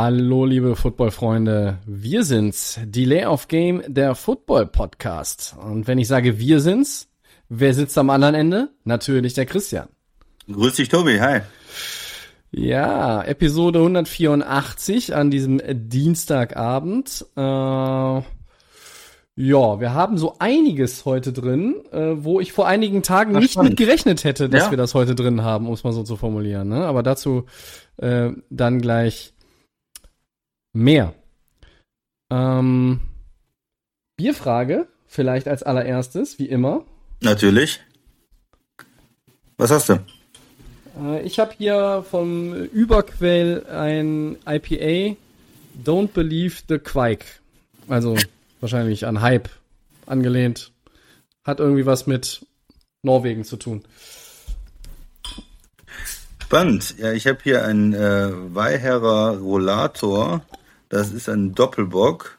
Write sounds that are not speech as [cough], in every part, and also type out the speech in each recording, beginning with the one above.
Hallo, liebe Football-Freunde. Wir sind's. Delay of Game, der Football-Podcast. Und wenn ich sage wir sind's, wer sitzt am anderen Ende? Natürlich der Christian. Grüß dich, Tobi. Hi. Ja, Episode 184 an diesem Dienstagabend. Äh, ja, wir haben so einiges heute drin, äh, wo ich vor einigen Tagen Ach, nicht spannend. mit gerechnet hätte, dass Ja. wir das heute drin haben, um es mal so zu formulieren. Ne? Aber dazu äh, dann gleich mehr. Ähm, Bierfrage, vielleicht als allererstes, wie immer. Natürlich. Was hast du? Äh, Ich habe hier vom Überquell ein IPA Don't Believe the Quake. Also wahrscheinlich an Hype angelehnt. Hat irgendwie was mit Norwegen zu tun. Spannend. Ja, ich habe hier einen äh, Weiherer Rollator. Das ist ein Doppelbock.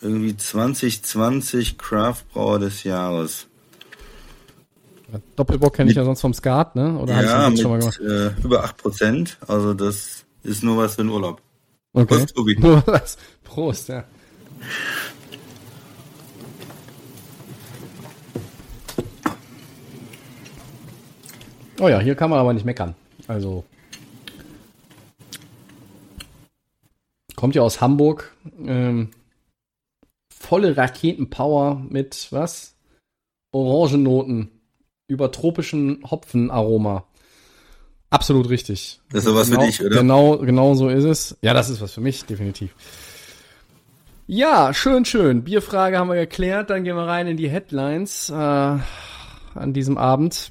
Irgendwie 2020 Craft Brauer des Jahres. Doppelbock kenne ich ja sonst vom Skat, ne? Oder ja, das schon mal mit gemacht? äh, über 8%. Also das ist nur was für den Urlaub. Okay. Prost, Tobi. [laughs] Nur was. Prost, ja. Oh ja, hier kann man aber nicht meckern. Also. Kommt ja aus Hamburg. Ähm, volle Raketenpower mit was? Orangennoten. Über tropischen Hopfenaroma. Absolut richtig. Das ist sowas genau, für dich, oder? Genau, genau so ist es. Ja, das ist was für mich, definitiv. Ja, schön, schön. Bierfrage haben wir geklärt. Dann gehen wir rein in die Headlines äh, an diesem Abend.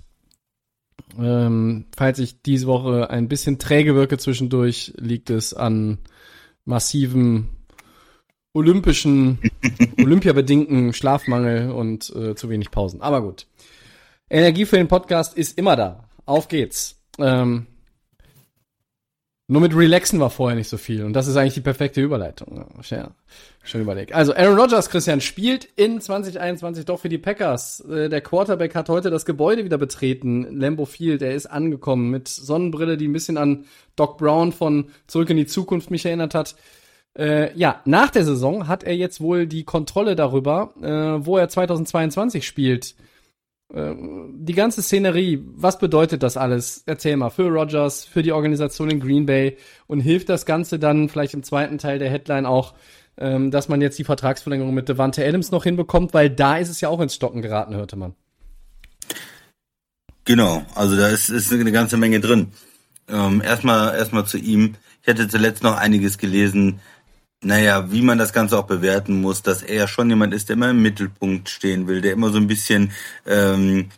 Ähm, falls ich diese Woche ein bisschen träge wirke zwischendurch, liegt es an massiven olympischen, [laughs] olympiabedingten Schlafmangel und äh, zu wenig Pausen. Aber gut. Energie für den Podcast ist immer da. Auf geht's. Ähm, nur mit Relaxen war vorher nicht so viel. Und das ist eigentlich die perfekte Überleitung. Ja, schön, überlegt. Also Aaron Rodgers, Christian, spielt in 2021 doch für die Packers. Äh, der Quarterback hat heute das Gebäude wieder betreten. Lambeau Field, er ist angekommen mit Sonnenbrille, die ein bisschen an Doc Brown von Zurück in die Zukunft mich erinnert hat. Äh, ja, nach der Saison hat er jetzt wohl die Kontrolle darüber, äh, wo er 2022 spielt. Äh, die ganze Szenerie, was bedeutet das alles? Erzähl mal, für Rogers, für die Organisation in Green Bay und hilft das Ganze dann vielleicht im zweiten Teil der Headline auch, ähm, dass man jetzt die Vertragsverlängerung mit Devante Adams noch hinbekommt, weil da ist es ja auch ins Stocken geraten, hörte man. Genau, also da ist, ist eine ganze Menge drin. Ähm, erstmal, erstmal zu ihm. Ich hatte zuletzt noch einiges gelesen, naja, wie man das Ganze auch bewerten muss, dass er schon jemand ist, der immer im Mittelpunkt stehen will, der immer so ein bisschen, ähm,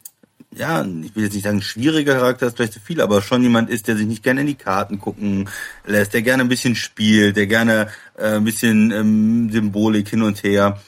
ja, ich will jetzt nicht sagen, schwieriger Charakter ist vielleicht zu viel, aber schon jemand ist, der sich nicht gerne in die Karten gucken lässt, der gerne ein bisschen spielt, der gerne äh, ein bisschen ähm, Symbolik hin und her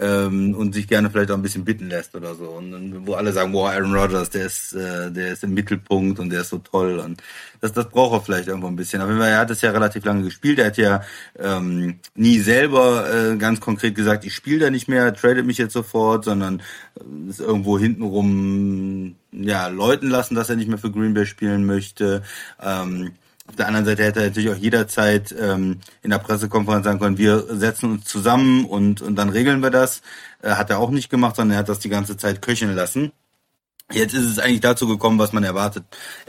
ähm, und sich gerne vielleicht auch ein bisschen bitten lässt oder so. Und, und wo alle sagen, wow, Aaron Rodgers, der ist, äh, der ist im Mittelpunkt und der ist so toll. Und das, das braucht er vielleicht irgendwo ein bisschen. Aber er hat es ja relativ lange gespielt. Er hat ja ähm, nie selber äh, ganz konkret gesagt, ich spiele da nicht mehr, tradet mich jetzt sofort, sondern äh, ist irgendwo hintenrum ja läuten lassen, dass er nicht mehr für Green Bay spielen möchte. Ähm, auf der anderen Seite hätte er natürlich auch jederzeit ähm, in der Pressekonferenz sagen können, wir setzen uns zusammen und, und dann regeln wir das. Äh, hat er auch nicht gemacht, sondern er hat das die ganze Zeit köcheln lassen. Jetzt ist es eigentlich dazu gekommen, was man erwartet,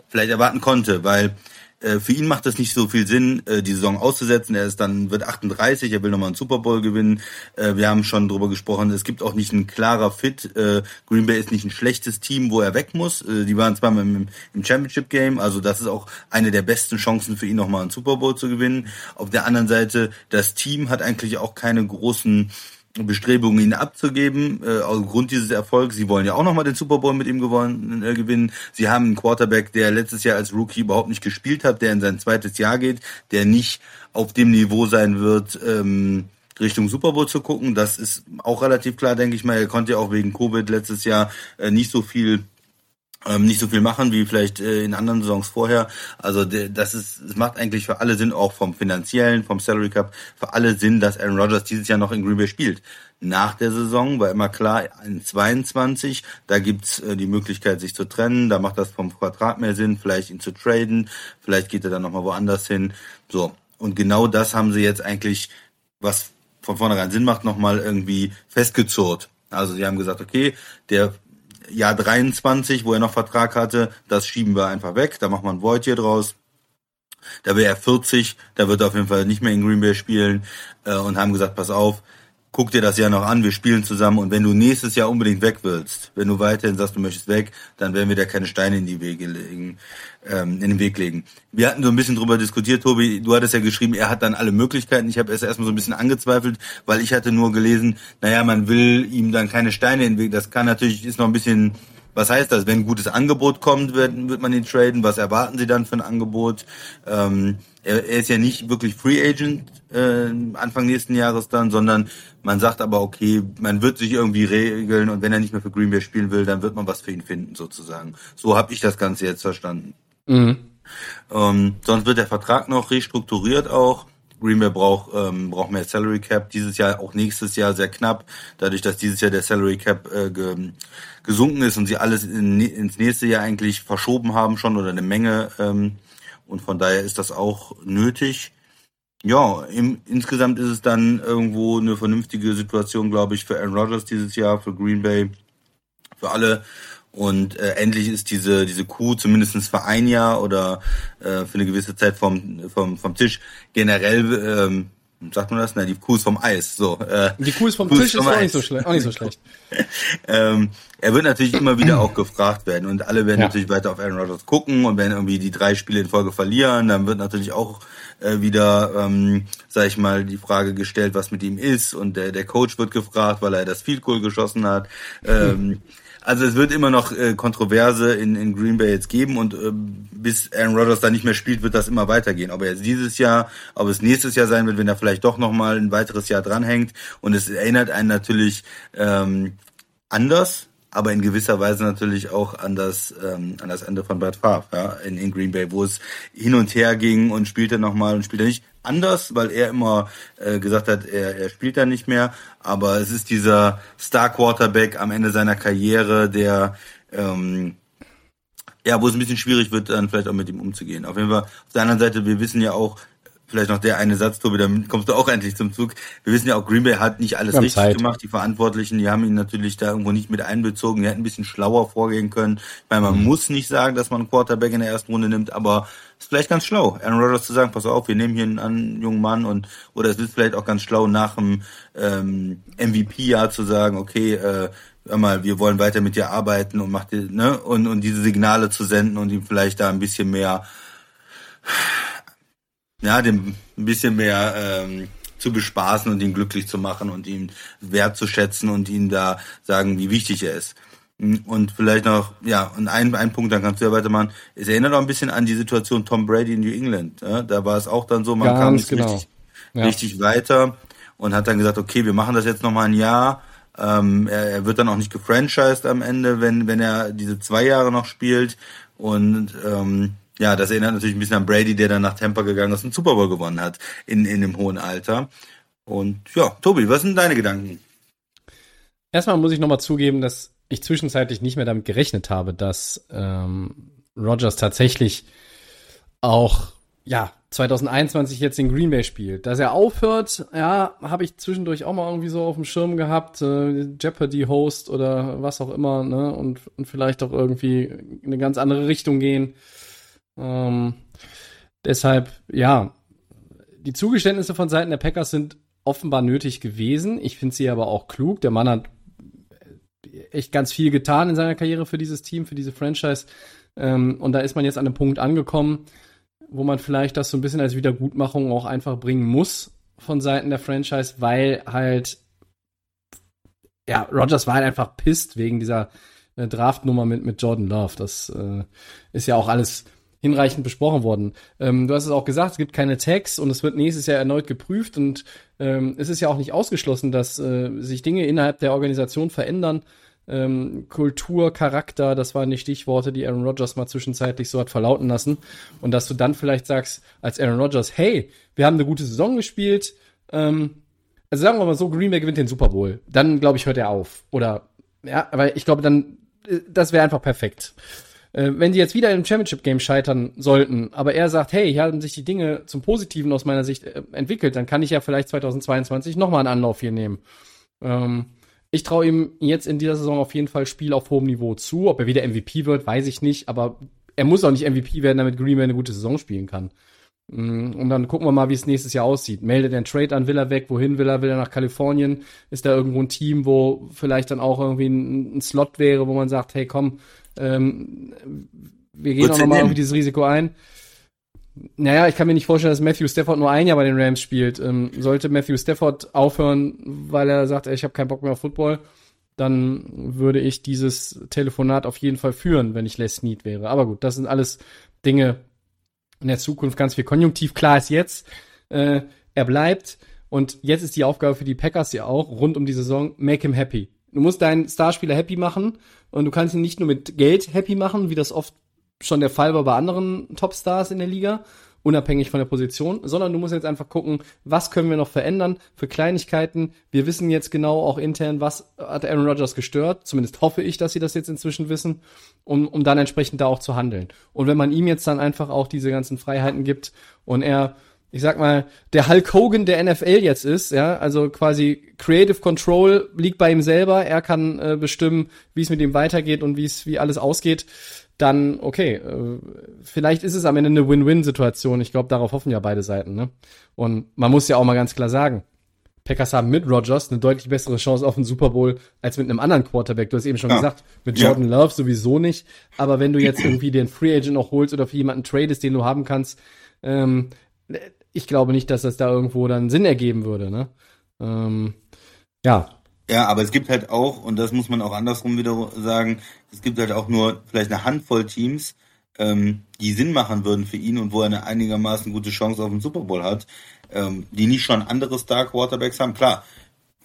vielleicht erwarten konnte, weil für ihn macht es nicht so viel Sinn, äh, die Saison auszusetzen. Er ist dann wird 38, er will nochmal einen Super Bowl gewinnen. Äh, wir haben schon drüber gesprochen. Es gibt auch nicht ein klarer Fit. Äh, Green Bay ist nicht ein schlechtes Team, wo er weg muss. Äh, die waren im, im Championship Game, also das ist auch eine der besten Chancen für ihn nochmal einen Super Bowl zu gewinnen. Auf der anderen Seite, das Team hat eigentlich auch keine großen Bestrebungen, ihn abzugeben, äh, aufgrund dieses Erfolgs. Sie wollen ja auch nochmal den Super Bowl mit ihm gewonnen, äh, gewinnen. Sie haben einen Quarterback, der letztes Jahr als Rookie überhaupt nicht gespielt hat, der in sein zweites Jahr geht, der nicht auf dem Niveau sein wird, ähm, Richtung Super Bowl zu gucken. Das ist auch relativ klar, denke ich mal. Er konnte ja auch wegen Covid letztes Jahr äh, nicht so viel ähm, nicht so viel machen wie vielleicht äh, in anderen Saisons vorher. Also das ist, es macht eigentlich für alle Sinn, auch vom finanziellen, vom Salary Cup, für alle Sinn, dass Aaron Rodgers dieses Jahr noch in Green Bay spielt. Nach der Saison war immer klar, in 22, da gibt's äh, die Möglichkeit, sich zu trennen, da macht das vom Vertrag mehr Sinn, vielleicht ihn zu traden, vielleicht geht er dann nochmal woanders hin. So. Und genau das haben sie jetzt eigentlich, was von vornherein Sinn macht, nochmal irgendwie festgezurrt. Also sie haben gesagt, okay, der Jahr 23, wo er noch Vertrag hatte, das schieben wir einfach weg, da macht man Void hier draus. Da wäre er 40, da wird er auf jeden Fall nicht mehr in Green Bay spielen. Äh, und haben gesagt, pass auf, guck dir das Jahr noch an, wir spielen zusammen. Und wenn du nächstes Jahr unbedingt weg willst, wenn du weiterhin sagst, du möchtest weg, dann werden wir da keine Steine in die Wege legen, ähm, in den Weg legen. Wir hatten so ein bisschen drüber diskutiert, Tobi, du hattest ja geschrieben, er hat dann alle Möglichkeiten. Ich habe es erstmal so ein bisschen angezweifelt, weil ich hatte nur gelesen, naja, man will ihm dann keine Steine in den Weg. Das kann natürlich, ist noch ein bisschen was heißt das? Wenn ein gutes Angebot kommt, wird, wird man ihn traden. Was erwarten Sie dann für ein Angebot? Ähm, er, er, ist ja nicht wirklich Free Agent äh, Anfang nächsten Jahres dann, sondern man sagt aber, okay, man wird sich irgendwie regeln und wenn er nicht mehr für Green Bay spielen will, dann wird man was für ihn finden, sozusagen. So habe ich das Ganze jetzt verstanden. Mhm. Ähm, sonst wird der Vertrag noch restrukturiert auch. Green Bay braucht, ähm, braucht mehr Salary Cap. Dieses Jahr, auch nächstes Jahr sehr knapp. Dadurch, dass dieses Jahr der Salary Cap äh, ge, gesunken ist und sie alles in, ins nächste Jahr eigentlich verschoben haben schon oder eine Menge. Ähm, und von daher ist das auch nötig. Ja, im, insgesamt ist es dann irgendwo eine vernünftige Situation, glaube ich, für Aaron Rodgers dieses Jahr, für Green Bay, für alle. Und äh, endlich ist diese diese Kuh zumindestens für ein Jahr oder äh, für eine gewisse Zeit vom vom vom Tisch. Generell ähm, sagt man das? Na, die Kuh ist vom Eis. So. Äh, die Kuh ist vom Kuh Tisch ist, vom ist auch, nicht so schlecht, auch nicht so schlecht. ähm, er wird natürlich immer wieder auch gefragt werden und alle werden ja. natürlich weiter auf Aaron Rodgers gucken und wenn irgendwie die drei Spiele in Folge verlieren, dann wird natürlich auch äh, wieder, ähm, sag ich mal, die Frage gestellt, was mit ihm ist und der der Coach wird gefragt, weil er das Field Goal geschossen hat. Ähm, [laughs] also es wird immer noch äh, Kontroverse in, in Green Bay jetzt geben und äh, bis Aaron Rodgers da nicht mehr spielt, wird das immer weitergehen. Ob er jetzt dieses Jahr, ob es nächstes Jahr sein wird, wenn er vielleicht doch nochmal ein weiteres Jahr dranhängt. Und es erinnert einen natürlich ähm, anders, aber in gewisser Weise natürlich auch an das ähm, an das Ende von Brad Favre ja, in, in Green Bay, wo es hin und her ging und spielte nochmal und spielte nicht anders, weil er immer äh, gesagt hat, er, er spielt da nicht mehr. Aber es ist dieser Star Quarterback am Ende seiner Karriere, der ähm, ja, wo es ein bisschen schwierig wird, dann vielleicht auch mit ihm umzugehen. Auf jeden Fall, auf der anderen Seite, wir wissen ja auch, vielleicht noch der eine Satz, Tobi, dann kommst du auch endlich zum Zug. Wir wissen ja auch, Green Bay hat nicht alles richtig Zeit. gemacht. Die Verantwortlichen, die haben ihn natürlich da irgendwo nicht mit einbezogen. Die hätten ein bisschen schlauer vorgehen können. Ich meine, man mhm. muss nicht sagen, dass man einen Quarterback in der ersten Runde nimmt, aber ist vielleicht ganz schlau, Aaron Rodgers zu sagen, pass auf, wir nehmen hier einen, einen jungen Mann und oder es ist vielleicht auch ganz schlau, nach dem ähm, MVP-Jahr zu sagen, okay, äh, hör mal, wir wollen weiter mit dir arbeiten und macht ne und und diese Signale zu senden und ihm vielleicht da ein bisschen mehr ja, dem ein bisschen mehr ähm, zu bespaßen und ihn glücklich zu machen und ihn wertzuschätzen und ihm da sagen, wie wichtig er ist. Und vielleicht noch, ja, und ein, ein Punkt, dann kannst du ja weitermachen. Es erinnert auch ein bisschen an die Situation Tom Brady in New England. Ja? Da war es auch dann so, man Ganz kam nicht genau. richtig, ja. richtig weiter und hat dann gesagt, okay, wir machen das jetzt noch mal ein Jahr. Ähm, er, er wird dann auch nicht gefranchised am Ende, wenn, wenn er diese zwei Jahre noch spielt. Und ähm, ja, das erinnert natürlich ein bisschen an Brady, der dann nach Tampa gegangen ist und Super Bowl gewonnen hat in, in dem hohen Alter. Und ja, Tobi, was sind deine Gedanken? Erstmal muss ich nochmal zugeben, dass ich zwischenzeitlich nicht mehr damit gerechnet habe, dass ähm, Rogers tatsächlich auch ja 2021 jetzt in Green Bay spielt. Dass er aufhört, ja, habe ich zwischendurch auch mal irgendwie so auf dem Schirm gehabt, äh, Jeopardy-Host oder was auch immer, ne, und, und vielleicht auch irgendwie in eine ganz andere Richtung gehen. Ähm, deshalb, ja, die Zugeständnisse von Seiten der Packers sind offenbar nötig gewesen. Ich finde sie aber auch klug. Der Mann hat echt ganz viel getan in seiner Karriere für dieses Team, für diese Franchise. Ähm, und da ist man jetzt an einem Punkt angekommen, wo man vielleicht das so ein bisschen als Wiedergutmachung auch einfach bringen muss von Seiten der Franchise, weil halt ja, Rogers war halt einfach pisst wegen dieser äh, Draftnummer mit, mit Jordan Love. Das äh, ist ja auch alles hinreichend besprochen worden. Ähm, du hast es auch gesagt, es gibt keine Tags und es wird nächstes Jahr erneut geprüft und ähm, es ist ja auch nicht ausgeschlossen, dass äh, sich Dinge innerhalb der Organisation verändern. Ähm, Kultur, Charakter, das waren die Stichworte, die Aaron Rodgers mal zwischenzeitlich so hat verlauten lassen. Und dass du dann vielleicht sagst, als Aaron Rodgers, hey, wir haben eine gute Saison gespielt, ähm, also sagen wir mal so, Green Bay gewinnt den Super Bowl. Dann, glaube ich, hört er auf. Oder, ja, aber ich glaube, dann, äh, das wäre einfach perfekt. Äh, wenn die jetzt wieder im Championship-Game scheitern sollten, aber er sagt, hey, hier haben sich die Dinge zum Positiven aus meiner Sicht äh, entwickelt, dann kann ich ja vielleicht 2022 nochmal einen Anlauf hier nehmen. Ähm, ich traue ihm jetzt in dieser Saison auf jeden Fall Spiel auf hohem Niveau zu. Ob er wieder MVP wird, weiß ich nicht, aber er muss auch nicht MVP werden, damit Green Bay eine gute Saison spielen kann. Mm, und dann gucken wir mal, wie es nächstes Jahr aussieht. Meldet er einen Trade an, will er weg, wohin will er, will er nach Kalifornien? Ist da irgendwo ein Team, wo vielleicht dann auch irgendwie ein, ein Slot wäre, wo man sagt, hey komm, ähm, wir gehen Wird's auch nochmal irgendwie dieses Risiko ein. Naja, ich kann mir nicht vorstellen, dass Matthew Stafford nur ein Jahr bei den Rams spielt. Ähm, sollte Matthew Stafford aufhören, weil er sagt, ey, ich habe keinen Bock mehr auf Football, dann würde ich dieses Telefonat auf jeden Fall führen, wenn ich Les Snead wäre. Aber gut, das sind alles Dinge in der Zukunft, ganz viel Konjunktiv. Klar ist jetzt, äh, er bleibt und jetzt ist die Aufgabe für die Packers ja auch rund um die Saison, make him happy. Du musst deinen Starspieler happy machen und du kannst ihn nicht nur mit Geld happy machen, wie das oft schon der Fall war bei anderen Topstars in der Liga, unabhängig von der Position, sondern du musst jetzt einfach gucken, was können wir noch verändern für Kleinigkeiten. Wir wissen jetzt genau auch intern, was hat Aaron Rodgers gestört. Zumindest hoffe ich, dass sie das jetzt inzwischen wissen, um, um dann entsprechend da auch zu handeln. Und wenn man ihm jetzt dann einfach auch diese ganzen Freiheiten gibt und er ich sag mal, der Hulk Hogan der NFL jetzt ist, ja, also quasi Creative Control liegt bei ihm selber, er kann äh, bestimmen, wie es mit ihm weitergeht und wie es wie alles ausgeht, dann okay, äh, vielleicht ist es am Ende eine Win-Win-Situation. Ich glaube, darauf hoffen ja beide Seiten, ne? Und man muss ja auch mal ganz klar sagen, Packers haben mit Rogers eine deutlich bessere Chance auf den Super Bowl als mit einem anderen Quarterback. Du hast eben schon ja. gesagt, mit Jordan ja. Love sowieso nicht. Aber wenn du jetzt irgendwie den Free Agent auch holst oder für jemanden tradest, den du haben kannst, ähm, ich glaube nicht, dass das da irgendwo dann Sinn ergeben würde. Ne? Ähm, ja. Ja, aber es gibt halt auch, und das muss man auch andersrum wieder sagen, es gibt halt auch nur vielleicht eine Handvoll Teams, ähm, die Sinn machen würden für ihn und wo er eine einigermaßen gute Chance auf den Super Bowl hat, ähm, die nicht schon andere Star Quarterbacks haben. Klar,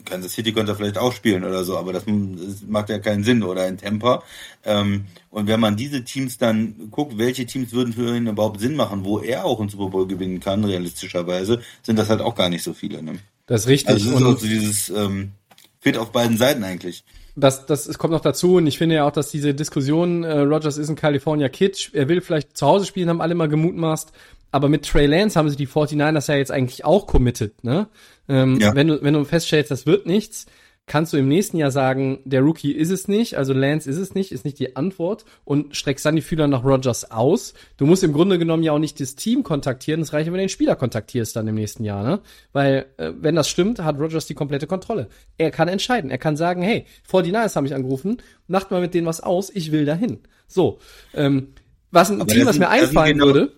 Kansas City könnte er vielleicht auch spielen oder so, aber das, das macht ja keinen Sinn oder in Temper. Ähm, und wenn man diese Teams dann guckt, welche Teams würden für ihn überhaupt Sinn machen, wo er auch einen Super Bowl gewinnen kann, realistischerweise, sind das halt auch gar nicht so viele. Ne? Das ist richtig. Also es ist und so dieses ähm, Fit auf beiden Seiten eigentlich. Das, das es kommt noch dazu und ich finde ja auch, dass diese Diskussion, äh, Rogers ist ein California Kid, er will vielleicht zu Hause spielen, haben alle mal gemutmaßt, aber mit Trey Lance haben sie die 49ers ja jetzt eigentlich auch committed, ne? Ähm, ja. wenn, du, wenn du feststellst, das wird nichts, kannst du im nächsten Jahr sagen, der Rookie ist es nicht, also Lance ist es nicht, ist nicht die Antwort und streckst dann die Fühler nach Rogers aus. Du musst im Grunde genommen ja auch nicht das Team kontaktieren, es reicht, wenn du den Spieler kontaktierst dann im nächsten Jahr, ne? Weil, äh, wenn das stimmt, hat Rogers die komplette Kontrolle. Er kann entscheiden, er kann sagen, hey, 49ers haben mich angerufen, macht mal mit denen was aus, ich will dahin. So, ähm, was ein Aber Team, was mir einfallen genau würde,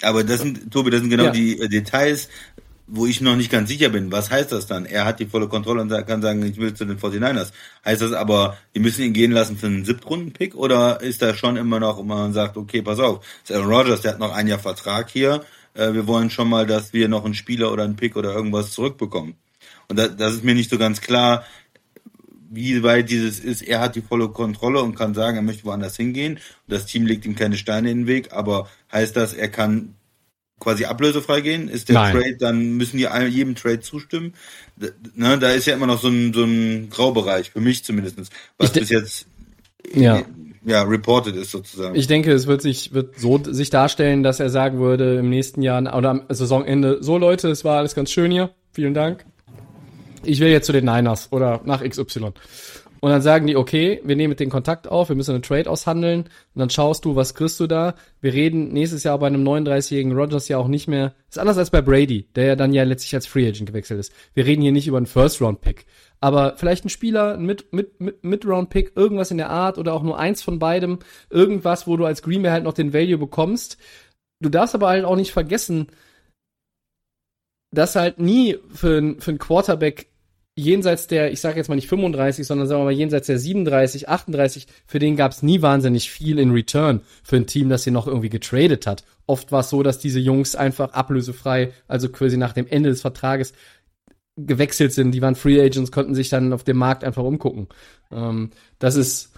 aber das sind, Tobi, das sind genau ja. die äh, Details, wo ich noch nicht ganz sicher bin. Was heißt das dann? Er hat die volle Kontrolle und kann sagen, ich will zu den 49ers. Heißt das aber, die müssen ihn gehen lassen für einen Siebtrunden-Pick oder ist da schon immer noch, man sagt, okay, pass auf, das Aaron Rodgers, der hat noch ein Jahr Vertrag hier. Äh, wir wollen schon mal, dass wir noch einen Spieler oder einen Pick oder irgendwas zurückbekommen. Und das, ist mir nicht so ganz klar, wie weit dieses ist, er hat die volle Kontrolle und kann sagen, er möchte woanders hingehen. Das Team legt ihm keine Steine in den Weg, aber heißt das, er kann quasi ablösefrei gehen? Ist der Nein. Trade, dann müssen die jedem Trade zustimmen? Da, ne, da ist ja immer noch so ein, so ein Graubereich, für mich zumindest, was bis jetzt ja. ja, reported ist sozusagen. Ich denke, es wird sich, wird so sich darstellen, dass er sagen würde im nächsten Jahr oder am Saisonende, so Leute, es war alles ganz schön hier, vielen Dank ich will jetzt zu den Niners oder nach XY. Und dann sagen die, okay, wir nehmen mit den Kontakt auf, wir müssen einen Trade aushandeln. Und dann schaust du, was kriegst du da? Wir reden nächstes Jahr bei einem 39-jährigen Rogers ja auch nicht mehr. Ist anders als bei Brady, der ja dann ja letztlich als Free Agent gewechselt ist. Wir reden hier nicht über einen First-Round-Pick. Aber vielleicht ein Spieler, ein Mid-Round-Pick, Mid, Mid irgendwas in der Art oder auch nur eins von beidem. Irgendwas, wo du als Green Bay halt noch den Value bekommst. Du darfst aber halt auch nicht vergessen, dass halt nie für, für einen Quarterback jenseits der, ich sage jetzt mal nicht 35, sondern sagen wir mal jenseits der 37, 38, für den gab es nie wahnsinnig viel in Return für ein Team, das sie noch irgendwie getradet hat. Oft war es so, dass diese Jungs einfach ablösefrei, also quasi nach dem Ende des Vertrages, gewechselt sind. Die waren Free Agents, konnten sich dann auf dem Markt einfach umgucken. Ähm, das ist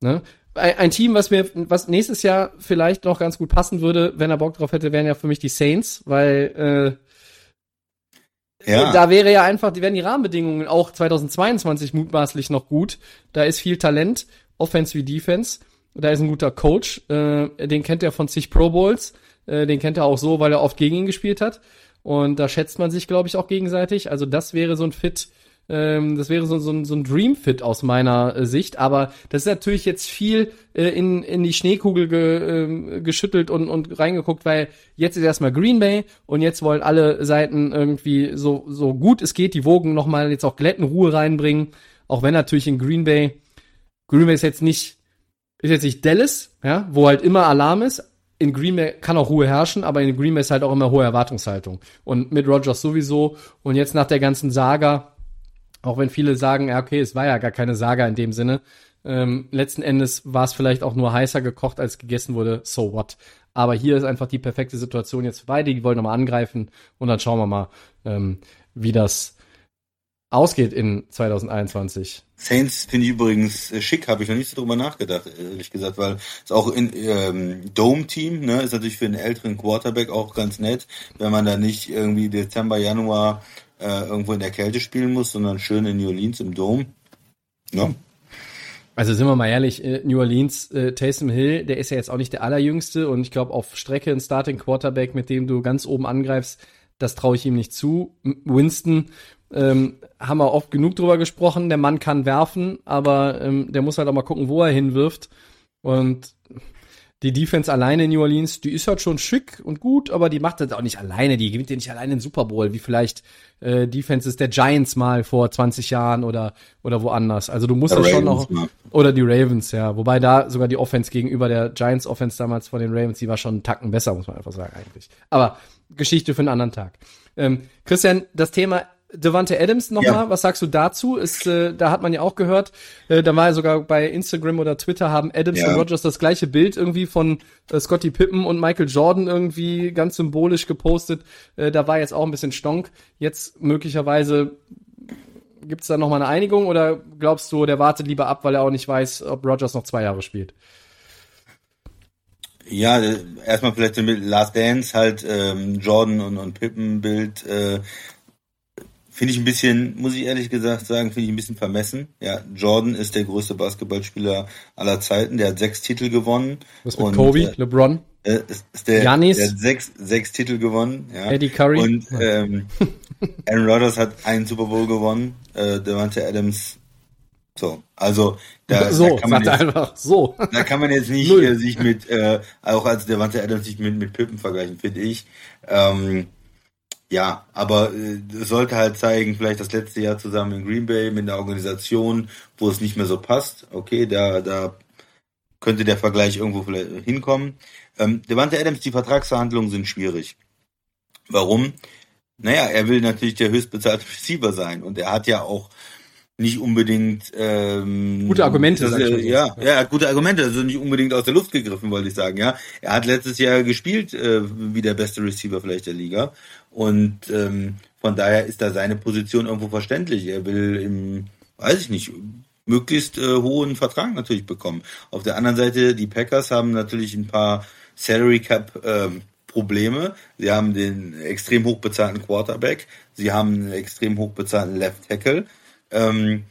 ne? ein Team, was mir, was nächstes Jahr vielleicht noch ganz gut passen würde, wenn er Bock drauf hätte, wären ja für mich die Saints, weil äh, Ja. da wäre ja einfach, die wären die Rahmenbedingungen auch 2022 mutmaßlich noch gut. Da ist viel Talent, Offense wie Defense. Da ist ein guter Coach, äh, den kennt er von zig Pro Bowls, äh, den kennt er auch so, weil er oft gegen ihn gespielt hat. Und da schätzt man sich, glaube ich, auch gegenseitig. Also das wäre so ein Fit, ähm, das wäre so, so, ein, so ein Dream-Fit aus meiner äh, Sicht. Aber das ist natürlich jetzt viel äh, in, in die Schneekugel ge, äh, geschüttelt und, und reingeguckt, weil jetzt ist erstmal Green Bay und jetzt wollen alle Seiten irgendwie so, so gut es geht die Wogen nochmal jetzt auch glätten Ruhe reinbringen. Auch wenn natürlich in Green Bay, Green Bay ist jetzt nicht, ist jetzt nicht Dallas, ja, wo halt immer Alarm ist, in Green Bay kann auch Ruhe herrschen, aber in Green Bay ist halt auch immer hohe Erwartungshaltung. Und mit Rogers sowieso. Und jetzt nach der ganzen Saga, auch wenn viele sagen, ja, okay, es war ja gar keine Saga in dem Sinne. Ähm, letzten Endes war es vielleicht auch nur heißer gekocht, als gegessen wurde. So what? Aber hier ist einfach die perfekte Situation jetzt für beide. Die wollen nochmal angreifen und dann schauen wir mal, ähm, wie das ausgeht in 2021. Saints finde ich übrigens äh, schick, habe ich noch nicht so drüber nachgedacht, ehrlich gesagt, weil es auch in ähm, Dome-Team, ne, ist natürlich für einen älteren Quarterback auch ganz nett, wenn man da nicht irgendwie Dezember, Januar äh, irgendwo in der Kälte spielen muss, sondern schön in New Orleans im Dome. Ne? Also sind wir mal ehrlich, äh, New Orleans, äh, Taysom Hill, der ist ja jetzt auch nicht der allerjüngste und ich glaube auf Strecke ein Starting Quarterback, mit dem du ganz oben angreifst, das traue ich ihm nicht zu. Winston ähm, haben wir oft genug drüber gesprochen. Der Mann kann werfen, aber ähm, der muss halt auch mal gucken, wo er hinwirft. Und die Defense alleine in New Orleans, die ist halt schon schick und gut, aber die macht das auch nicht alleine. Die gewinnt ja nicht alleine den Super Bowl, wie vielleicht äh, Defenses der Giants mal vor 20 Jahren oder oder woanders. Also du musst das schon noch oder die Ravens, ja. Wobei da sogar die Offense gegenüber der Giants Offense damals von den Ravens, die war schon einen Tacken besser, muss man einfach sagen eigentlich. Aber Geschichte für einen anderen Tag. Ähm, Christian, das Thema Devante Adams nochmal, Ja. was sagst du dazu? Ist, äh, da hat man ja auch gehört, äh, da war ja sogar bei Instagram oder Twitter haben Adams Ja. und Rogers das gleiche Bild irgendwie von äh, Scotty Pippen und Michael Jordan irgendwie ganz symbolisch gepostet. Äh, da war jetzt auch ein bisschen Stonk. Jetzt möglicherweise gibt's da nochmal eine Einigung oder glaubst du, der wartet lieber ab, weil er auch nicht weiß, ob Rogers noch zwei Jahre spielt? Ja, äh, erstmal vielleicht mit Last Dance halt ähm, Jordan und, und Pippen Bild äh, finde ich ein bisschen, muss ich ehrlich gesagt sagen, finde ich ein bisschen vermessen. Ja, Jordan ist der größte Basketballspieler aller Zeiten, der hat sechs Titel gewonnen. Was mit Und, Kobe, äh, LeBron? äh, ist, ist der, Giannis? der hat sechs, sechs Titel gewonnen. Ja. Eddie Curry? Und ähm, [laughs] Aaron Rodgers hat einen Super Bowl gewonnen. Äh, Devante Adams. So, also da, [laughs] so, da kann man jetzt, einfach so. da kann man jetzt nicht äh, sich mit, äh, auch als Devante Adams sich mit, mit Pippen vergleichen, finde ich. Ähm, ja, aber äh, sollte halt zeigen, vielleicht das letzte Jahr zusammen in Green Bay mit einer Organisation, wo es nicht mehr so passt. Okay, da, da könnte der Vergleich irgendwo vielleicht hinkommen. Ähm, Devante Adams, die Vertragsverhandlungen sind schwierig. Warum? Naja, er will natürlich der höchstbezahlte [laughs] Receiver sein und er hat ja auch nicht unbedingt ähm, Gute Argumente, das, sag ich mal so. ja, ja, er hat gute Argumente, also nicht unbedingt aus der Luft gegriffen, wollte ich sagen, ja. Er hat letztes Jahr gespielt äh, wie der beste Receiver vielleicht der Liga und ähm, von daher ist da seine Position irgendwo verständlich. Er will im, weiß ich nicht, möglichst äh, hohen Vertrag natürlich bekommen. Auf der anderen Seite, die Packers haben natürlich ein paar Salary Cap ähm, Probleme. Sie haben den extrem hochbezahlten Quarterback, sie haben einen extrem hochbezahlten Left Tackle. Ähm,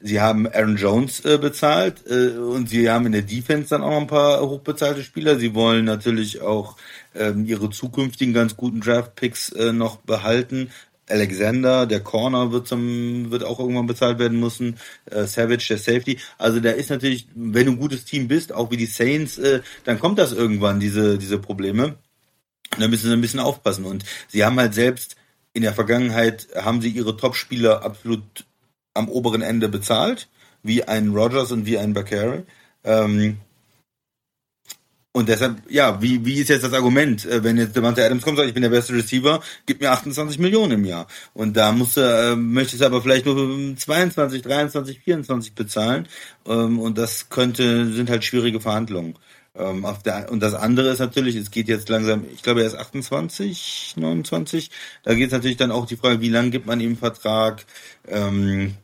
sie haben Aaron Jones äh, bezahlt äh, und sie haben in der Defense dann auch noch ein paar hochbezahlte Spieler. Sie wollen natürlich auch ähm, ihre zukünftigen ganz guten Draft-Picks äh, noch behalten. Alexander, der Corner wird zum, wird auch irgendwann bezahlt werden müssen. Äh, Savage, der Safety. Also da ist natürlich, wenn du ein gutes Team bist, auch wie die Saints, äh, dann kommt das irgendwann, diese, diese Probleme. Da müssen sie ein bisschen aufpassen. Und sie haben halt selbst in der Vergangenheit haben sie ihre Top-Spieler absolut am oberen Ende bezahlt, wie ein Rogers und wie ein Bakary. Ähm, Und deshalb, ja, wie, wie ist jetzt das Argument? Äh, wenn jetzt Devante Adams kommt und sagt, ich bin der beste Receiver, gib mir 28 Millionen im Jahr. Und da musst du, äh, möchtest du aber vielleicht nur 22, 23, 24 bezahlen. Ähm, und das könnte, sind halt schwierige Verhandlungen. Ähm, der, und das andere ist natürlich, es geht jetzt langsam, ich glaube, er ist 28, 29. Da geht es natürlich dann auch die Frage, wie lange gibt man ihm Vertrag? Ähm,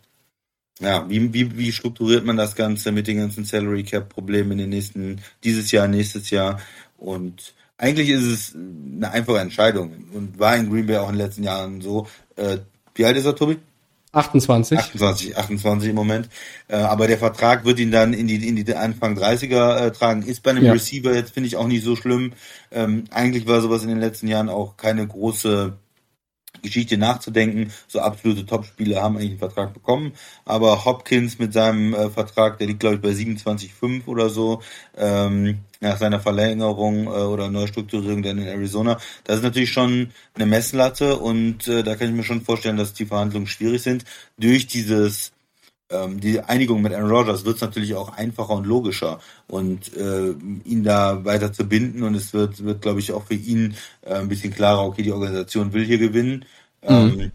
ja, wie, wie, wie strukturiert man das Ganze mit den ganzen Salary Cap Problemen in den nächsten, dieses Jahr, nächstes Jahr? Und eigentlich ist es eine einfache Entscheidung und war in Green Bay auch in den letzten Jahren so. Äh, wie alt ist er, Tobi? 28. 28, 28 im Moment. Äh, aber der Vertrag wird ihn dann in die, in die Anfang 30er äh, tragen. Ist bei einem ja. Receiver jetzt, finde ich, auch nicht so schlimm. Ähm, eigentlich war sowas in den letzten Jahren auch keine große Geschichte nachzudenken. So absolute Top-Spieler haben eigentlich einen Vertrag bekommen. Aber Hopkins mit seinem äh, Vertrag, der liegt, glaube ich, bei 27,5 oder so, ähm, nach seiner Verlängerung äh, oder Neustrukturierung dann in Arizona. Das ist natürlich schon eine Messlatte und äh, da kann ich mir schon vorstellen, dass die Verhandlungen schwierig sind. Durch dieses ähm, die Einigung mit Aaron Rodgers wird es natürlich auch einfacher und logischer und äh, ihn da weiter zu binden und es wird, wird glaube ich, auch für ihn äh, ein bisschen klarer, okay, die Organisation will hier gewinnen. Mhm. Ähm,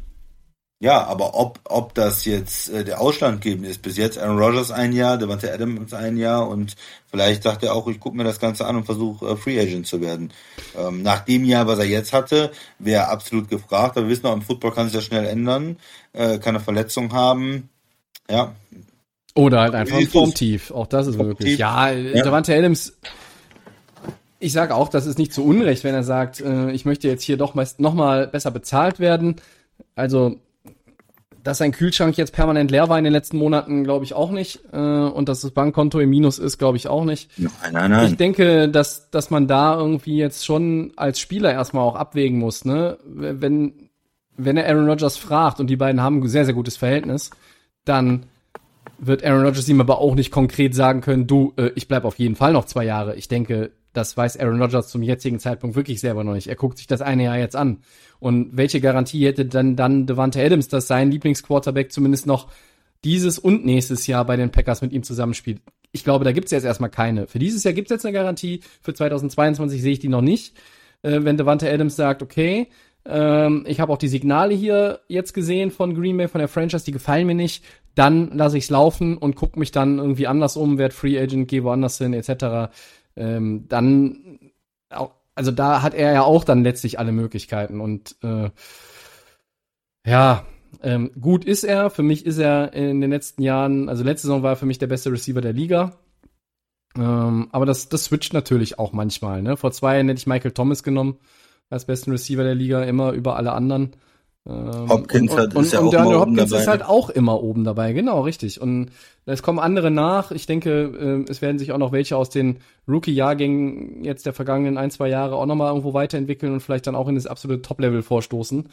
ja, aber ob, ob das jetzt äh, der Ausschlaggebende ist, bis jetzt Aaron Rodgers ein Jahr, Devante Adams ein Jahr und vielleicht sagt er auch, ich gucke mir das Ganze an und versuche äh, Free Agent zu werden. Ähm, nach dem Jahr, was er jetzt hatte, wäre absolut gefragt. Aber wir wissen auch, im Football kann sich das schnell ändern, äh, kann eine Verletzung haben ja. Oder halt einfach ein Formtief. Auch das ist möglich. Ja, ja, Davante Adams, ich sage auch, das ist nicht zu Unrecht, wenn er sagt, äh, ich möchte jetzt hier doch meist noch mal besser bezahlt werden. Also, dass sein Kühlschrank jetzt permanent leer war in den letzten Monaten, glaube ich auch nicht. Äh, und dass das Bankkonto im Minus ist, glaube ich auch nicht. Nein, nein, nein. Ich denke, dass, dass man da irgendwie jetzt schon als Spieler erstmal auch abwägen muss. Ne? Wenn, wenn er Aaron Rodgers fragt und die beiden haben ein sehr, sehr gutes Verhältnis, dann wird Aaron Rodgers ihm aber auch nicht konkret sagen können, du, äh, ich bleib auf jeden Fall noch zwei Jahre. Ich denke, das weiß Aaron Rodgers zum jetzigen Zeitpunkt wirklich selber noch nicht. Er guckt sich das eine Jahr jetzt an. Und welche Garantie hätte dann, dann Devante Adams, dass sein Lieblingsquarterback zumindest noch dieses und nächstes Jahr bei den Packers mit ihm zusammenspielt? Ich glaube, da gibt's jetzt erstmal keine. Für dieses Jahr gibt's jetzt eine Garantie. Für 2022 sehe ich die noch nicht. Äh, wenn Devante Adams sagt, okay, ähm, ich habe auch die Signale hier jetzt gesehen von Green Bay, von der Franchise, die gefallen mir nicht. Dann lasse ich es laufen und gucke mich dann irgendwie anders um, werde Free Agent, gehe woanders hin, etc. Ähm, dann, also da hat er ja auch dann letztlich alle Möglichkeiten und äh, ja, ähm, gut ist er. Für mich ist er in den letzten Jahren, also letzte Saison war er für mich der beste Receiver der Liga. Ähm, aber das, das switcht natürlich auch manchmal. Ne? Vor zwei Jahren hätte ich Michael Thomas genommen als besten Receiver der Liga immer über alle anderen. Ähm, Hopkins und, und, und, ist ja und, auch und Hopkins dabei. ist halt auch immer oben dabei, genau, richtig. Und es kommen andere nach. Ich denke, äh, es werden sich auch noch welche aus den Rookie-Jahrgängen jetzt der vergangenen ein, zwei Jahre auch nochmal irgendwo weiterentwickeln und vielleicht dann auch in das absolute Top-Level vorstoßen.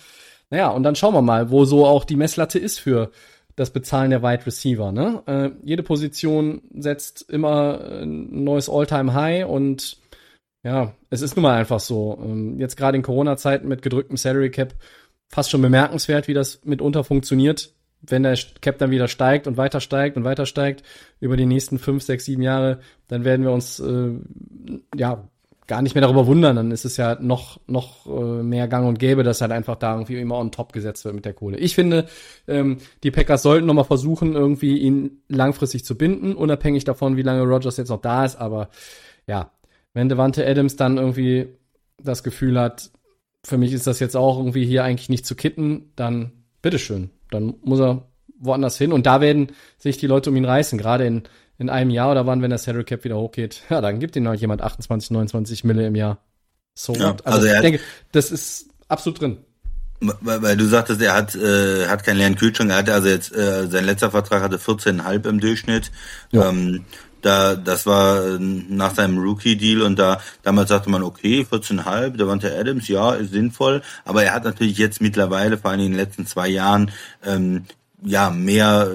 Naja, und dann schauen wir mal, wo so auch die Messlatte ist für das Bezahlen der Wide Receiver. Ne? Äh, jede Position setzt immer ein neues All-Time-High und ja, es ist nun mal einfach so. Ähm, jetzt gerade in Corona-Zeiten mit gedrücktem Salary Cap fast schon bemerkenswert, wie das mitunter funktioniert, wenn der Cap dann wieder steigt und weiter steigt und weiter steigt über die nächsten fünf, sechs, sieben Jahre, dann werden wir uns äh, ja gar nicht mehr darüber wundern. Dann ist es ja noch noch äh, mehr Gang und Gäbe, dass halt einfach da irgendwie immer on top gesetzt wird mit der Kohle. Ich finde, ähm, die Packers sollten noch mal versuchen, irgendwie ihn langfristig zu binden, unabhängig davon, wie lange Rogers jetzt noch da ist. Aber ja, wenn Devante Adams dann irgendwie das Gefühl hat, für mich ist das jetzt auch irgendwie hier eigentlich nicht zu kitten, dann bitteschön. Dann muss er woanders hin. Und da werden sich die Leute um ihn reißen, gerade in, in einem Jahr oder wann, wenn der Salary Cap wieder hochgeht. Ja, dann gibt ihm noch jemand 28, 29 Mille im Jahr. So ja? Also, also ich denke, das ist absolut drin. Weil, weil du sagtest, er hat, äh, hat keinen leeren Kühlschrank. Er hatte also jetzt, äh, sein letzter Vertrag hatte 14,5 im Durchschnitt. Ja. Ähm, da, das war äh, nach seinem Rookie-Deal und da damals sagte man, okay, 14,5, da war der Adams, ja, ist sinnvoll, aber er hat natürlich jetzt mittlerweile, vor allem in den letzten zwei Jahren, ähm, ja, mehr,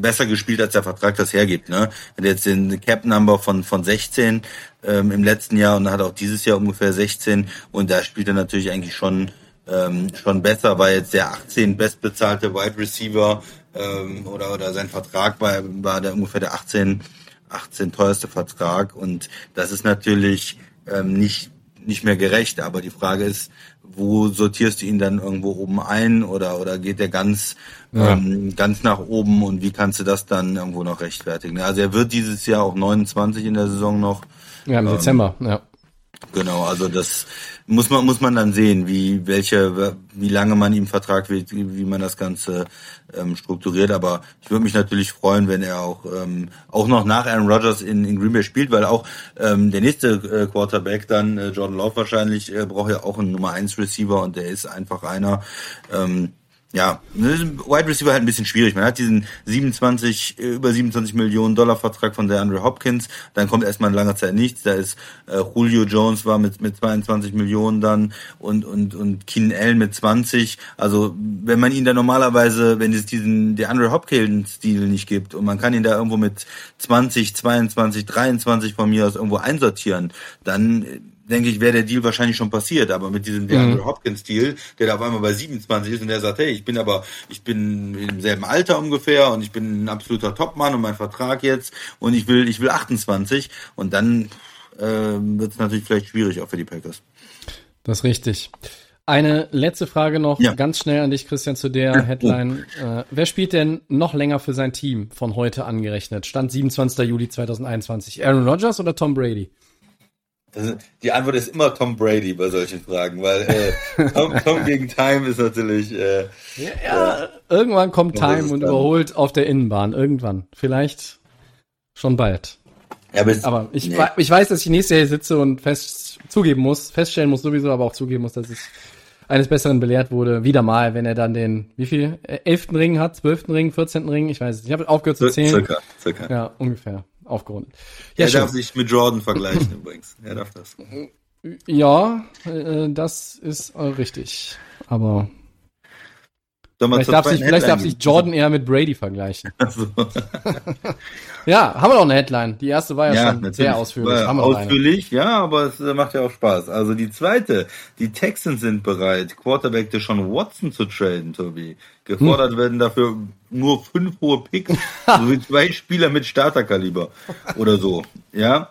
besser gespielt, als der Vertrag das hergibt, ne? Hat jetzt den Cap-Number von, von 16 ähm, im letzten Jahr und hat auch dieses Jahr ungefähr 16 und da spielt er natürlich eigentlich schon, ähm, schon besser, war jetzt der 18 bestbezahlte Wide Receiver ähm, oder, oder sein Vertrag war, war der ungefähr der 18 18 teuerste Vertrag und das ist natürlich ähm, nicht nicht mehr gerecht. Aber die Frage ist, wo sortierst du ihn dann irgendwo oben ein oder oder geht der ganz ja. ähm, ganz nach oben und wie kannst du das dann irgendwo noch rechtfertigen? Also er wird dieses Jahr auch 29 in der Saison noch. Ja, im ähm, Dezember, ja. Genau, also das muss man muss man dann sehen, wie welche wie lange man ihm Vertrag wie, wie man das Ganze ähm, strukturiert. Aber ich würde mich natürlich freuen, wenn er auch ähm, auch noch nach Aaron Rodgers in, in Green Bay spielt, weil auch ähm, der nächste äh, Quarterback dann äh, Jordan Love wahrscheinlich äh, braucht ja auch einen Nummer 1 Receiver und der ist einfach einer. Ähm, ja, Wide Receiver halt ein bisschen schwierig. Man hat diesen 27, äh, über 27 Millionen Dollar Vertrag von der Andre Hopkins, dann kommt erstmal in langer Zeit nichts. Da ist äh, Julio Jones war mit, mit 22 Millionen dann und, und, und Keenan Allen mit 20. Also, wenn man ihn da normalerweise, wenn es diesen, der Andre Hopkins-Stil nicht gibt und man kann ihn da irgendwo mit 20, 22, 23 von mir aus irgendwo einsortieren, dann denke ich, wäre der Deal wahrscheinlich schon passiert. Aber mit diesem DeAndre mhm. Hopkins Deal, der da auf einmal bei 27 ist und der sagt, hey, ich bin aber, ich bin im selben Alter ungefähr und ich bin ein absoluter Topmann und mein Vertrag jetzt und ich will, ich will 28 und dann äh, wird es natürlich vielleicht schwierig auch für die Packers. Das ist richtig. Eine letzte Frage noch ja. ganz schnell an dich, Christian, zu der Headline. Äh, wer spielt denn noch länger für sein Team von heute angerechnet? Stand 27. Juli 2021. Aaron Rodgers oder Tom Brady? Das, die Antwort ist immer Tom Brady bei solchen Fragen, weil äh, Tom, Tom [laughs] gegen Time ist natürlich. Äh, ja, ja, irgendwann kommt Time und überholt auf der Innenbahn. Irgendwann. Vielleicht schon bald. Ja, aber, aber ich, nee. ich weiß, dass ich nächstes Jahr sitze und fest zugeben muss, feststellen muss sowieso, aber auch zugeben muss, dass ich eines Besseren belehrt wurde. Wieder mal, wenn er dann den, wie viel? Äh, elften Ring hat, zwölften Ring, vierzehnten Ring, ich weiß es nicht. Ich habe aufgehört zu zählen. Circa, circa. Ja, ungefähr aufgerundet. Ja, er schön. darf sich mit Jordan vergleichen übrigens. Er darf das. Ja, äh, das ist äh, richtig. Aber vielleicht darf, sich, vielleicht darf sich Jordan eher mit Brady vergleichen. [laughs] So. [laughs] ja, haben wir noch eine Headline. Die erste war ja, ja schon sehr ausführlich. Ausführlich, ja, aber es äh, macht ja auch Spaß. Also die zweite, die Texans sind bereit, Quarterback Deshaun Watson zu traden, Tobi. Gefordert hm. werden dafür nur fünf hohe Picks, [laughs] sowie zwei Spieler mit Starterkaliber oder so. Ja.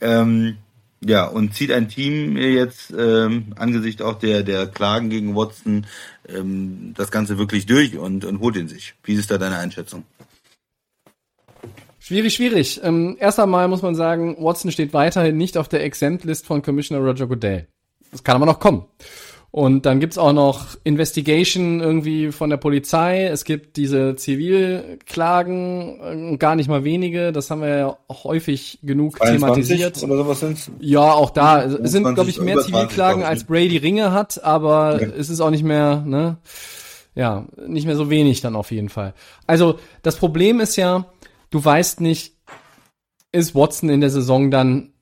Ähm, ja, und zieht ein Team jetzt ähm, angesichts auch der, der Klagen gegen Watson ähm, das Ganze wirklich durch und, und holt ihn sich. Wie ist da deine Einschätzung? Schwierig, schwierig. Ähm, erst einmal muss man sagen, Watson steht weiterhin nicht auf der Exempt-List von Commissioner Roger Goodell. Das kann aber noch kommen. Und dann gibt's auch noch Investigation irgendwie von der Polizei. Es gibt diese Zivilklagen, äh, gar nicht mal wenige. Das haben wir ja auch häufig genug thematisiert. Oder sowas sind's? Ja, auch da. Es sind, glaube ich, mehr Zivilklagen, als Brady Ringe hat, aber okay. es ist auch nicht mehr, ne? Ja, nicht mehr so wenig dann auf jeden Fall. Also, das Problem ist ja, du weißt nicht, ist Watson in der Saison dann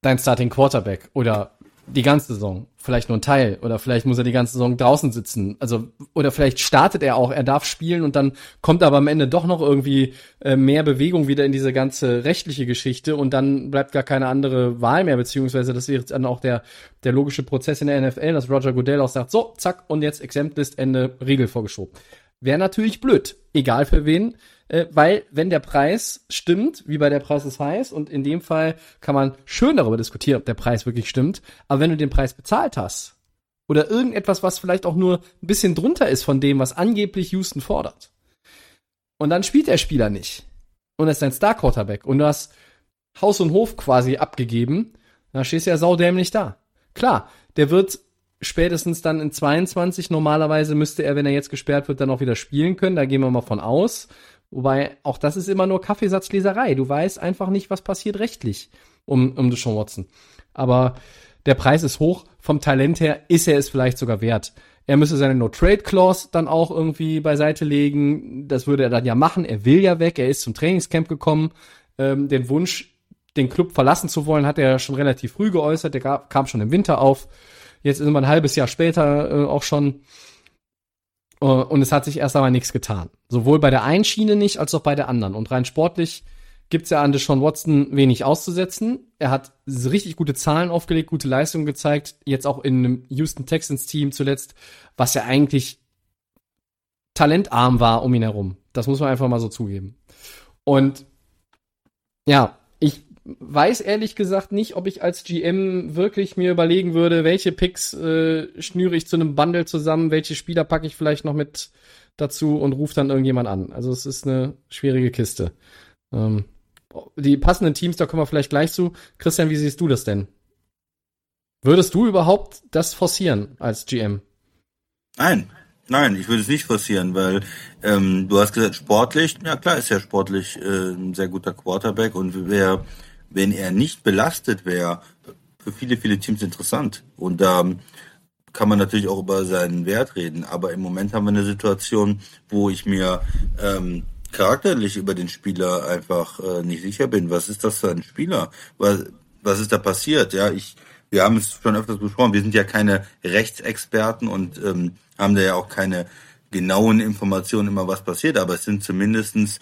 dein Starting Quarterback oder die ganze Saison, vielleicht nur ein Teil oder vielleicht muss er die ganze Saison draußen sitzen. Also oder vielleicht startet er auch, er darf spielen und dann kommt aber am Ende doch noch irgendwie äh, mehr Bewegung wieder in diese ganze rechtliche Geschichte und dann bleibt gar keine andere Wahl mehr beziehungsweise das wäre dann auch der der logische Prozess in der NFL, dass Roger Goodell auch sagt, so zack und jetzt Exemptlist Ende Riegel vorgeschoben. Wäre natürlich blöd, egal für wen äh, weil wenn der Preis stimmt, wie bei der Preis ist heiß, und in dem Fall kann man schön darüber diskutieren, ob der Preis wirklich stimmt, aber wenn du den Preis bezahlt hast, oder irgendetwas, was vielleicht auch nur ein bisschen drunter ist von dem, was angeblich Houston fordert, und dann spielt der Spieler nicht, und ist dein Star-Quarterback, und du hast Haus und Hof quasi abgegeben, dann stehst du ja saudämlich da. Klar, der wird spätestens dann in 22 normalerweise müsste er, wenn er jetzt gesperrt wird, dann auch wieder spielen können. Da gehen wir mal von aus. Wobei, auch das ist immer nur Kaffeesatzleserei. Du weißt einfach nicht, was passiert rechtlich um, um Deshaun Watson. Aber der Preis ist hoch. Vom Talent her ist er es vielleicht sogar wert. Er müsste seine No-Trade-Clause dann auch irgendwie beiseite legen. Das würde er dann ja machen. Er will ja weg. Er ist zum Trainingscamp gekommen. Ähm, den Wunsch, den Club verlassen zu wollen, hat er schon relativ früh geäußert. Der kam schon im Winter auf. Jetzt ist immer ein halbes Jahr später äh, auch schon. Äh, und es hat sich erst einmal nichts getan. Sowohl bei der einen Schiene nicht, als auch bei der anderen. Und rein sportlich gibt's ja an Deshaun Watson wenig auszusetzen. Er hat richtig gute Zahlen aufgelegt, gute Leistungen gezeigt. Jetzt auch in einem Houston Texans Team zuletzt, was ja eigentlich talentarm war um ihn herum. Das muss man einfach mal so zugeben. Und Ja, ich weiß ehrlich gesagt nicht, ob ich als GM wirklich mir überlegen würde, welche Picks äh, schnüre ich zu einem Bundle zusammen, welche Spieler packe ich vielleicht noch mit dazu und rufe dann irgendjemand an. Also es ist eine schwierige Kiste. Ähm, die passenden Teams, da kommen wir vielleicht gleich zu. Christian, wie siehst du das denn? Würdest du überhaupt das forcieren als GM? Nein, nein, ich würde es nicht forcieren, weil ähm, du hast gesagt, sportlich, ja klar ist er sportlich äh, ein sehr guter Quarterback und wer, wenn er nicht belastet wäre, für viele, viele Teams interessant. Und da ähm, kann man natürlich auch über seinen Wert reden, aber im Moment haben wir eine Situation, wo ich mir ähm, charakterlich über den Spieler einfach äh, nicht sicher bin. Was ist das für ein Spieler? Was, was ist da passiert? Ja, ich wir haben es schon öfters besprochen, wir sind ja keine Rechtsexperten und ähm, haben da ja auch keine genauen Informationen immer, was passiert, aber es sind zumindestens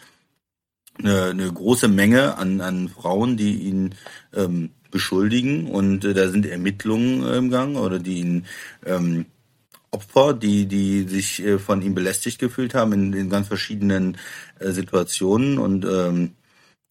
eine, eine große Menge an, an Frauen, die ihn ähm, beschuldigen und äh, da sind Ermittlungen äh, im Gang oder die ihn ähm, Opfer, die, die sich äh, von ihm belästigt gefühlt haben in, in ganz verschiedenen äh, Situationen und ähm,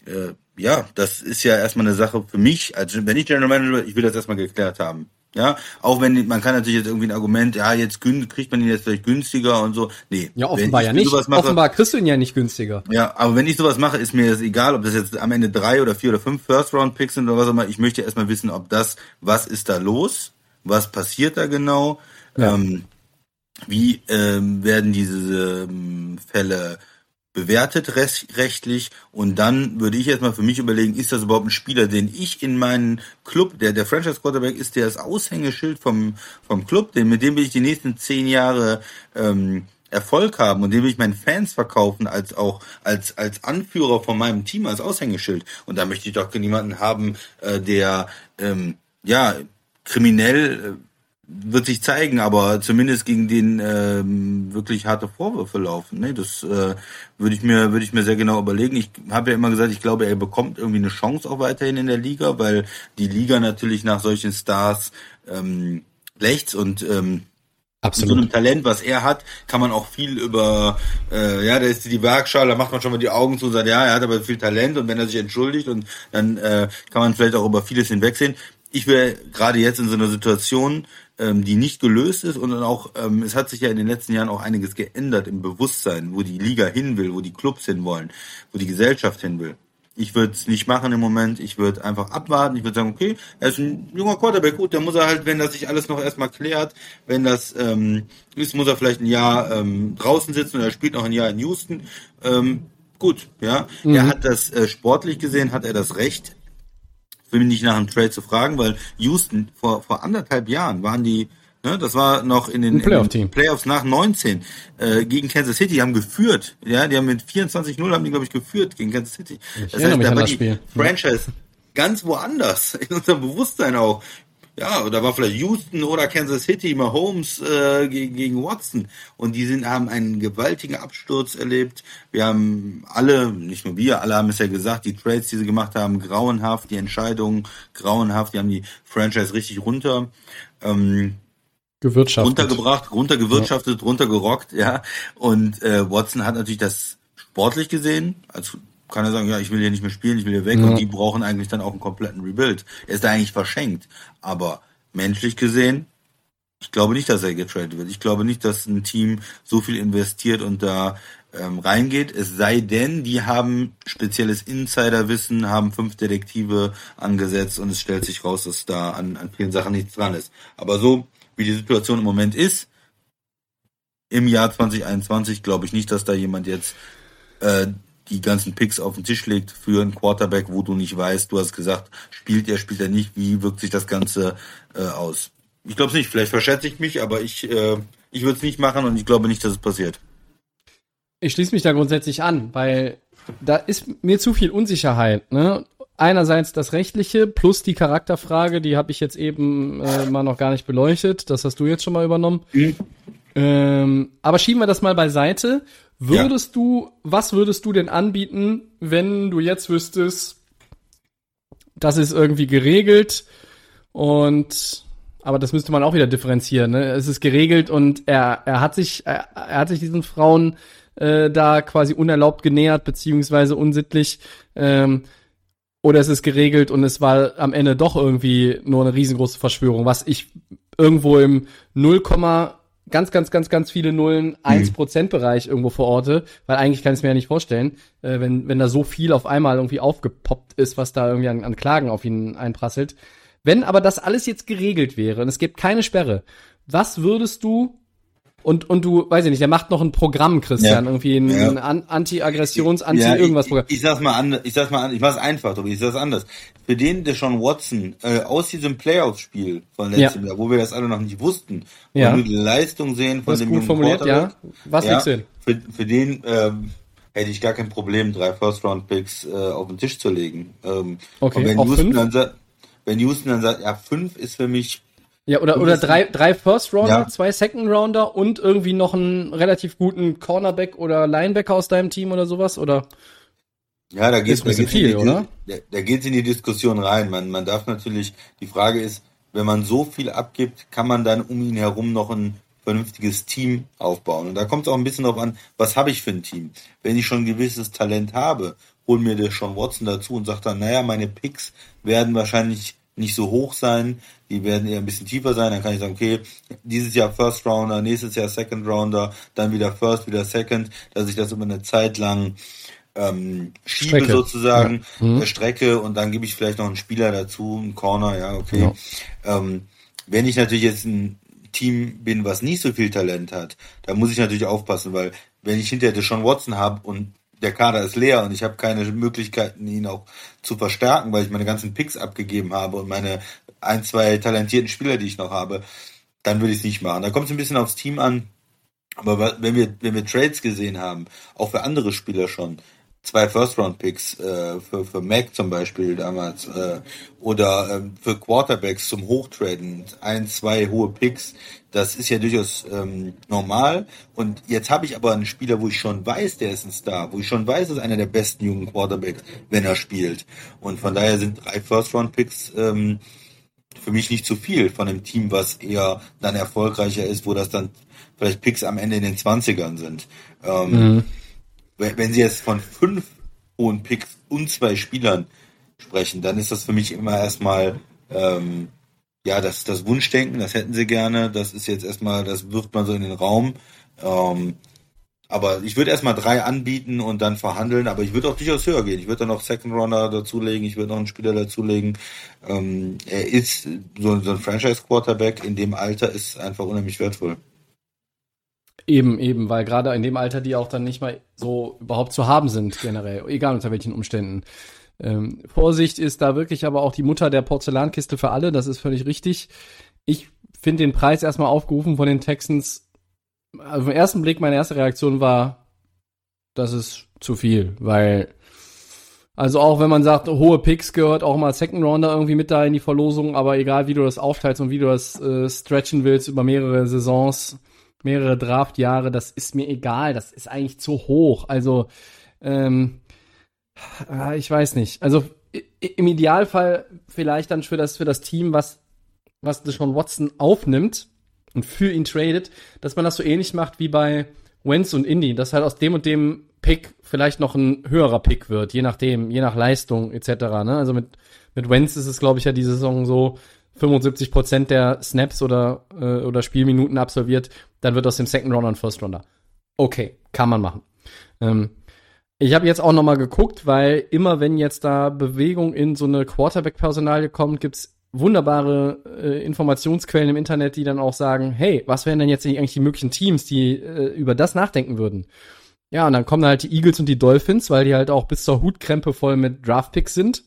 äh, ja, das ist ja erstmal eine Sache für mich, also wenn ich General Manager, ich will das erstmal geklärt haben. Ja, auch wenn man kann natürlich jetzt irgendwie ein Argument, ja, jetzt kriegt man ihn jetzt vielleicht günstiger und so. Nee, ja, offenbar ja nicht. Mache, offenbar kriegst du ihn ja nicht günstiger. Ja, aber wenn ich sowas mache, ist mir das egal, ob das jetzt am Ende drei oder vier oder fünf First Round Picks sind oder was auch immer. Ich möchte erstmal wissen, ob das, was ist da los, was passiert da genau, ja. ähm, wie ähm, werden diese ähm, Fälle bewertet rechtlich. Und dann würde ich jetzt mal für mich überlegen, ist das überhaupt ein Spieler, den ich in meinen Club, der der Franchise Quarterback ist, der das Aushängeschild vom vom Club, den mit dem will ich die nächsten zehn Jahre ähm, Erfolg haben und den will ich meinen Fans verkaufen als auch als als Anführer von meinem Team als Aushängeschild. Und da möchte ich doch niemanden haben, äh, der ähm, ja kriminell äh, wird sich zeigen, aber zumindest gegen den ähm, wirklich harte Vorwürfe laufen. Ne? Das äh, würde ich mir würde ich mir sehr genau überlegen. Ich habe ja immer gesagt, ich glaube, er bekommt irgendwie eine Chance auch weiterhin in der Liga, weil die Liga natürlich nach solchen Stars ähm, lechzt und ähm, Absolut. Mit so einem Talent, was er hat, kann man auch viel über, äh, ja, da ist die Werkschale, da macht man schon mal die Augen zu und sagt, ja, er hat aber viel Talent und wenn er sich entschuldigt und dann äh, kann man vielleicht auch über vieles hinwegsehen. Ich wäre gerade jetzt in so einer Situation, die nicht gelöst ist und dann auch, ähm, es hat sich ja in den letzten Jahren auch einiges geändert im Bewusstsein, wo die Liga hin will, wo die Clubs hin wollen, wo die Gesellschaft hin will. Ich würde es nicht machen im Moment. Ich würde einfach abwarten. Ich würde sagen, okay, er ist ein junger Quarterback. Gut, dann muss er halt, wenn das sich alles noch erstmal klärt, wenn das ähm, ist, muss er vielleicht ein Jahr ähm, draußen sitzen oder er spielt noch ein Jahr in Houston. Ähm, gut, ja. Mhm. Er hat das äh, sportlich gesehen, hat er das Recht, will mich nicht nach einem Trade zu fragen, weil Houston vor, vor anderthalb Jahren waren die, ne, das war noch in den, Playoff in den Playoffs nach 19 äh, gegen Kansas City, die haben geführt, ja, die haben mit 24-0 haben die, glaube ich, geführt gegen Kansas City. Ich das heißt, da war die Spiel. Franchise ganz woanders, [laughs] in unserem Bewusstsein auch ja, da war vielleicht Houston oder Kansas City, Mahomes äh, gegen, gegen Watson. Und die sind, haben einen gewaltigen Absturz erlebt. Wir haben alle, nicht nur wir, alle haben es ja gesagt, die Trades, die sie gemacht haben, grauenhaft, die Entscheidungen grauenhaft, die haben die Franchise richtig runter. Ähm, gewirtschaftet. runtergebracht, runtergewirtschaftet, ja. runtergerockt, ja. Und äh, Watson hat natürlich das sportlich gesehen, als kann er sagen, ja, ich will hier nicht mehr spielen, ich will hier weg. Ja. Und die brauchen eigentlich dann auch einen kompletten Rebuild. Er ist da eigentlich verschenkt. Aber menschlich gesehen, ich glaube nicht, dass er getradet wird. Ich glaube nicht, dass ein Team so viel investiert und da ähm, reingeht. Es sei denn, die haben spezielles Insiderwissen, haben fünf Detektive angesetzt und es stellt sich raus, dass da an, an vielen Sachen nichts dran ist. Aber so wie die Situation im Moment ist, im Jahr 2021 glaube ich nicht, dass da jemand jetzt äh, die ganzen Picks auf den Tisch legt für einen Quarterback, wo du nicht weißt, du hast gesagt, spielt er, spielt er nicht, wie wirkt sich das Ganze äh, aus? Ich glaube es nicht, vielleicht verschätze ich mich, aber ich, äh, ich würde es nicht machen und ich glaube nicht, dass es passiert. Ich schließe mich da grundsätzlich an, weil da ist mir zu viel Unsicherheit. Ne? Einerseits das Rechtliche plus die Charakterfrage, die habe ich jetzt eben äh, mal noch gar nicht beleuchtet. Das hast du jetzt schon mal übernommen. Mhm. Ähm, aber schieben wir das mal beiseite Würdest ja. du, was würdest du denn anbieten, wenn du jetzt wüsstest, das ist irgendwie geregelt und aber das müsste man auch wieder differenzieren. Ne? Es ist geregelt und er, er hat sich er, er hat sich diesen Frauen äh, da quasi unerlaubt genähert beziehungsweise unsittlich. Ähm, oder es ist geregelt und es war am Ende doch irgendwie nur eine riesengroße Verschwörung, was ich irgendwo im 0, ganz, ganz, ganz, ganz viele Nullen, 1% Bereich irgendwo verorte, weil eigentlich kann ich es mir ja nicht vorstellen, äh, wenn, wenn da so viel auf einmal irgendwie aufgepoppt ist, was da irgendwie an, an Klagen auf ihn einprasselt. Wenn aber das alles jetzt geregelt wäre und es gibt keine Sperre, was würdest du und, und du, weiß ich nicht, der macht noch ein Programm, Christian, Ja. irgendwie ein, Ja. ein An- Anti-Aggressions-, Ja, Anti-Irgendwas-Programm. Ich, ich sag's mal anders, ich sag's mal an, ich mach's einfach, ich sag's anders. Für den, der Sean Watson, äh, aus diesem Playoff-Spiel von letztem Jahr, wo wir das alle noch nicht wussten, wo Ja. wir die Leistung sehen von Das dem gut jungen formuliert, ja. Was ja, hin? Für, für den, ähm, hätte ich gar kein Problem, drei First-Round-Picks äh, auf den Tisch zu legen. Ähm, Okay, wenn Houston dann wenn Houston dann sagt, ja, fünf ist für mich Ja, oder, Und oder drei, drei First Rounder, Ja. zwei Second Rounder und irgendwie noch einen relativ guten Cornerback oder Linebacker aus deinem Team oder sowas, oder? Ja, da geht in viel, die, oder? Da, da geht's in die Diskussion rein. Man, man darf natürlich, die Frage ist, wenn man so viel abgibt, kann man dann um ihn herum noch ein vernünftiges Team aufbauen. Und da kommt es auch ein bisschen darauf an, was habe ich für ein Team? Wenn ich schon ein gewisses Talent habe, hol mir der Sean Watson dazu und sagt dann, naja, meine Picks werden wahrscheinlich nicht so hoch sein, die werden eher ein bisschen tiefer sein, dann kann ich sagen, okay, dieses Jahr First Rounder, nächstes Jahr Second Rounder, dann wieder First, wieder Second, dass ich das über eine Zeit lang ähm, schiebe Strecke. sozusagen, Ja. Mhm. äh, Strecke und dann gebe ich vielleicht noch einen Spieler dazu, einen Corner, ja, okay. Ähm, wenn ich natürlich jetzt ein Team bin, was nicht so viel Talent hat, dann muss ich natürlich aufpassen, weil wenn ich hinterher Sean Watson habe und der Kader ist leer und ich habe keine Möglichkeiten, ihn auch zu verstärken, weil ich meine ganzen Picks abgegeben habe und meine ein, zwei talentierten Spieler, die ich noch habe, dann würde ich es nicht machen. Da kommt es ein bisschen aufs Team an. Aber wenn wir, wenn wir Trades gesehen haben, auch für andere Spieler schon, zwei First-Round-Picks äh, für, für Mac zum Beispiel damals äh, oder ähm, für Quarterbacks zum Hochtraden, ein, zwei hohe Picks, das ist ja durchaus ähm, normal. Und jetzt habe ich aber einen Spieler, wo ich schon weiß, der ist ein Star, wo ich schon weiß, ist einer der besten jungen Quarterbacks, wenn er spielt. Und von daher sind drei First-Round-Picks ähm, für mich nicht zu viel von einem Team, was eher dann erfolgreicher ist, wo das dann vielleicht Picks am Ende in den 20ern sind. Ähm, wenn, wenn Sie jetzt von fünf hohen Picks und zwei Spielern sprechen, dann ist das für mich immer erstmal ähm, ja das, das Wunschdenken, das hätten Sie gerne, das ist jetzt erstmal, das wirft man so in den Raum. Ähm, aber ich würde erstmal drei anbieten und dann verhandeln, aber ich würde auch durchaus höher gehen. Ich würde dann noch Second Runner dazulegen, ich würde noch einen Spieler dazulegen. Ähm, er ist so, so ein Franchise-Quarterback in dem Alter ist einfach unheimlich wertvoll. Eben, eben, weil gerade in dem Alter die auch dann nicht mal so überhaupt zu haben sind, generell, egal unter welchen Umständen. Ähm, Vorsicht ist da wirklich aber auch die Mutter der Porzellankiste für alle, das ist völlig richtig. Ich finde den Preis erstmal aufgerufen von den Texans. Also im ersten Blick, meine erste Reaktion war, das ist zu viel, weil also auch wenn man sagt, hohe Picks gehört auch mal Second Rounder irgendwie mit da in die Verlosung, aber egal wie du das aufteilst und wie du das äh, stretchen willst über mehrere Saisons, mehrere Draftjahre, das ist mir egal, das ist eigentlich zu hoch. Also ähm, ah, ich weiß nicht. Also im Idealfall vielleicht dann für das für das Team, was was Deshaun Watson aufnimmt und für ihn tradet, dass man das so ähnlich macht wie bei Wentz und Indy, dass halt aus dem und dem Pick vielleicht noch ein höherer Pick wird, je nachdem, je nach Leistung etc. Ne? Also mit mit Wentz ist es glaube ich ja die Saison so 75 Prozent der Snaps oder äh, oder Spielminuten absolviert, dann wird aus dem Second Rounder ein First Rounder. Okay, kann man machen. Ähm, ich habe jetzt auch noch mal geguckt, weil immer wenn jetzt da Bewegung in so eine Quarterback-Personalie kommt, gibt's wunderbare äh, Informationsquellen im Internet, die dann auch sagen, hey, was wären denn jetzt eigentlich die möglichen Teams, die äh, über das nachdenken würden? Ja, und dann kommen halt die Eagles und die Dolphins, weil die halt auch bis zur Hutkrempe voll mit Draftpicks sind.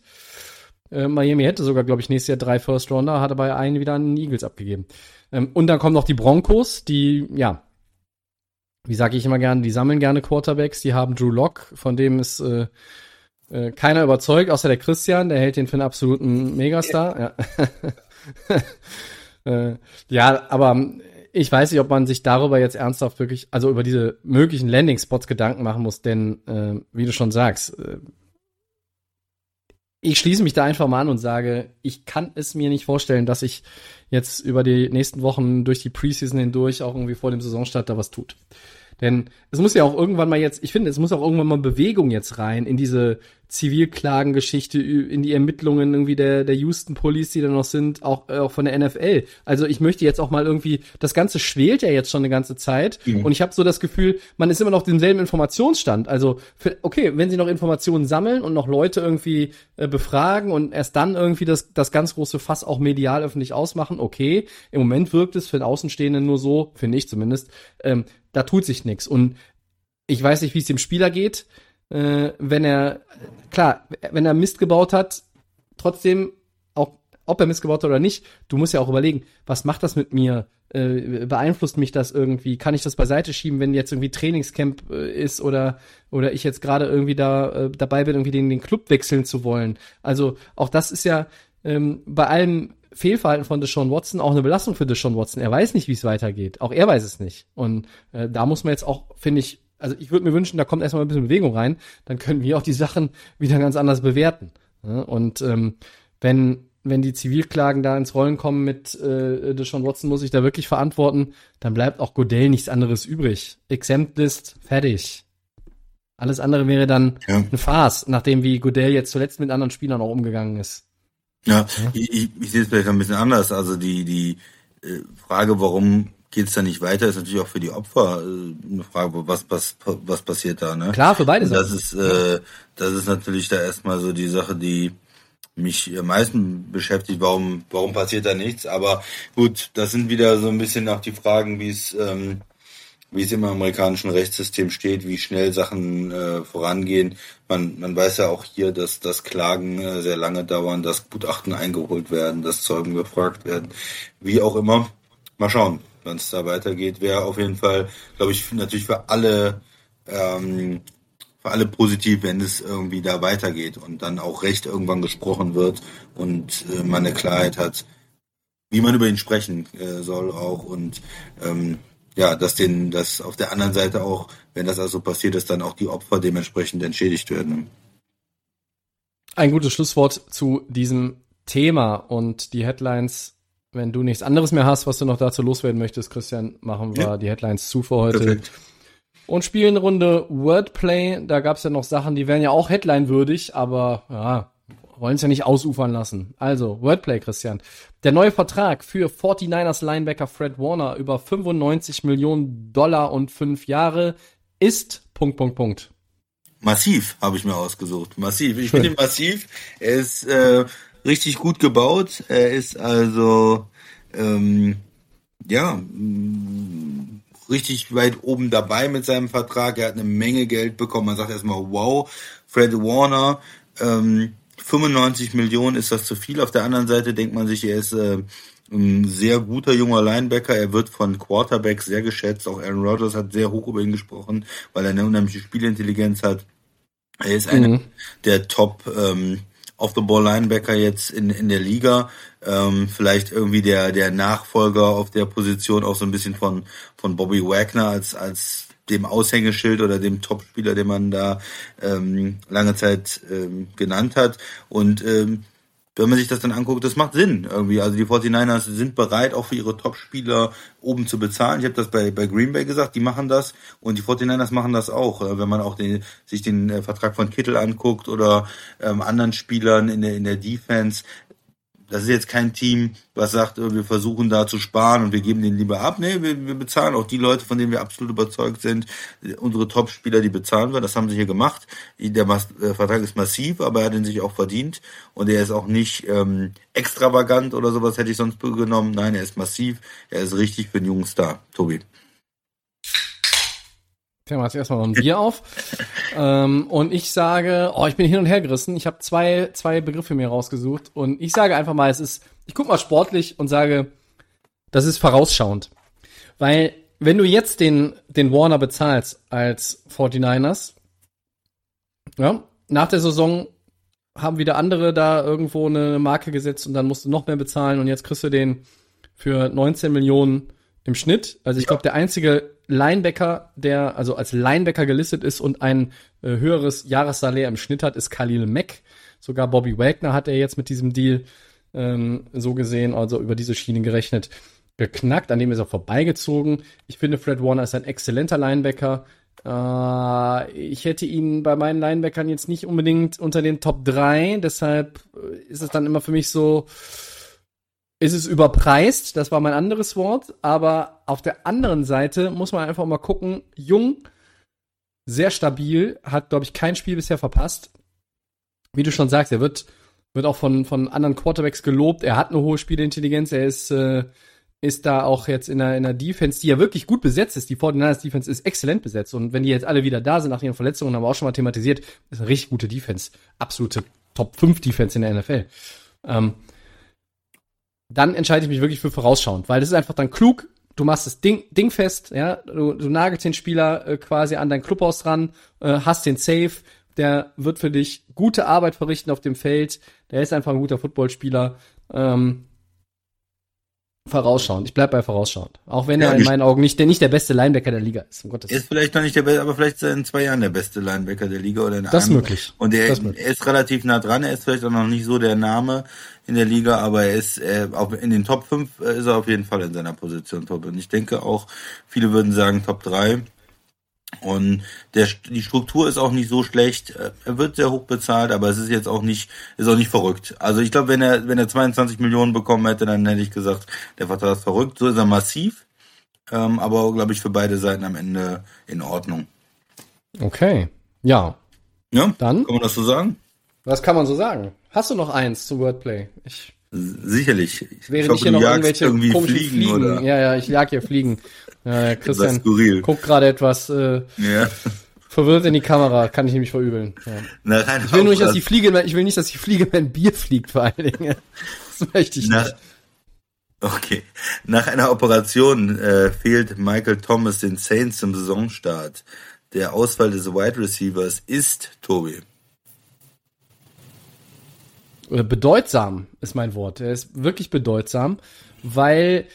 Äh, Miami hätte sogar, glaube ich, nächstes Jahr drei First Rounder, hat aber einen wieder an den Eagles abgegeben. Ähm, und dann kommen noch die Broncos, die, ja, wie sage ich immer gerne, die sammeln gerne Quarterbacks, die haben Drew Lock, von dem ist äh, äh, keiner überzeugt, außer der Christian, der hält den für einen absoluten Megastar. Ja, [laughs] äh, ja aber ich weiß nicht, ob man sich darüber jetzt ernsthaft wirklich, also über diese möglichen Landing-Spots Gedanken machen muss, denn äh, wie du schon sagst, äh, ich schließe mich da einfach mal an und sage, ich kann es mir nicht vorstellen, dass ich jetzt über die nächsten Wochen durch die Preseason hindurch auch irgendwie vor dem Saisonstart da was tut. Denn es muss ja auch irgendwann mal jetzt, ich finde, es muss auch irgendwann mal Bewegung jetzt rein in diese Zivilklagengeschichte in die Ermittlungen irgendwie der, der Houston Police, die da noch sind, auch, äh, auch von der NFL. Also ich möchte jetzt auch mal irgendwie, das Ganze schwelt ja jetzt schon eine ganze Zeit mhm. und ich habe so das Gefühl, man ist immer noch demselben Informationsstand. Also für, okay, wenn sie noch Informationen sammeln und noch Leute irgendwie äh, befragen und erst dann irgendwie das, das ganz große Fass auch medial öffentlich ausmachen, okay. Im Moment wirkt es für den Außenstehenden nur so, finde ich zumindest, ähm, da tut sich nichts. Und ich weiß nicht, wie es dem Spieler geht, äh, wenn er, klar, wenn er Mist gebaut hat, trotzdem, auch ob er Mist gebaut hat oder nicht, du musst ja auch überlegen, was macht das mit mir? Äh, beeinflusst mich das irgendwie? Kann ich das beiseite schieben, wenn jetzt irgendwie Trainingscamp äh, ist oder oder ich jetzt gerade irgendwie da äh, dabei bin, irgendwie den, den Club wechseln zu wollen? Also auch das ist ja ähm, bei allem Fehlverhalten von Deshaun Watson auch eine Belastung für Deshaun Watson. Er weiß nicht, wie es weitergeht. Auch er weiß es nicht. Und äh, da muss man jetzt auch, finde ich, also ich würde mir wünschen, da kommt erstmal ein bisschen Bewegung rein, dann können wir auch die Sachen wieder ganz anders bewerten. Ja, und ähm, wenn wenn die Zivilklagen da ins Rollen kommen mit äh, Deshaun Watson muss ich da wirklich verantworten, dann bleibt auch Godell nichts anderes übrig. Exempt List, fertig. Alles andere wäre dann ja. eine Farce, nachdem wie Godell jetzt zuletzt mit anderen Spielern auch umgegangen ist. Ja, ja. Ich, ich, ich sehe es vielleicht ein bisschen anders. Also die, die äh, Frage, warum geht es da nicht weiter, ist natürlich auch für die Opfer äh, eine Frage, was, was, was passiert da, ne? Klar, für beide Seiten. Das ist, äh, das ist natürlich da erstmal so die Sache, die mich am meisten beschäftigt, warum, warum passiert da nichts. Aber gut, das sind wieder so ein bisschen auch die Fragen, wie es, ähm, wie es im amerikanischen Rechtssystem steht, wie schnell Sachen äh, vorangehen. Man, man weiß ja auch hier, dass, dass Klagen äh, sehr lange dauern, dass Gutachten eingeholt werden, dass Zeugen befragt werden, wie auch immer. Mal schauen, wann es da weitergeht. Wäre auf jeden Fall, glaube ich, natürlich für alle ähm, für alle positiv, wenn es irgendwie da weitergeht und dann auch Recht irgendwann gesprochen wird und äh, man eine Klarheit hat, wie man über ihn sprechen äh, soll auch und ähm, ja, dass den, dass auf der anderen Seite auch, wenn das also passiert ist, dann auch die Opfer dementsprechend entschädigt werden. Ein gutes Schlusswort zu diesem Thema und die Headlines. Wenn du nichts anderes mehr hast, was du noch dazu loswerden möchtest, Christian, machen wir ja. die Headlines zu für heute. Perfekt. Und spielen Runde Wordplay. Da gab's ja noch Sachen, die wären ja auch Headline-würdig, aber ja, wollen es ja nicht ausufern lassen. Also, Wordplay, Christian. Der neue Vertrag für 49ers Linebacker Fred Warner über 95 Millionen Dollar und fünf Jahre ist Punkt, Punkt, Punkt. Massiv habe ich mir ausgesucht. Massiv. Ich finde massiv. Er ist äh, richtig gut gebaut. Er ist also ähm, ja richtig weit oben dabei mit seinem Vertrag. Er hat eine Menge Geld bekommen. Man sagt erstmal, wow, Fred Warner, ähm, 95 Millionen ist das zu viel. Auf der anderen Seite denkt man sich, er ist äh, ein sehr guter junger Linebacker. Er wird von Quarterbacks sehr geschätzt. Auch Aaron Rodgers hat sehr hoch über ihn gesprochen, weil er eine unheimliche Spielintelligenz hat. Er ist einer mhm. der Top ähm, Off-the-Ball-Linebacker jetzt in, in der Liga. Ähm, vielleicht irgendwie der, der Nachfolger auf der Position auch so ein bisschen von, von Bobby Wagner als, als dem Aushängeschild oder dem Topspieler, den man da ähm, lange Zeit ähm, genannt hat. Und ähm, wenn man sich das dann anguckt, das macht Sinn irgendwie. Also die 49ers sind bereit, auch für ihre Top-Spieler oben zu bezahlen. Ich habe das bei, bei Green Bay gesagt, die machen das und die 49ers machen das auch. Äh, wenn man auch den, sich den äh, Vertrag von Kittel anguckt oder ähm, anderen Spielern in der, in der Defense, das ist jetzt kein Team, was sagt, äh, wir versuchen da zu sparen und wir geben den lieber ab. Nee, wir, wir bezahlen auch die Leute, von denen wir absolut überzeugt sind. Unsere Top-Spieler, die bezahlen wir. Das haben sie hier gemacht. Der äh, Vertrag ist massiv, aber er hat ihn sich auch verdient. Und er ist auch nicht ähm, extravagant oder sowas hätte ich sonst genommen. Nein, er ist massiv. Er ist richtig für einen jungen Star. Tobi. Fängen wir jetzt erstmal noch ein Bier auf. ähm, und ich sage, oh, ich bin hin und her gerissen. Ich habe zwei, zwei Begriffe mir rausgesucht. Und ich sage einfach mal, es ist, ich guck mal sportlich und sage, das ist vorausschauend. Weil, wenn du jetzt den, den Warner bezahlst als 49ers, ja, nach der Saison haben wieder andere da irgendwo eine Marke gesetzt und dann musst du noch mehr bezahlen und jetzt kriegst du den für 19 Millionen im Schnitt. Also ich glaube, der einzige Linebacker, der also als Linebacker gelistet ist und ein äh, höheres Jahressalär im Schnitt hat, ist Khalil Mack. Sogar Bobby Wagner hat er jetzt mit diesem Deal ähm, so gesehen, also über diese Schiene gerechnet, geknackt. An dem ist er vorbeigezogen. Ich finde, Fred Warner ist ein exzellenter Linebacker. Äh, ich hätte ihn bei meinen Linebackern jetzt nicht unbedingt unter den Top 3, deshalb äh, ist es dann immer für mich so, ist es überpreist, das war mein anderes Wort, aber auf der anderen Seite muss man einfach mal gucken, jung, sehr stabil, hat, glaube ich, kein Spiel bisher verpasst. Wie du schon sagst, er wird, wird auch von, von anderen Quarterbacks gelobt, er hat eine hohe Spielintelligenz, er ist, äh, ist da auch jetzt in der, in der Defense, die ja wirklich gut besetzt ist. Die 49ers Defense ist exzellent besetzt. Und wenn die jetzt alle wieder da sind nach ihren Verletzungen, haben wir auch schon mal thematisiert, ist eine richtig gute Defense. Absolute Top 5 Defense in der NFL. Ähm, dann entscheide ich mich wirklich für vorausschauend, weil das ist einfach dann klug. Du machst das Ding, Ding fest, ja, du, du nagelst den Spieler äh, quasi an dein Clubhaus dran, äh, hast den Safe, der wird für dich gute Arbeit verrichten auf dem Feld, der ist einfach ein guter Footballspieler. Ähm, vorausschauend. Ich bleib bei vorausschauend. Auch wenn ja, er in meinen Augen nicht der, nicht der beste Linebacker der Liga ist. Um Gottes ist vielleicht noch nicht der beste, aber vielleicht ist er in zwei Jahren der beste Linebacker der Liga oder in Das ist möglich. Und er, das er ist relativ nah dran. Er ist vielleicht auch noch nicht so der Name in der Liga, aber er ist äh, auch in den Top 5 äh, ist er auf jeden Fall in seiner Position top. Und ich denke auch, viele würden sagen Top 3. Und der, die Struktur ist auch nicht so schlecht. Er wird sehr hoch bezahlt, aber es ist jetzt auch nicht, ist auch nicht verrückt. Also ich glaube, wenn er, wenn er 22 Millionen bekommen hätte, dann hätte ich gesagt, der Vertrag ist verrückt. So ist er massiv. Ähm, aber glaube ich für beide Seiten am Ende in Ordnung. Okay. Ja. Ja, dann. Kann man das so sagen? Was kann man so sagen? Hast du noch eins zu Wordplay? Ich Sicherlich. Ich, hoffe, ich hier noch irgendwelche irgendwie komischen Fliegen, Fliegen. Oder? Ja, ja, ich jag hier Fliegen. Ja, Christian guckt gerade etwas äh, ja. verwirrt in die Kamera, kann ich nämlich verübeln. Ja. Na, ich will nur nicht, dass die Fliege, ich will nicht, dass die Fliege mein Bier fliegt, vor allen Dingen. Das möchte ich Na, nicht. Okay. Nach einer Operation äh, fehlt Michael Thomas den Saints zum Saisonstart. Der Ausfall des Wide Receivers ist, Tobi. Bedeutsam ist mein Wort. Er ist wirklich bedeutsam, weil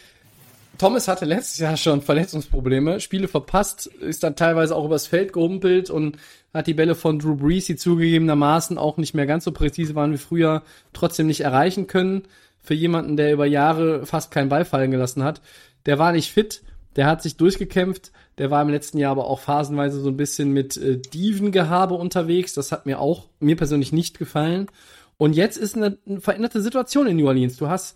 Thomas hatte letztes Jahr schon Verletzungsprobleme, Spiele verpasst, ist dann teilweise auch übers Feld gehumpelt und hat die Bälle von Drew Brees, die zugegebenermaßen auch nicht mehr ganz so präzise waren wie früher, trotzdem nicht erreichen können. Für jemanden, der über Jahre fast keinen Ball fallen gelassen hat. Der war nicht fit, der hat sich durchgekämpft, der war im letzten Jahr aber auch phasenweise so ein bisschen mit äh, Diven-Gehabe unterwegs. Das hat mir auch, mir persönlich nicht gefallen. Und jetzt ist eine, eine veränderte Situation in New Orleans. Du hast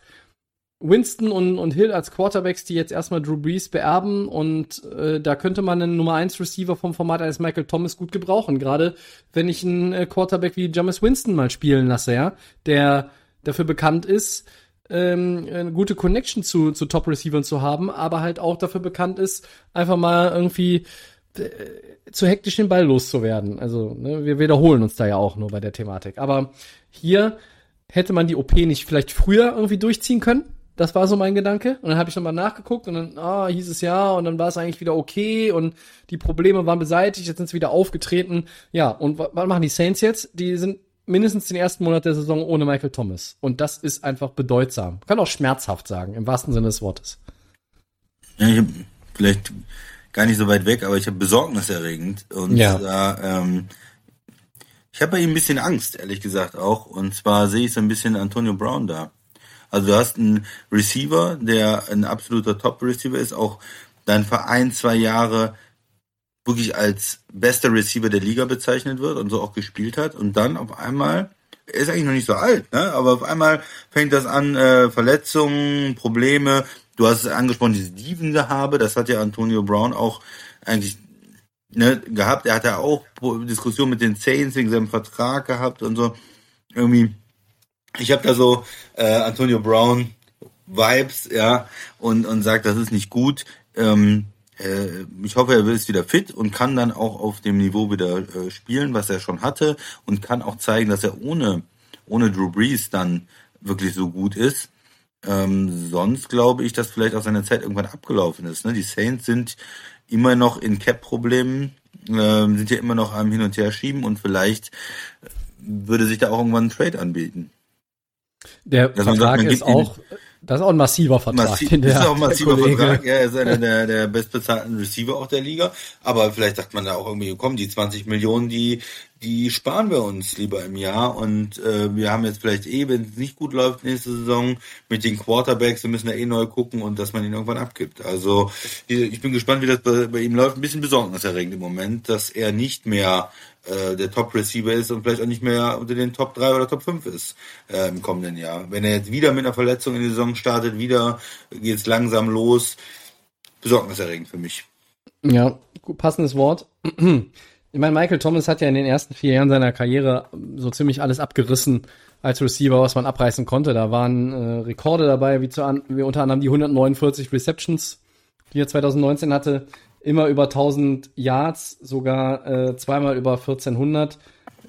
Winston und, und Hill als Quarterbacks, die jetzt erstmal Drew Brees beerben und äh, da könnte man einen Nummer 1 Receiver vom Format eines Michael Thomas gut gebrauchen, gerade wenn ich einen äh, Quarterback wie James Winston mal spielen lasse, ja, der dafür bekannt ist, ähm, eine gute Connection zu, zu Top-Receivern zu haben, aber halt auch dafür bekannt ist, einfach mal irgendwie zu hektisch den Ball loszuwerden. Also, ne, wir wiederholen uns da ja auch nur bei der Thematik. Aber hier hätte man die OP nicht vielleicht früher irgendwie durchziehen können? Das war so mein Gedanke. Und dann habe ich nochmal nachgeguckt und dann ah, hieß es ja und dann war es eigentlich wieder okay und die Probleme waren beseitigt, jetzt sind sie wieder aufgetreten. Ja, und was machen die Saints jetzt? Die sind mindestens den ersten Monat der Saison ohne Michael Thomas. Und das ist einfach bedeutsam. kann auch schmerzhaft sagen, im wahrsten Sinne des Wortes. Ja, ich hab vielleicht gar nicht so weit weg, aber ich habe besorgniserregend. Und ja. da, ähm, ich habe bei ihm ein bisschen Angst, ehrlich gesagt auch. Und zwar sehe ich so ein bisschen Antonio Brown da. Also du hast einen Receiver, der ein absoluter Top-Receiver ist, auch dein Verein zwei Jahre wirklich als bester Receiver der Liga bezeichnet wird und so auch gespielt hat und dann auf einmal er ist eigentlich noch nicht so alt, ne? aber auf einmal fängt das an, äh, Verletzungen, Probleme. Du hast es angesprochen, diese Dievengehabe, das hat ja Antonio Brown auch eigentlich ne, gehabt. Er hat ja auch Diskussionen mit den Saints wegen seinem Vertrag gehabt und so. Irgendwie ich habe da so äh, Antonio Brown Vibes, ja, und, und sagt, das ist nicht gut. Ähm, äh, ich hoffe, er ist wieder fit und kann dann auch auf dem Niveau wieder äh, spielen, was er schon hatte und kann auch zeigen, dass er ohne, ohne Drew Brees dann wirklich so gut ist. Ähm, sonst glaube ich, dass vielleicht auch seine Zeit irgendwann abgelaufen ist. Ne? Die Saints sind immer noch in Cap-Problemen, äh, sind ja immer noch am Hin und Her schieben und vielleicht würde sich da auch irgendwann ein Trade anbieten. Der Vertrag sagt, ist auch, Das ist auch ein massiver Vertrag. Massi den das der ist auch ein massiver Vertrag. Ja, er ist einer der, der bestbezahlten Receiver auch der Liga. Aber vielleicht sagt man da auch irgendwie, komm, die 20 Millionen, die, die sparen wir uns lieber im Jahr. Und äh, wir haben jetzt vielleicht eh, wenn es nicht gut läuft nächste Saison, mit den Quarterbacks, wir müssen da eh neu gucken und dass man ihn irgendwann abgibt. Also ich bin gespannt, wie das bei, bei ihm läuft. Ein bisschen besorgniserregend im Moment, dass er nicht mehr äh, der Top-Receiver ist und vielleicht auch nicht mehr unter den Top 3 oder Top 5 ist äh, im kommenden Jahr. Wenn er jetzt wieder mit einer Verletzung in die Saison startet, wieder geht's langsam los. Besorgniserregend für mich. Ja, passendes Wort. [clears throat] Ich meine, Michael Thomas hat ja in den ersten vier Jahren seiner Karriere so ziemlich alles abgerissen als Receiver, was man abreißen konnte. Da waren äh, Rekorde dabei, wie, zu wie unter anderem die 149 Receptions, die er 2019 hatte, immer über 1000 Yards, sogar äh, zweimal über 1400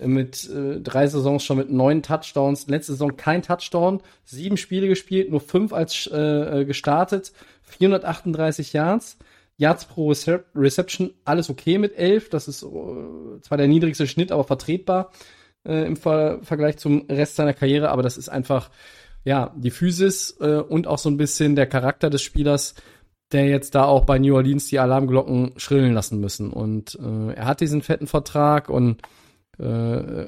äh, mit äh, drei Saisons schon mit neun Touchdowns. Letzte Saison kein Touchdown, sieben Spiele gespielt, nur fünf als äh, äh, gestartet, 438 Yards. Yards pro Recep Reception, alles okay mit 11. Das ist äh, zwar der niedrigste Schnitt, aber vertretbar äh, im Ver Vergleich zum Rest seiner Karriere. Aber das ist einfach, ja, die Physis äh, und auch so ein bisschen der Charakter des Spielers, der jetzt da auch bei New Orleans die Alarmglocken schrillen lassen müssen. Und äh, er hat diesen fetten Vertrag und äh,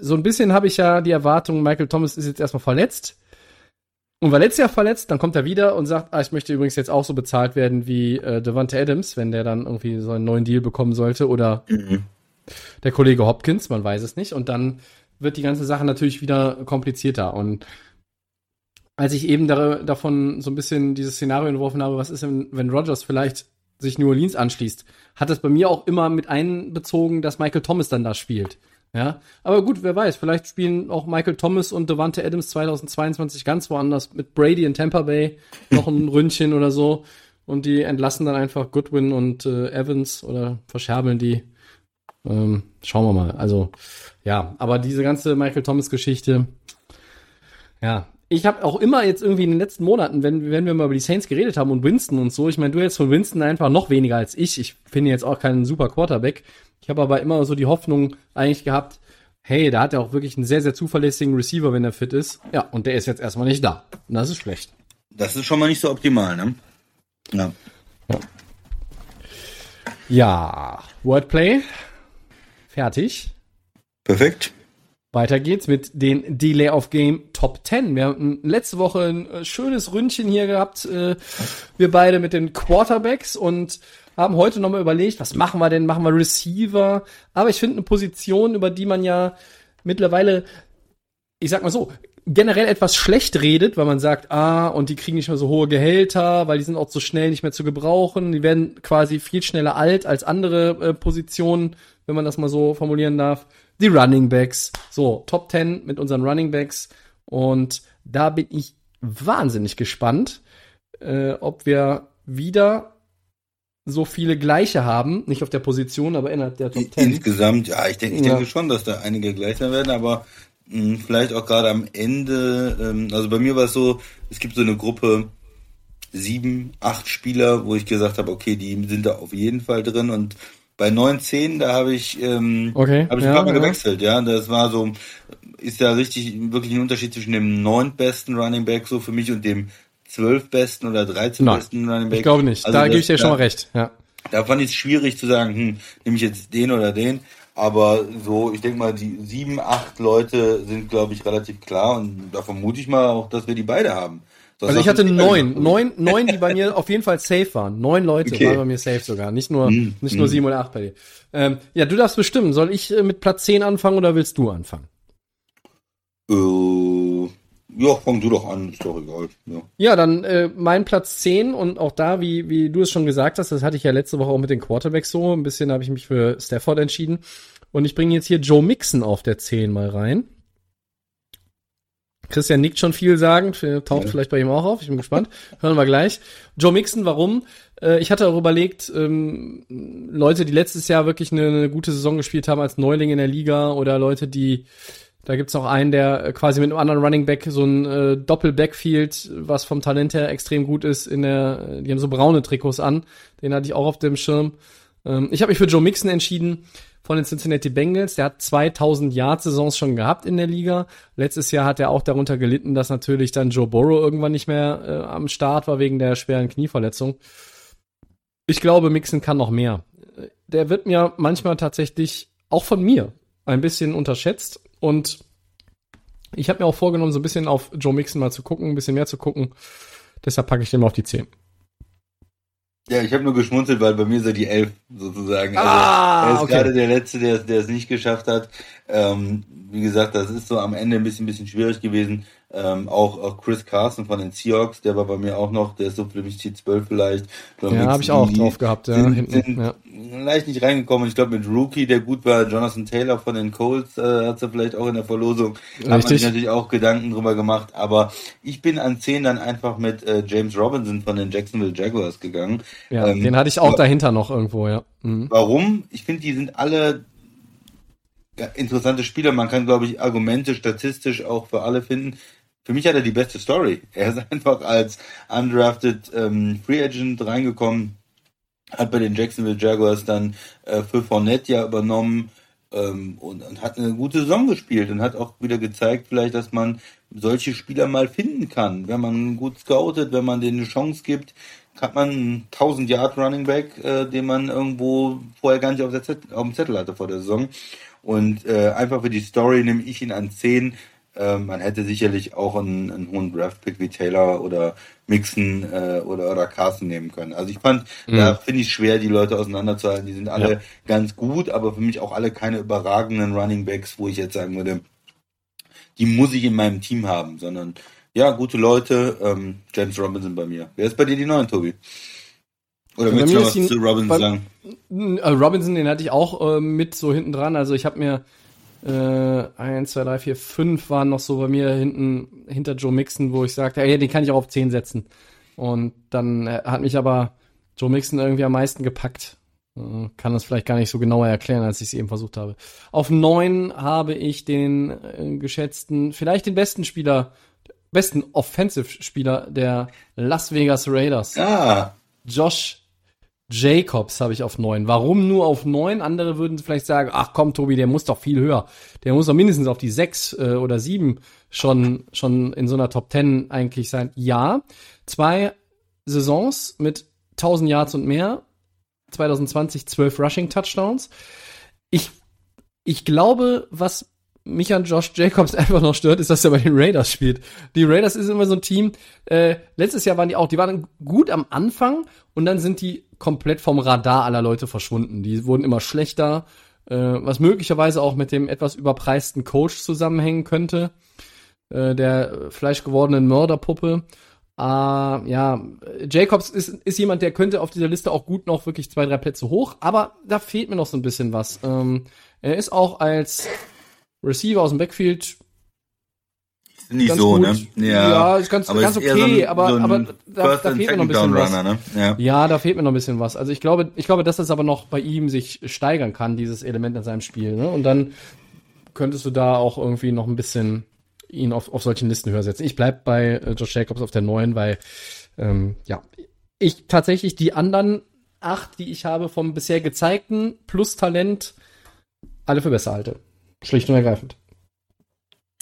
so ein bisschen habe ich ja die Erwartung, Michael Thomas ist jetzt erstmal verletzt. Und war letztes Jahr verletzt, dann kommt er wieder und sagt, ah, ich möchte übrigens jetzt auch so bezahlt werden wie äh, Devante Adams, wenn der dann irgendwie so einen neuen Deal bekommen sollte oder Mhm. der Kollege Hopkins, man weiß es nicht. Und dann wird die ganze Sache natürlich wieder komplizierter. Und als ich eben da, davon so ein bisschen dieses Szenario entworfen habe, was ist denn, wenn Rogers vielleicht sich New Orleans anschließt, hat das bei mir auch immer mit einbezogen, dass Michael Thomas dann da spielt. Ja, aber gut, wer weiß, vielleicht spielen auch Michael Thomas und Devante Adams 2022 ganz woanders mit Brady in Tampa Bay [laughs] noch ein Ründchen oder so und die entlassen dann einfach Goodwin und äh, Evans oder verscherbeln die. Ähm, schauen wir mal. Also ja, aber diese ganze Michael Thomas Geschichte, ja, ich habe auch immer jetzt irgendwie in den letzten Monaten, wenn, wenn wir mal über die Saints geredet haben und Winston und so, ich meine, du jetzt von Winston einfach noch weniger als ich. Ich finde jetzt auch keinen super Quarterback. Ich habe aber immer so die Hoffnung eigentlich gehabt, hey, da hat er auch wirklich einen sehr, sehr zuverlässigen Receiver, wenn er fit ist. Ja, und der ist jetzt erstmal nicht da. Und das ist schlecht. Das ist schon mal nicht so optimal, ne? Ja. Ja, Wordplay. Fertig. Perfekt. Weiter geht's mit den Delay of Game Top 10. Wir haben letzte Woche ein äh, schönes Ründchen hier gehabt, äh, wir beide mit den Quarterbacks und haben heute nochmal überlegt, was machen wir denn? Machen wir Receiver? Aber ich finde eine Position, über die man ja mittlerweile, ich sag mal so, generell etwas schlecht redet, weil man sagt, ah, und die kriegen nicht mehr so hohe Gehälter, weil die sind auch so schnell nicht mehr zu gebrauchen. Die werden quasi viel schneller alt als andere äh, Positionen, wenn man das mal so formulieren darf. Die Running Backs. So, Top 10 mit unseren Running Backs. Und da bin ich wahnsinnig gespannt, äh, ob wir wieder so viele gleiche haben, nicht auf der Position, aber innerhalb der Top 10. Insgesamt, ja, ich denke, ich Ja. denke schon, dass da einige gleich sein werden, aber mh, vielleicht auch gerade am Ende, ähm, also bei mir war es so, es gibt so eine Gruppe sieben, acht Spieler, wo ich gesagt habe, okay, die sind da auf jeden Fall drin und bei neun, zehn, da habe ich, ähm, Okay, habe ich ja, ein paar Mal ja. gewechselt, ja, das war so, ist da richtig, wirklich ein Unterschied zwischen dem neuntbesten Running Back so für mich und dem zwölfbesten oder dreizehnbesten Running Back. Ich glaube nicht. Also da gebe ich dir schon mal recht. Ja. da fand ich es schwierig zu sagen, hm, nehme ich jetzt den oder den. Aber so, ich denke mal, die sieben, acht Leute sind, glaube ich, relativ klar. Und da vermute ich mal auch, dass wir die beide haben. Das Also ich hatte neun, neun, neun, die bei mir auf jeden Fall safe waren. Neun Leute Okay. waren bei mir safe sogar, nicht nur, Hm, nicht nur hm. sieben oder acht bei dir. Ähm, ja, du darfst bestimmen. Soll ich äh, mit Platz 10 anfangen oder willst du anfangen? Äh, ja, fang du doch an, ist doch egal. Ja. Ja, dann äh, mein Platz 10 und auch da, wie, wie du es schon gesagt hast, das hatte ich ja letzte Woche auch mit den Quarterbacks so. Ein bisschen habe ich mich für Stafford entschieden. Und ich bringe jetzt hier Joe Mixon auf der 10 mal rein. Christian nickt schon viel sagen, taucht Ja. vielleicht bei ihm auch auf, ich bin gespannt. [laughs] Hören wir gleich. Joe Mixon, warum? Äh, ich hatte auch überlegt, ähm, Leute, die letztes Jahr wirklich eine, eine gute Saison gespielt haben als Neuling in der Liga oder Leute, die da gibt's auch einen, der äh, quasi mit einem anderen Running Back so ein äh, Doppel-Backfield, was vom Talent her extrem gut ist, in der, die haben so braune Trikots an. Den hatte ich auch auf dem Schirm. Ähm, ich habe mich für Joe Mixon entschieden, von den Cincinnati Bengals. Der hat 2000 Yard-Saisons schon gehabt in der Liga. Letztes Jahr hat er auch darunter gelitten, dass natürlich dann Joe Burrow irgendwann nicht mehr äh, am Start war wegen der schweren Knieverletzung. Ich glaube, Mixon kann noch mehr. Der wird mir manchmal tatsächlich auch von mir ein bisschen unterschätzt und ich habe mir auch vorgenommen, so ein bisschen auf Joe Mixon mal zu gucken, ein bisschen mehr zu gucken. Deshalb packe ich den mal auf die 10. Ja, ich habe nur geschmunzelt, weil bei mir ist er die Elf sozusagen. Also Ah, er ist okay. gerade der Letzte, der, der es nicht geschafft hat. Ähm, wie gesagt, das ist so am Ende ein bisschen, bisschen schwierig gewesen. Ähm, auch, auch Chris Carson von den Seahawks, der war bei mir auch noch, der ist so für mich die 12 vielleicht. Ja, habe ich auch drauf gehabt, ja, sind, hinten. sind Ja. leicht nicht reingekommen. Ich glaube, mit Rookie, der gut war, Jonathan Taylor von den Colts, äh, hat er vielleicht auch in der Verlosung. Richtig. sich natürlich auch Gedanken drüber gemacht. Aber ich bin an 10 dann einfach mit äh, James Robinson von den Jacksonville Jaguars gegangen. Ja, Ähm, den hatte ich auch dahinter noch irgendwo, ja. Mhm. Warum? Ich finde, die sind alle interessante Spieler. Man kann, glaube ich, Argumente statistisch auch für alle finden. Für mich hat er die beste Story. Er ist [laughs] einfach als undrafted ähm, Free Agent reingekommen, hat bei den Jacksonville Jaguars dann äh, für Fournette ja übernommen ähm, und, und hat eine gute Saison gespielt und hat auch wieder gezeigt, vielleicht, dass man solche Spieler mal finden kann. Wenn man gut scoutet, wenn man denen eine Chance gibt, hat man einen 1000 Yard Running Back, äh, den man irgendwo vorher gar nicht auf, Zettel, auf dem Zettel hatte vor der Saison. Und äh, einfach für die Story nehme ich ihn an 10. Äh, man hätte sicherlich auch einen, einen hohen Draft-Pick wie Taylor oder Mixon äh, oder, oder Carson nehmen können. Also ich fand, da finde ich schwer, die Leute auseinanderzuhalten. Die sind alle Ja. ganz gut, aber für mich auch alle keine überragenden Running Backs, wo ich jetzt sagen würde, die muss ich in meinem Team haben, sondern ja, gute Leute, ähm, James Robinson bei mir. Wer ist bei dir die neuen, Tobi? Oder Bei willst du was zu Robinson bei- sagen? Äh, Robinson, den hatte ich auch äh, mit so hinten dran. Also ich habe mir äh, eins, zwei, drei, vier, fünf waren noch so bei mir hinten hinter Joe Mixon, wo ich sagte, ja, den kann ich auch auf 10 setzen. Und dann äh, hat mich aber Joe Mixon irgendwie am meisten gepackt. Äh, kann das vielleicht gar nicht so genauer erklären, als ich es eben versucht habe. Auf 9 habe ich den äh, geschätzten, vielleicht den besten Spieler, besten Offensive-Spieler der Las Vegas Raiders. Ah, Josh Jacobs habe ich auf neun. Warum nur auf neun? Andere würden vielleicht sagen, ach komm, Tobi, der muss doch viel höher. Der muss doch mindestens auf die sechs äh, oder sieben schon, schon in so einer Top Ten eigentlich sein. Ja, zwei Saisons mit 1000 Yards und mehr. 2020 12 Rushing Touchdowns. Ich, ich glaube, was mich an Josh Jacobs [laughs] einfach noch stört, ist, dass er bei den Raiders spielt. Die Raiders ist immer so ein Team, äh, letztes Jahr waren die auch, die waren gut am Anfang und dann sind die komplett vom Radar aller Leute verschwunden. Die wurden immer schlechter, äh, was möglicherweise auch mit dem etwas überpreisten Coach zusammenhängen könnte, äh, der fleischgewordenen Mörderpuppe. Ah, ja, Jacobs ist, ist jemand, der könnte auf dieser Liste auch gut noch wirklich zwei, drei Plätze hoch, aber da fehlt mir noch so ein bisschen was. Ähm, er ist auch als Receiver aus dem Backfield nicht so, gut. ne? Ja, ist ganz, ganz ist okay, so ein- aber, so aber da, da fehlt mir noch ein bisschen was. Runner, ne? Ja. Ja, da fehlt mir noch ein bisschen was. Also ich glaube, ich glaube, dass das aber noch bei ihm sich steigern kann, dieses Element in seinem Spiel. Ne? Und dann könntest du da auch irgendwie noch ein bisschen ihn auf, auf solchen Listen höher setzen. Ich bleib bei äh, Josh Jacobs auf der neuen, weil ähm, ja, ich tatsächlich die anderen acht, die ich habe vom bisher gezeigten plus Talent, alle für besser halte. Schlicht und ergreifend.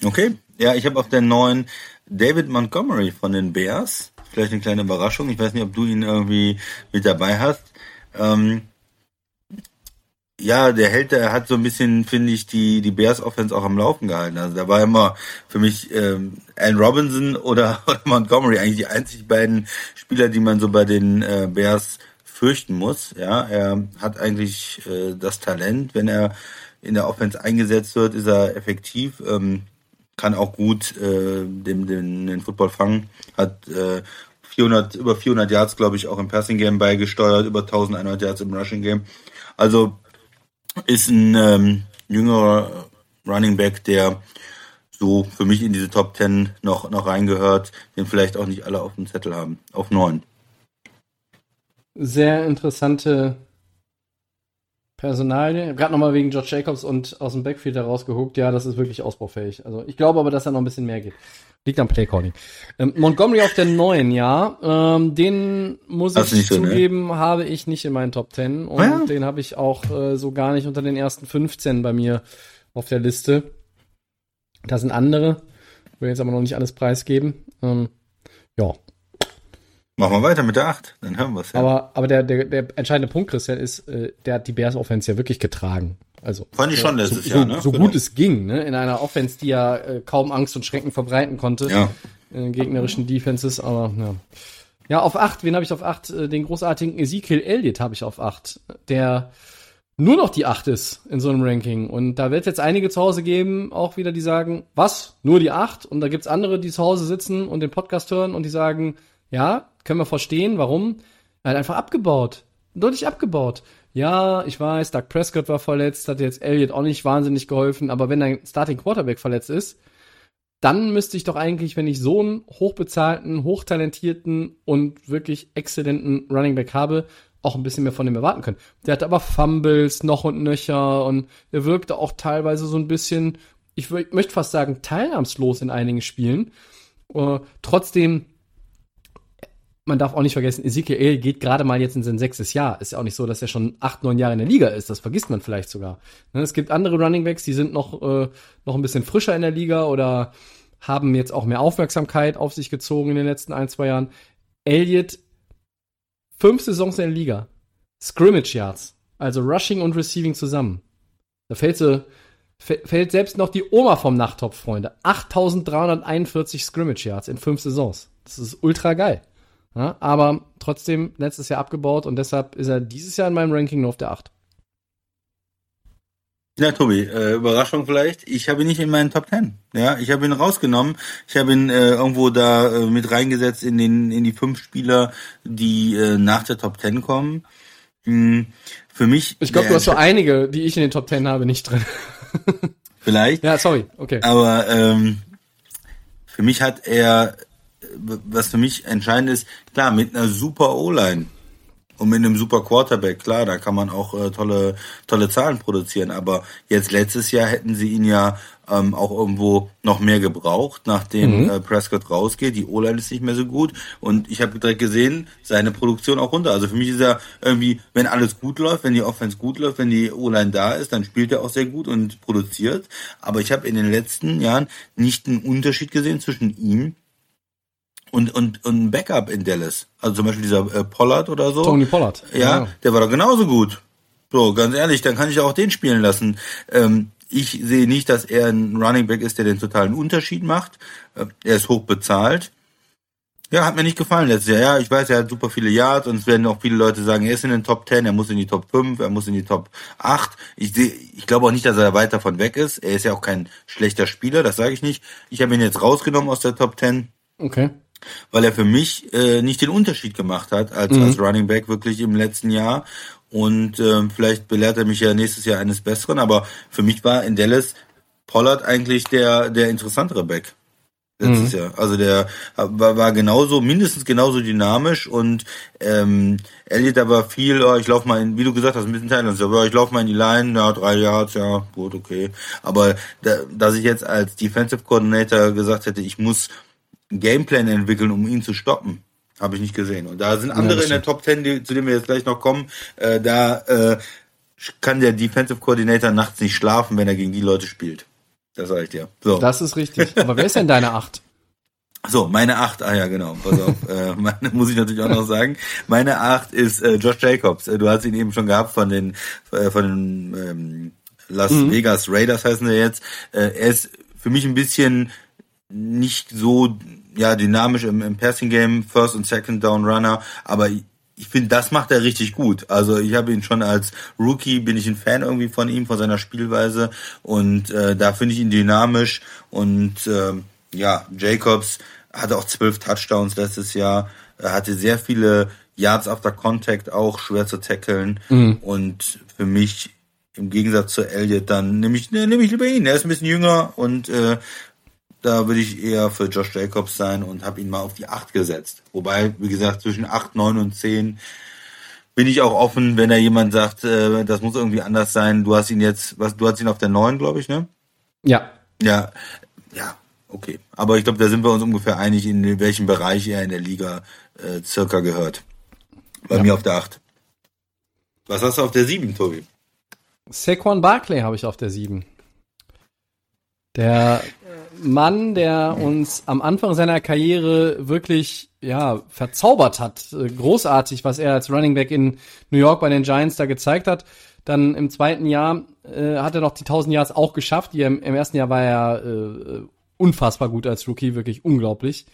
Okay. Ja, ich habe auf der neuen David Montgomery von den Bears. Vielleicht eine kleine Überraschung. Ich weiß nicht, ob du ihn irgendwie mit dabei hast. Ähm, ja, der hält, der hat so ein bisschen, finde ich, die, die Bears Offense auch am Laufen gehalten. Also da war immer für mich ähm, Allen Robinson oder, [laughs] oder Montgomery eigentlich die einzig beiden Spieler, die man so bei den äh, Bears fürchten muss. Ja, er hat eigentlich äh, das Talent, wenn er in der Offense eingesetzt wird, ist er effektiv, ähm, kann auch gut äh, dem, den, den Football fangen, hat äh, 400, über 400 Yards, glaube ich, auch im Passing Game beigesteuert, über 1100 Yards im Rushing Game. Also ist ein ähm, jüngerer Running Back, der so für mich in diese Top 10 noch, noch reingehört, den vielleicht auch nicht alle auf dem Zettel haben. Auf 9. Sehr interessante Ich habe gerade nochmal wegen George Jacobs und aus dem Backfield herausgehuckt. Ja, das ist wirklich ausbaufähig. Also ich glaube aber, dass da noch ein bisschen mehr geht. Liegt am Playcalling. Ähm, Montgomery auf der neuen, ja. Ähm, den muss Hast ich nicht so, ne? zugeben, habe ich nicht in meinen Top 10 und Ah, ja. den habe ich auch äh, so gar nicht unter den ersten 15 bei mir auf der Liste. Da sind andere. Will jetzt aber noch nicht alles preisgeben. Ähm, ja, Machen wir weiter mit der 8, dann hören wir es. Ja. aber, aber der, der, der entscheidende Punkt, Christian, ist, äh, der hat die Bears Offense ja wirklich getragen. Also Fand ich schon so, letztes so, Jahr, ne? so Genau. gut es ging, ne? In einer Offense, die ja äh, kaum Angst und Schrecken verbreiten konnte. Ja. in gegnerischen Defenses, aber ja. Ja, auf 8, wen habe ich auf 8? Den großartigen Ezekiel Elliott habe ich auf 8, der nur noch die 8 ist in so einem Ranking. Und da wird jetzt einige zu Hause geben, auch wieder, die sagen, was? Nur die 8? Und da gibt's andere, die zu Hause sitzen und den Podcast hören und die sagen, ja, können wir verstehen, warum? Er hat einfach abgebaut. Deutlich abgebaut. Ja, ich weiß, Doug Prescott war verletzt, hat jetzt Elliott auch nicht wahnsinnig geholfen, aber wenn dein Starting Quarterback verletzt ist, dann müsste ich doch eigentlich, wenn ich so einen hochbezahlten, hochtalentierten und wirklich exzellenten Running Back habe, auch ein bisschen mehr von ihm erwarten können. Der hatte aber Fumbles noch und nöcher und er wirkte auch teilweise so ein bisschen, ich möchte fast sagen, teilnahmslos in einigen Spielen. Äh, trotzdem, man darf auch nicht vergessen, Ezekiel geht gerade mal jetzt in sein sechstes Jahr. Ist ja auch nicht so, dass er schon acht, neun Jahre in der Liga ist. Das vergisst man vielleicht sogar. Ne, es gibt andere Running Backs, die sind noch, äh, noch ein bisschen frischer in der Liga oder haben jetzt auch mehr Aufmerksamkeit auf sich gezogen in den letzten ein, zwei Jahren. Elliott, fünf Saisons in der Liga. Scrimmage Yards. Also Rushing und Receiving zusammen. Da fällt sie, fä- fällt selbst noch die Oma vom Nachttopf, Freunde. 8341 Scrimmage Yards in fünf Saisons. Das ist ultra geil. Ja, aber trotzdem letztes Jahr abgebaut und deshalb ist er dieses Jahr in meinem Ranking nur auf der 8. Ja, Tobi, äh, Überraschung vielleicht. Ich habe ihn nicht in meinen Top 10. Ja, ich habe ihn rausgenommen. Ich habe ihn äh, irgendwo da äh, mit reingesetzt in den in die fünf Spieler, die äh, nach der Top 10 kommen. Hm, für mich Ich glaube, du hast so einige, die ich in den Top 10 habe, nicht drin. vielleicht, [laughs] ja, sorry. Okay. aber ähm, für mich hat er was für mich entscheidend ist, klar, mit einer super O-Line und mit einem super Quarterback, klar, da kann man auch äh, tolle, tolle Zahlen produzieren. Aber jetzt letztes Jahr hätten sie ihn ja ähm, auch irgendwo noch mehr gebraucht, nachdem äh, Prescott rausgeht. Die O-Line ist nicht mehr so gut. Und ich habe direkt gesehen, seine Produktion auch runter. Also für mich ist er irgendwie, wenn alles gut läuft, wenn die Offense gut läuft, wenn die O-Line da ist, dann spielt er auch sehr gut und produziert. Aber ich habe in den letzten Jahren nicht einen Unterschied gesehen zwischen ihm und, und, und ein Backup in Dallas. Also zum Beispiel dieser äh, Pollard oder so. Tony Pollard. Ja, der war doch genauso gut. So, ganz ehrlich, dann kann ich auch den spielen lassen. Ähm, ich sehe nicht, dass er ein Running Back ist, der den totalen Unterschied macht. Äh, er ist hoch bezahlt. Ja, hat mir nicht gefallen letztes Jahr. Ja, ich weiß, er hat super viele Yards und es werden auch viele Leute sagen, er ist in den Top 10, er muss in die Top 5, er muss in die Top 8. Ich sehe, ich glaube auch nicht, dass er weit davon weg ist. Er ist ja auch kein schlechter Spieler, das sage ich nicht. Ich habe ihn jetzt rausgenommen aus der Top 10 Okay. Weil er für mich äh, nicht den Unterschied gemacht hat als, als Running Back wirklich im letzten Jahr. Und ähm, vielleicht belehrt er mich ja nächstes Jahr eines Besseren, aber für mich war in Dallas Pollard eigentlich der, der interessantere Back letztes Jahr. Also der war, war genauso, mindestens genauso dynamisch und ähm, Elliot aber viel, oh, ich laufe mal in, wie du gesagt hast, ein bisschen Thailand, aber ich laufe mal in die Line, ja, drei Yards, ja, gut, okay. Aber da, dass ich jetzt als Defensive Coordinator gesagt hätte, ich muss einen Gameplan entwickeln, um ihn zu stoppen. Habe ich nicht gesehen. Und da sind andere das in der Top 10, die, zu denen wir jetzt gleich noch kommen. Äh, da äh, kann der Defensive Coordinator nachts nicht schlafen, wenn er gegen die Leute spielt. Das sage ich dir. So, Das ist richtig. Aber wer ist denn deine 8? [laughs] so meine acht. Ah ja, genau. Pass auf. äh, [laughs] meine, muss ich natürlich auch noch sagen. Meine acht ist äh, Josh Jacobs. Äh, Du hast ihn eben schon gehabt von den äh, von den ähm, Las Vegas Raiders heißen sie jetzt. Äh, er ist für mich ein bisschen nicht so ja dynamisch im, im Passing Game, First und Second Down Runner, aber ich, finde, das macht er richtig gut. Also ich habe ihn schon als Rookie, bin ich ein Fan irgendwie von ihm, von seiner Spielweise und äh, da finde ich ihn dynamisch und ähm, ja, Jacobs hatte auch zwölf Touchdowns letztes Jahr, er hatte sehr viele Yards after Contact auch, schwer zu tackeln und für mich im Gegensatz zu Elliott dann nehme ich, ne, nehme ich lieber ihn. Er ist ein bisschen jünger und äh, da würde ich eher für Josh Jacobs sein und habe ihn mal auf die 8 gesetzt. Wobei, wie gesagt, zwischen 8, 9 und 10 bin ich auch offen, wenn da jemand sagt, äh, das muss irgendwie anders sein. Du hast ihn jetzt, was, du hast ihn auf der 9, glaube ich, ne? Ja. Ja, ja. okay. Aber ich glaube, da sind wir uns ungefähr einig, in welchem Bereich er in der Liga äh, circa gehört. Bei Ja. mir auf der 8. Was hast du auf der 7, Tobi? Saquon Barkley habe ich auf der 7. Der Mann, der uns am Anfang seiner Karriere wirklich ja verzaubert hat, Äh, großartig, was er als Running Back in New York bei den Giants da gezeigt hat. Dann im zweiten Jahr äh, hat er noch die 1000 Yards auch geschafft. Im, Im ersten Jahr war er äh, unfassbar gut als Rookie, wirklich unglaublich.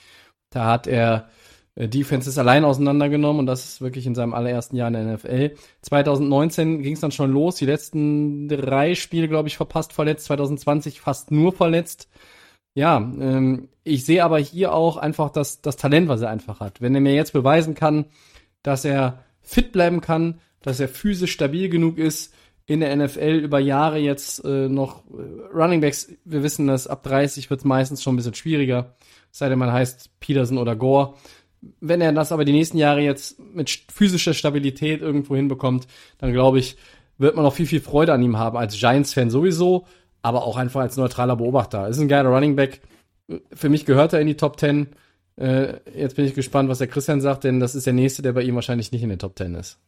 Da hat er äh, Defenses allein auseinandergenommen und das ist wirklich in seinem allerersten Jahr in der NFL. 2019 ging es dann schon los, die letzten drei Spiele, glaube ich, verpasst, verletzt, 2020 fast nur verletzt. Ja, ähm, ich sehe aber hier auch einfach das, das Talent, was er einfach hat. Wenn er mir jetzt beweisen kann, dass er fit bleiben kann, dass er physisch stabil genug ist, in der NFL über Jahre jetzt äh, noch äh, Running Backs, wir wissen das, ab 30 wird es meistens schon ein bisschen schwieriger, sei denn man heißt Peterson oder Gore. Wenn er das aber die nächsten Jahre jetzt mit physischer Stabilität irgendwo hinbekommt, dann glaube ich, wird man auch viel, viel Freude an ihm haben, als Giants-Fan sowieso, aber auch einfach als neutraler Beobachter. Ist ein geiler Running Back. Für mich gehört er in die Top 10. Äh, jetzt bin ich gespannt, was der Christian sagt, denn das ist der nächste, der bei ihm wahrscheinlich nicht in den Top 10 ist.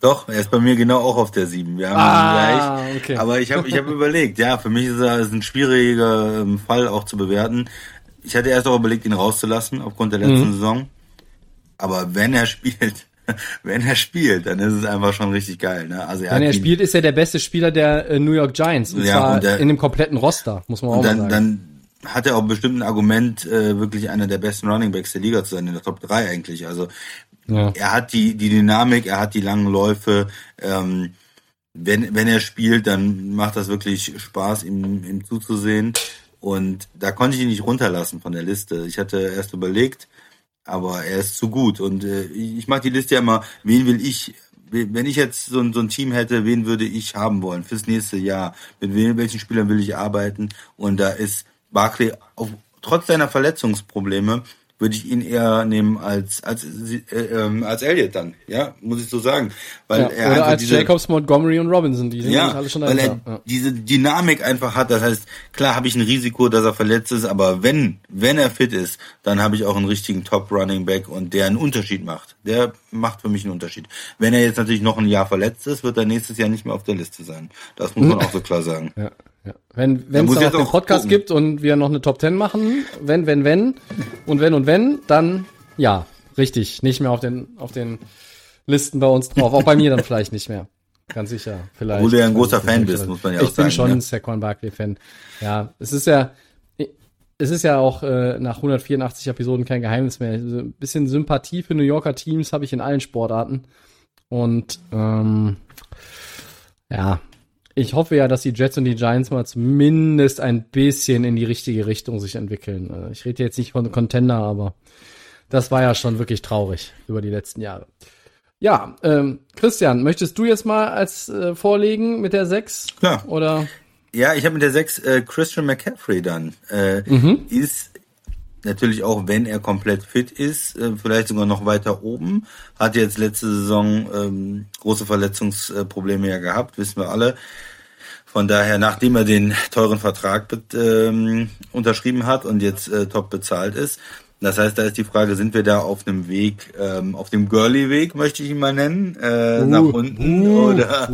Doch, er ist bei mir genau auch auf der 7. Wir haben Ah, ihn gleich. okay. Aber ich habe ich hab [laughs] überlegt, ja, für mich ist er ist ein schwieriger ähm, Fall auch zu bewerten. Ich hatte erst auch überlegt, ihn rauszulassen aufgrund der letzten Mhm. Saison. Aber wenn er [laughs] spielt, [laughs] wenn er spielt, dann ist es einfach schon richtig geil. Ne? Also er Wenn er spielt, ist er der beste Spieler der äh, New York Giants. Und Ja, zwar und der- in dem kompletten Roster, muss man auch Und mal dann, sagen. dann hat er auch bestimmt ein Argument, äh, wirklich einer der besten Runningbacks der Liga zu sein, in der Top 3 eigentlich. Also ja. er hat die, die Dynamik, er hat die langen Läufe. Ähm, wenn, wenn er spielt, dann macht das wirklich Spaß, ihm, ihm zuzusehen. Und da konnte ich ihn nicht runterlassen von der Liste. Ich hatte erst überlegt, aber er ist zu gut. Und äh, ich mag die Liste ja immer, wen will ich, wenn ich jetzt so ein, so ein Team hätte, wen würde ich haben wollen fürs nächste Jahr? Mit wem, welchen Spielern will ich arbeiten? Und da ist Barkley, auf, trotz seiner Verletzungsprobleme, würde ich ihn eher nehmen als als äh, ähm, als Elliott dann, ja, muss ich so sagen, weil ja. er Oder als diese, Jacobs, Montgomery und Robinson, die sind ja, alle schon weil er. Ja. diese Dynamik einfach hat. Das heißt, klar habe ich ein Risiko, dass er verletzt ist, aber wenn wenn er fit ist, dann habe ich auch einen richtigen Top Running Back und der einen Unterschied macht. Der macht für mich einen Unterschied. Wenn er jetzt natürlich noch ein Jahr verletzt ist, wird er nächstes Jahr nicht mehr auf der Liste sein. Das muss man [laughs] auch so klar sagen. Ja, ja. Wenn wenn es noch auch Podcast gucken. gibt und wir noch eine Top 10 machen, wenn, wenn, wenn und wenn und wenn, dann ja, richtig, nicht mehr auf den auf den Listen bei uns drauf. Auch bei mir dann [laughs] vielleicht nicht mehr. Ganz sicher, vielleicht. Obwohl du ja ein großer ich Fan bist, muss man ja ich auch sagen, bin schon ja. ein Saquon Barkley Fan. Ja, es ist ja es ist ja auch äh, nach 184 Episoden kein Geheimnis mehr. Ein bisschen Sympathie für New Yorker Teams habe ich in allen Sportarten. Und ähm, ja, ich hoffe ja, dass die Jets und die Giants mal zumindest ein bisschen in die richtige Richtung sich entwickeln. Äh, Ich rede jetzt nicht von Contender, aber das war ja schon wirklich traurig über die letzten Jahre. Ja, ähm, Christian, möchtest du jetzt mal als äh, vorlegen mit der 6? Klar. Oder? Ja, ich habe mit der 6 äh, Christian McCaffrey dann. Äh, Ist natürlich auch, wenn er komplett fit ist, äh, vielleicht sogar noch weiter oben. Hat jetzt letzte Saison ähm, große Verletzungsprobleme ja gehabt, wissen wir alle. Von daher, nachdem er den teuren Vertrag ähm, unterschrieben hat und jetzt äh, top bezahlt ist, das heißt, da ist die Frage, sind wir da auf einem Weg, ähm, auf dem Girly-Weg, möchte ich ihn mal nennen, äh, nach unten, [laughs] oder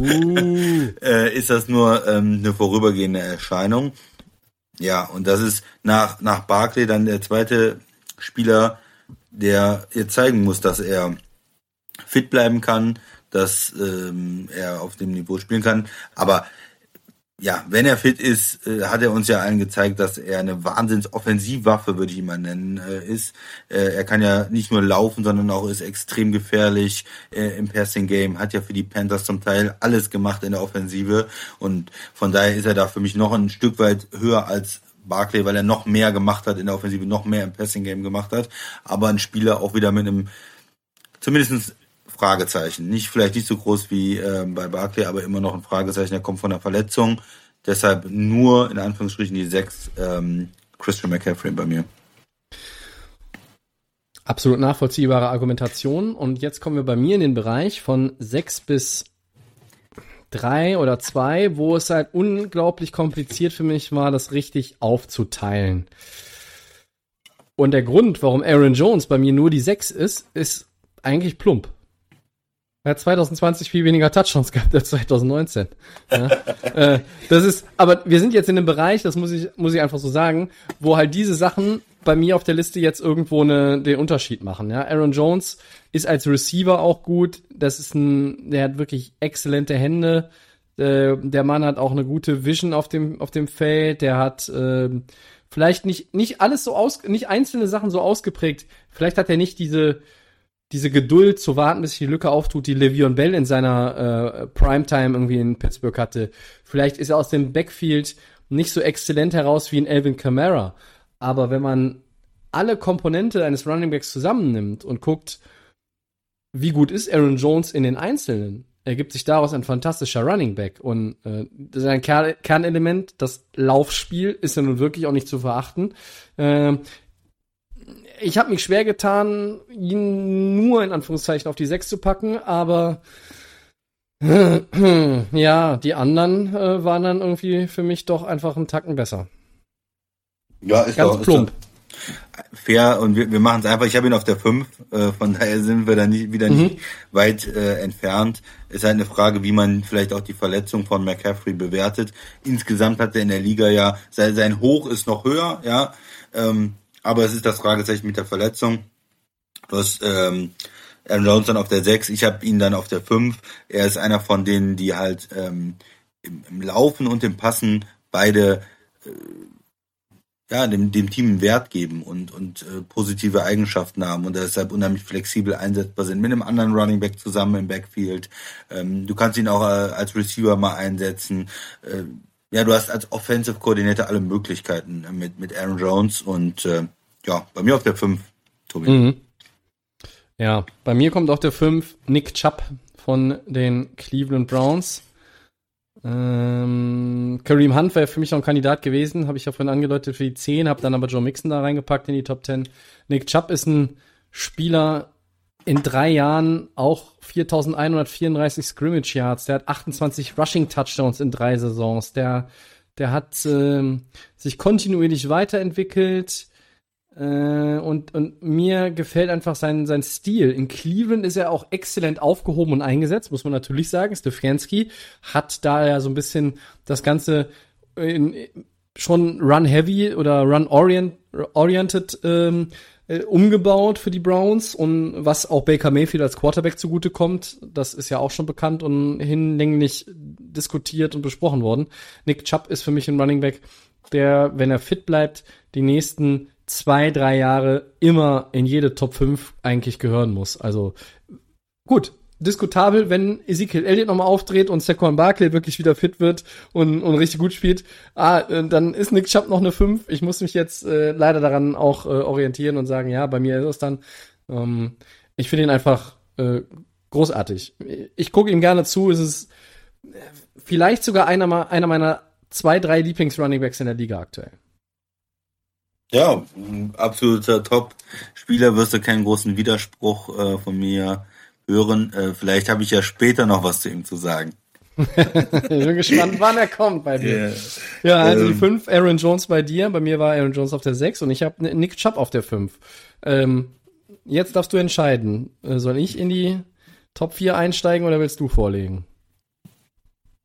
äh, ist das nur ähm, eine vorübergehende Erscheinung? Ja, und das ist nach, nach Barkley dann der zweite Spieler, der jetzt zeigen muss, dass er fit bleiben kann, dass ähm, er auf dem Niveau spielen kann. Aber ja, wenn er fit ist, äh, hat er uns ja allen gezeigt, dass er eine Wahnsinns-Offensivwaffe, würde ich ihn mal nennen, äh, ist. Äh, er kann ja nicht nur laufen, sondern auch ist extrem gefährlich äh, im Passing-Game, hat ja für die Panthers zum Teil alles gemacht in der Offensive. Und von daher ist er da für mich noch ein Stück weit höher als Barclay, weil er noch mehr gemacht hat in der Offensive, noch mehr im Passing-Game gemacht hat, aber ein Spieler auch wieder mit einem zumindestens Fragezeichen. Nicht vielleicht nicht so groß wie ähm, bei Barclay, aber immer noch ein Fragezeichen. Er kommt von einer Verletzung. Deshalb nur in Anführungsstrichen die sechs ähm, Christian McCaffrey bei mir. Absolut nachvollziehbare Argumentation. Und jetzt kommen wir bei mir in den Bereich von sechs bis drei oder zwei, wo es halt unglaublich kompliziert für mich war, das richtig aufzuteilen. Und der Grund, warum Aaron Jones bei mir nur die 6 ist, ist eigentlich plump. Er hat 2020 viel weniger Touchdowns gehabt als 2019. Ja, [laughs] äh, das ist, aber wir sind jetzt in einem Bereich, das muss ich, muss ich einfach so sagen, wo halt diese Sachen bei mir auf der Liste jetzt irgendwo eine, den Unterschied machen. Ja, Aaron Jones ist als Receiver auch gut. Das ist ein, der hat wirklich exzellente Hände. Äh, der Mann hat auch eine gute Vision auf dem, auf dem Feld. Der hat, äh, vielleicht nicht, nicht alles so aus, nicht einzelne Sachen so ausgeprägt. Vielleicht hat er nicht diese, diese Geduld zu warten, bis sich die Lücke auftut, die Le'Veon Bell in seiner äh, Primetime irgendwie in Pittsburgh hatte. Vielleicht ist er aus dem Backfield nicht so exzellent heraus wie in Alvin Kamara. Aber wenn man alle Komponente eines Running Backs zusammennimmt und guckt, wie gut ist Aaron Jones in den Einzelnen, ergibt sich daraus ein fantastischer Running Back. Und äh, sein Kern Kernelement, das Laufspiel, ist ja nun wirklich auch nicht zu verachten. Äh, ich habe mich schwer getan, ihn nur in Anführungszeichen auf die 6 zu packen, aber [clears throat] ja, die anderen äh, waren dann irgendwie für mich doch einfach einen Tacken besser. Ja, ist Ganz doch, plump. Ist doch fair und wir, wir machen es einfach. Ich habe ihn auf der 5, äh, von daher sind wir da nicht, wieder nicht weit äh, entfernt. Ist halt eine Frage, wie man vielleicht auch die Verletzung von McCaffrey bewertet. Insgesamt hat er in der Liga ja, sein, sein Hoch ist noch höher, ja. Ähm, aber es ist das Fragezeichen mit der Verletzung. Hast ähm, Aaron Jones dann auf der 6, ich habe ihn dann auf der 5. Er ist einer von denen, die halt ähm, im, im Laufen und im Passen beide äh, ja, dem, dem Team einen Wert geben und, und äh, positive Eigenschaften haben und deshalb unheimlich flexibel einsetzbar sind mit einem anderen Running Back zusammen im Backfield. Ähm, du kannst ihn auch äh, als Receiver mal einsetzen. Äh, ja, du hast als Offensive Coordinator alle Möglichkeiten äh, mit, mit Aaron Jones und äh, ja, bei mir auf der 5, Tobi. Mhm. Ja, bei mir kommt auf der 5 Nick Chubb von den Cleveland Browns. Ähm, Kareem Hunt wäre für mich noch ein Kandidat gewesen, habe ich ja vorhin angedeutet für die 10, habe dann aber Joe Mixon da reingepackt in die Top 10. Nick Chubb ist ein Spieler in drei Jahren auch 4134 Scrimmage Yards, der hat 28 Rushing Touchdowns in drei Saisons, der, der hat ähm, sich kontinuierlich weiterentwickelt, äh, und, und mir gefällt einfach sein, sein Stil. In Cleveland ist er auch exzellent aufgehoben und eingesetzt, muss man natürlich sagen. Stefanski hat da ja so ein bisschen das Ganze in, schon run-heavy oder run-oriented ähm, äh, umgebaut für die Browns und was auch Baker Mayfield als Quarterback zugute kommt, das ist ja auch schon bekannt und hinlänglich diskutiert und besprochen worden. Nick Chubb ist für mich ein Running Back, der, wenn er fit bleibt, die nächsten zwei, drei Jahre immer in jede Top 5 eigentlich gehören muss. Also gut, diskutabel, wenn Ezekiel Elliott nochmal aufdreht und Saquon Barkley wirklich wieder fit wird und, und richtig gut spielt, ah, äh, dann ist Nick Chubb noch eine 5. Ich muss mich jetzt äh, leider daran auch äh, orientieren und sagen, ja, bei mir ist es dann. Ähm, ich finde ihn einfach äh, großartig. Ich gucke ihm gerne zu. Es ist vielleicht sogar einer, einer meiner zwei, drei Lieblings-Runningbacks in der Liga aktuell. Ja, absoluter Top-Spieler wirst du keinen großen Widerspruch äh, von mir hören. Äh, vielleicht habe ich ja später noch was zu ihm zu sagen. ich bin gespannt, wann er kommt bei dir. Yeah. Ja, also ähm, die 5, Aaron Jones bei dir. Bei mir war Aaron Jones auf der 6 und ich habe Nick Chubb auf der 5. Ähm, jetzt darfst du entscheiden. Äh, soll ich in die Top 4 einsteigen oder willst du vorlegen?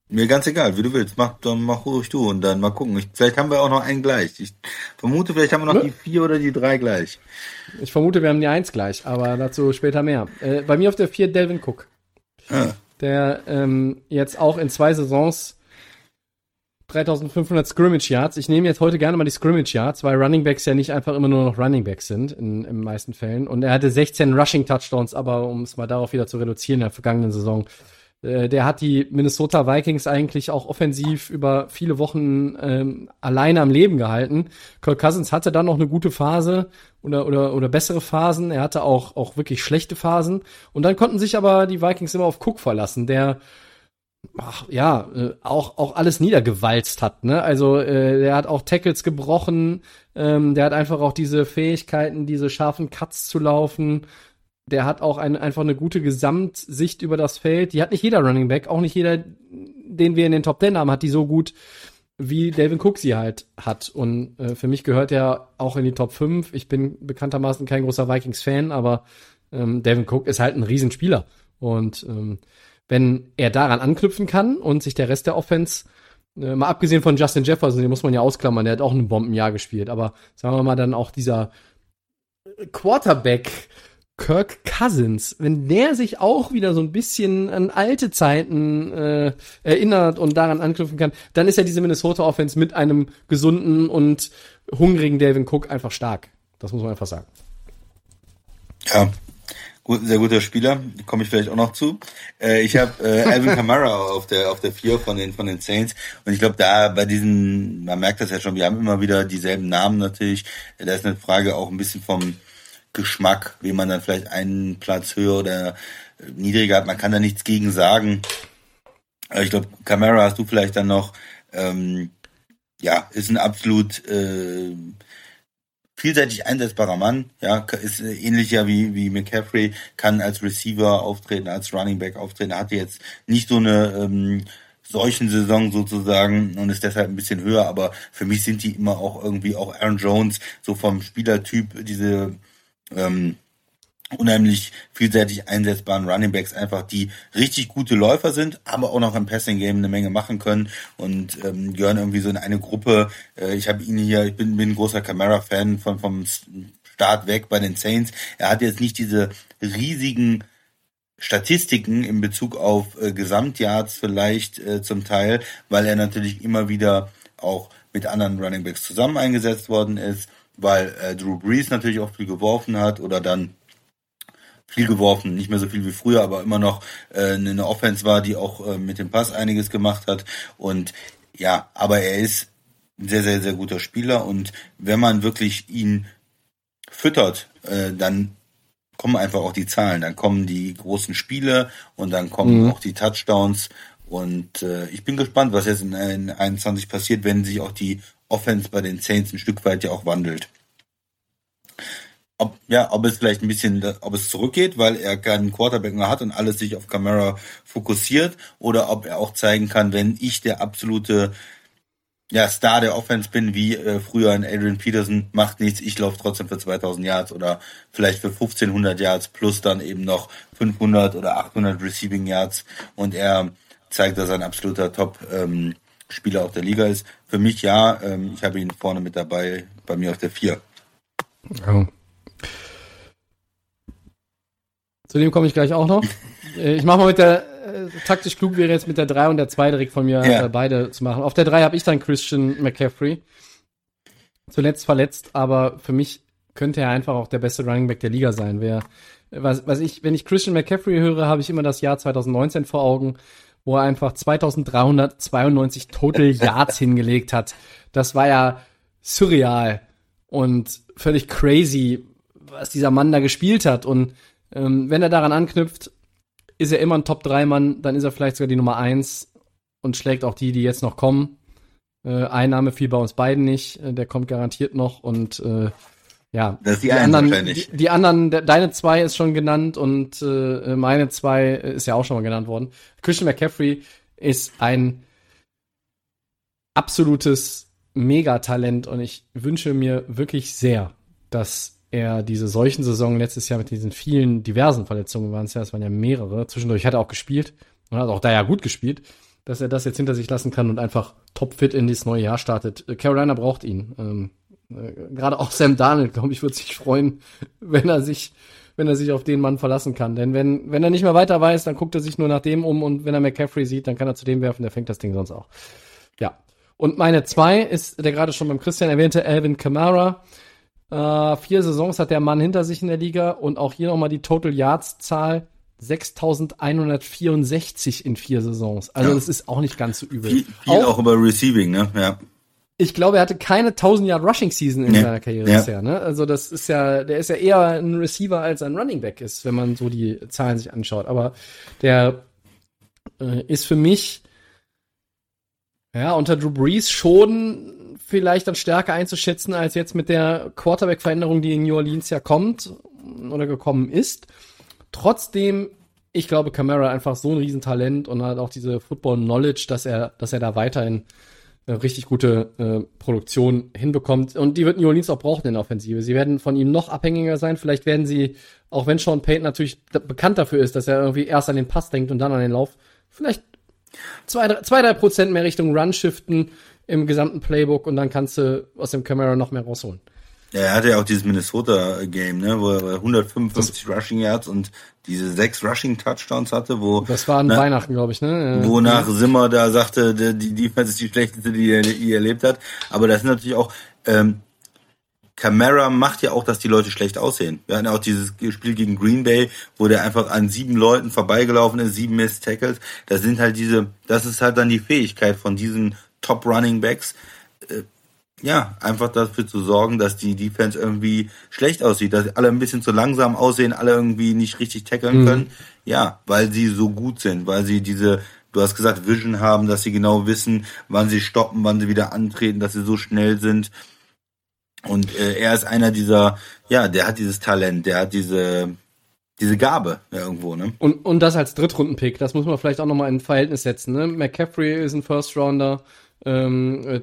Mir ganz egal, wie du willst. Mach, dann mach ruhig du und dann mal gucken. Ich, vielleicht haben wir auch noch einen gleich. Ich vermute, vielleicht haben wir noch ne? die vier oder die drei gleich. Ich vermute, wir haben die eins gleich, aber dazu später mehr. Äh, bei mir auf der vier Delvin Cook. Ah. Der ähm, jetzt auch in zwei Saisons 3500 Scrimmage Yards. Ich nehme jetzt heute gerne mal die Scrimmage Yards, weil Running Backs ja nicht einfach immer nur noch Running Backs sind in, in meisten Fällen. Und er hatte 16 Rushing Touchdowns, aber um es mal darauf wieder zu reduzieren in der vergangenen Saison äh, der hat die Minnesota Vikings eigentlich auch offensiv über viele Wochen ähm, alleine am Leben gehalten. Kirk Cousins hatte dann noch eine gute Phase oder, oder, oder bessere Phasen. Er hatte auch, auch wirklich schlechte Phasen. Und dann konnten sich aber die Vikings immer auf Cook verlassen, der ach, ja, äh, auch, auch alles niedergewalzt hat. Ne? Also äh, der hat auch Tackles gebrochen, ähm, der hat einfach auch diese Fähigkeiten, diese scharfen Cuts zu laufen der hat auch ein, einfach eine gute Gesamtsicht über das Feld. Die hat nicht jeder Running Back, auch nicht jeder, den wir in den Top Ten haben, hat die so gut. wie Delvin Cook sie halt hat. Und äh, für mich gehört er auch in die Top 5. Ich bin bekanntermaßen kein großer Vikings-Fan, aber ähm, Delvin Cook ist halt ein Riesenspieler. Und ähm, wenn er daran anknüpfen kann und sich der Rest der Offense, äh, mal abgesehen von Justin Jefferson, den muss man ja ausklammern, der hat auch ein Bombenjahr gespielt, aber sagen wir mal dann auch dieser Quarterback, Kirk Cousins, wenn der sich auch wieder so ein bisschen an alte Zeiten äh, erinnert und daran anknüpfen kann, dann ist ja diese Minnesota Offense mit einem gesunden und hungrigen Delvin Cook einfach stark. Das muss man einfach sagen. Ja, gut, sehr guter Spieler, komme ich vielleicht auch noch zu. Äh, ich habe äh, [laughs] Alvin Kamara auf der auf der vier von den von den Saints und ich glaube da bei diesen, man merkt das ja schon, wir haben immer wieder dieselben Namen natürlich. Da ist eine Frage auch ein bisschen vom Geschmack, wie man dann vielleicht einen Platz höher oder niedriger hat. Man kann da nichts gegen sagen. Ich glaube, Camara hast du vielleicht dann noch. Ähm, ja, ist ein absolut äh, vielseitig einsetzbarer Mann. Ja, ist ähnlich ja wie wie McCaffrey, kann als Receiver auftreten, als Running Back auftreten. Hatte jetzt nicht so eine ähm, solchen Saison sozusagen und ist deshalb ein bisschen höher, aber für mich sind die immer auch irgendwie auch Aaron Jones so vom Spielertyp diese ähm, unheimlich vielseitig einsetzbaren Running Backs einfach, die richtig gute Läufer sind, aber auch noch im Passing Game eine Menge machen können und ähm, gehören irgendwie so in eine Gruppe. Äh, ich habe ihn hier, ich bin, bin ein großer Camara-Fan von vom Start weg bei den Saints. Er hat jetzt nicht diese riesigen Statistiken in Bezug auf äh, Gesamtyards vielleicht äh, zum Teil, weil er natürlich immer wieder auch mit anderen Running Backs zusammen eingesetzt worden ist weil äh, Drew Brees natürlich auch viel geworfen hat oder dann viel geworfen, nicht mehr so viel wie früher, aber immer noch äh, eine Offense war, die auch äh, mit dem Pass einiges gemacht hat. Und ja, aber er ist ein sehr, sehr, sehr guter Spieler und wenn man wirklich ihn füttert, äh, dann kommen einfach auch die Zahlen, dann kommen die großen Spiele und dann kommen mhm. auch die Touchdowns und äh, ich bin gespannt, was jetzt in, in 21 passiert, wenn sich auch die Offense bei den Saints ein Stück weit ja auch wandelt. Ob, ja, ob es vielleicht ein bisschen, ob es zurückgeht, weil er keinen Quarterback mehr hat und alles sich auf Camara fokussiert, oder ob er auch zeigen kann, wenn ich der absolute ja, Star der Offense bin, wie äh, früher ein Adrian Peterson, macht nichts, ich laufe trotzdem für 2000 Yards oder vielleicht für 1500 Yards plus dann eben noch 500 oder 800 Receiving Yards und er zeigt, dass er ein absoluter Top ähm, Spieler auf der Liga ist. Für mich ja, ähm, ich habe ihn vorne mit dabei, bei mir auf der 4. Oh. Zu dem komme ich gleich auch noch. [laughs] Äh, ich mache mal mit der, äh, taktisch klug wäre jetzt mit der 3 und der 2 direkt von mir ja. äh, beide zu machen. Auf der 3 habe ich dann Christian McCaffrey. Zuletzt verletzt, aber für mich könnte er einfach auch der beste Running Back der Liga sein. Wer, was, was ich, wenn ich Christian McCaffrey höre, habe ich immer das Jahr 2019 vor Augen wo er einfach 2392 Total [laughs] Yards hingelegt hat. Das war ja surreal und völlig crazy, was dieser Mann da gespielt hat. Und ähm, wenn er daran anknüpft, ist er immer ein Top-3-Mann, dann ist er vielleicht sogar die Nummer 1 und schlägt auch die, die jetzt noch kommen. Äh, Einnahme fiel bei uns beiden nicht, äh, der kommt garantiert noch und äh, ja, das ist die, die anderen, die, die, anderen, de, deine zwei ist schon genannt und äh, meine zwei ist ja auch schon mal genannt worden. Christian McCaffrey ist ein absolutes Megatalent und ich wünsche mir wirklich sehr, dass er diese solchen Saison letztes Jahr mit diesen vielen diversen Verletzungen waren es ja, es waren ja mehrere. Zwischendurch hat er auch gespielt und hat auch da ja gut gespielt, dass er das jetzt hinter sich lassen kann und einfach topfit in dieses neue Jahr startet. Carolina braucht ihn. Ähm, äh, gerade auch Sam Darnold, glaube ich, würde sich freuen, wenn er sich, wenn er sich auf den Mann verlassen kann. Denn wenn, wenn er nicht mehr weiter weiß, dann guckt er sich nur nach dem um und wenn er McCaffrey sieht, dann kann er zu dem werfen, der fängt das Ding sonst auch. Ja. Und meine zwei ist der gerade schon beim Christian erwähnte Alvin Kamara. Äh, vier Saisons hat der Mann hinter sich in der Liga und auch hier nochmal die Total Yards Zahl. 6164 in vier Saisons. Also ja. das ist auch nicht ganz so übel. Viel, viel auch, auch über Receiving, ne? Ja ich glaube, er hatte keine 1000 Yard Rushing Season in nee. seiner Karriere ja. bisher. Ne? Also das ist ja, der ist ja eher ein Receiver als ein Running Back ist, wenn man so die Zahlen sich anschaut. Aber der äh, ist für mich ja unter Drew Brees schon vielleicht dann stärker einzuschätzen als jetzt mit der Quarterback-Veränderung, die in New Orleans ja kommt oder gekommen ist. Trotzdem, ich glaube, Camara einfach so ein Riesentalent und hat auch diese Football-Knowledge, dass er, dass er da weiterhin richtig gute äh, Produktion hinbekommt. Und die wird New Orleans auch brauchen in der Offensive. Sie werden von ihm noch abhängiger sein. Vielleicht werden sie, auch wenn Sean Payton natürlich bekannt dafür ist, dass er irgendwie erst an den Pass denkt und dann an den Lauf, vielleicht zwei, drei, zwei, drei Prozent mehr Richtung Run shiften im gesamten Playbook und dann kannst du aus dem Camera noch mehr rausholen. Ja, er hatte ja auch dieses Minnesota-Game, ne, wo er 155 das Rushing Yards und diese sechs Rushing Touchdowns hatte, wo das war an na, Weihnachten, glaube ich, ne? Wo nach Simmer da sagte, die Defense ist die schlechteste, die er, die er erlebt hat. Aber das ist natürlich auch ähm, Camara macht ja auch, dass die Leute schlecht aussehen. Wir hatten auch dieses Spiel gegen Green Bay, wo der einfach an sieben Leuten vorbeigelaufen ist, sieben Miss Tackles. Das sind halt diese, das ist halt dann die Fähigkeit von diesen Top Running Backs. Ja, einfach dafür zu sorgen, dass die Defense irgendwie schlecht aussieht, dass alle ein bisschen zu langsam aussehen, alle irgendwie nicht richtig tackeln mhm. können. Ja, weil sie so gut sind, weil sie diese, du hast gesagt, Vision haben, dass sie genau wissen, wann sie stoppen, wann sie wieder antreten, dass sie so schnell sind. Und äh, er ist einer dieser, ja, der hat dieses Talent, der hat diese, diese Gabe ja, irgendwo, ne? Und, und das als Drittrunden-Pick, das muss man vielleicht auch nochmal in Verhältnis setzen, ne? McCaffrey ist ein First-Rounder, ähm, äh,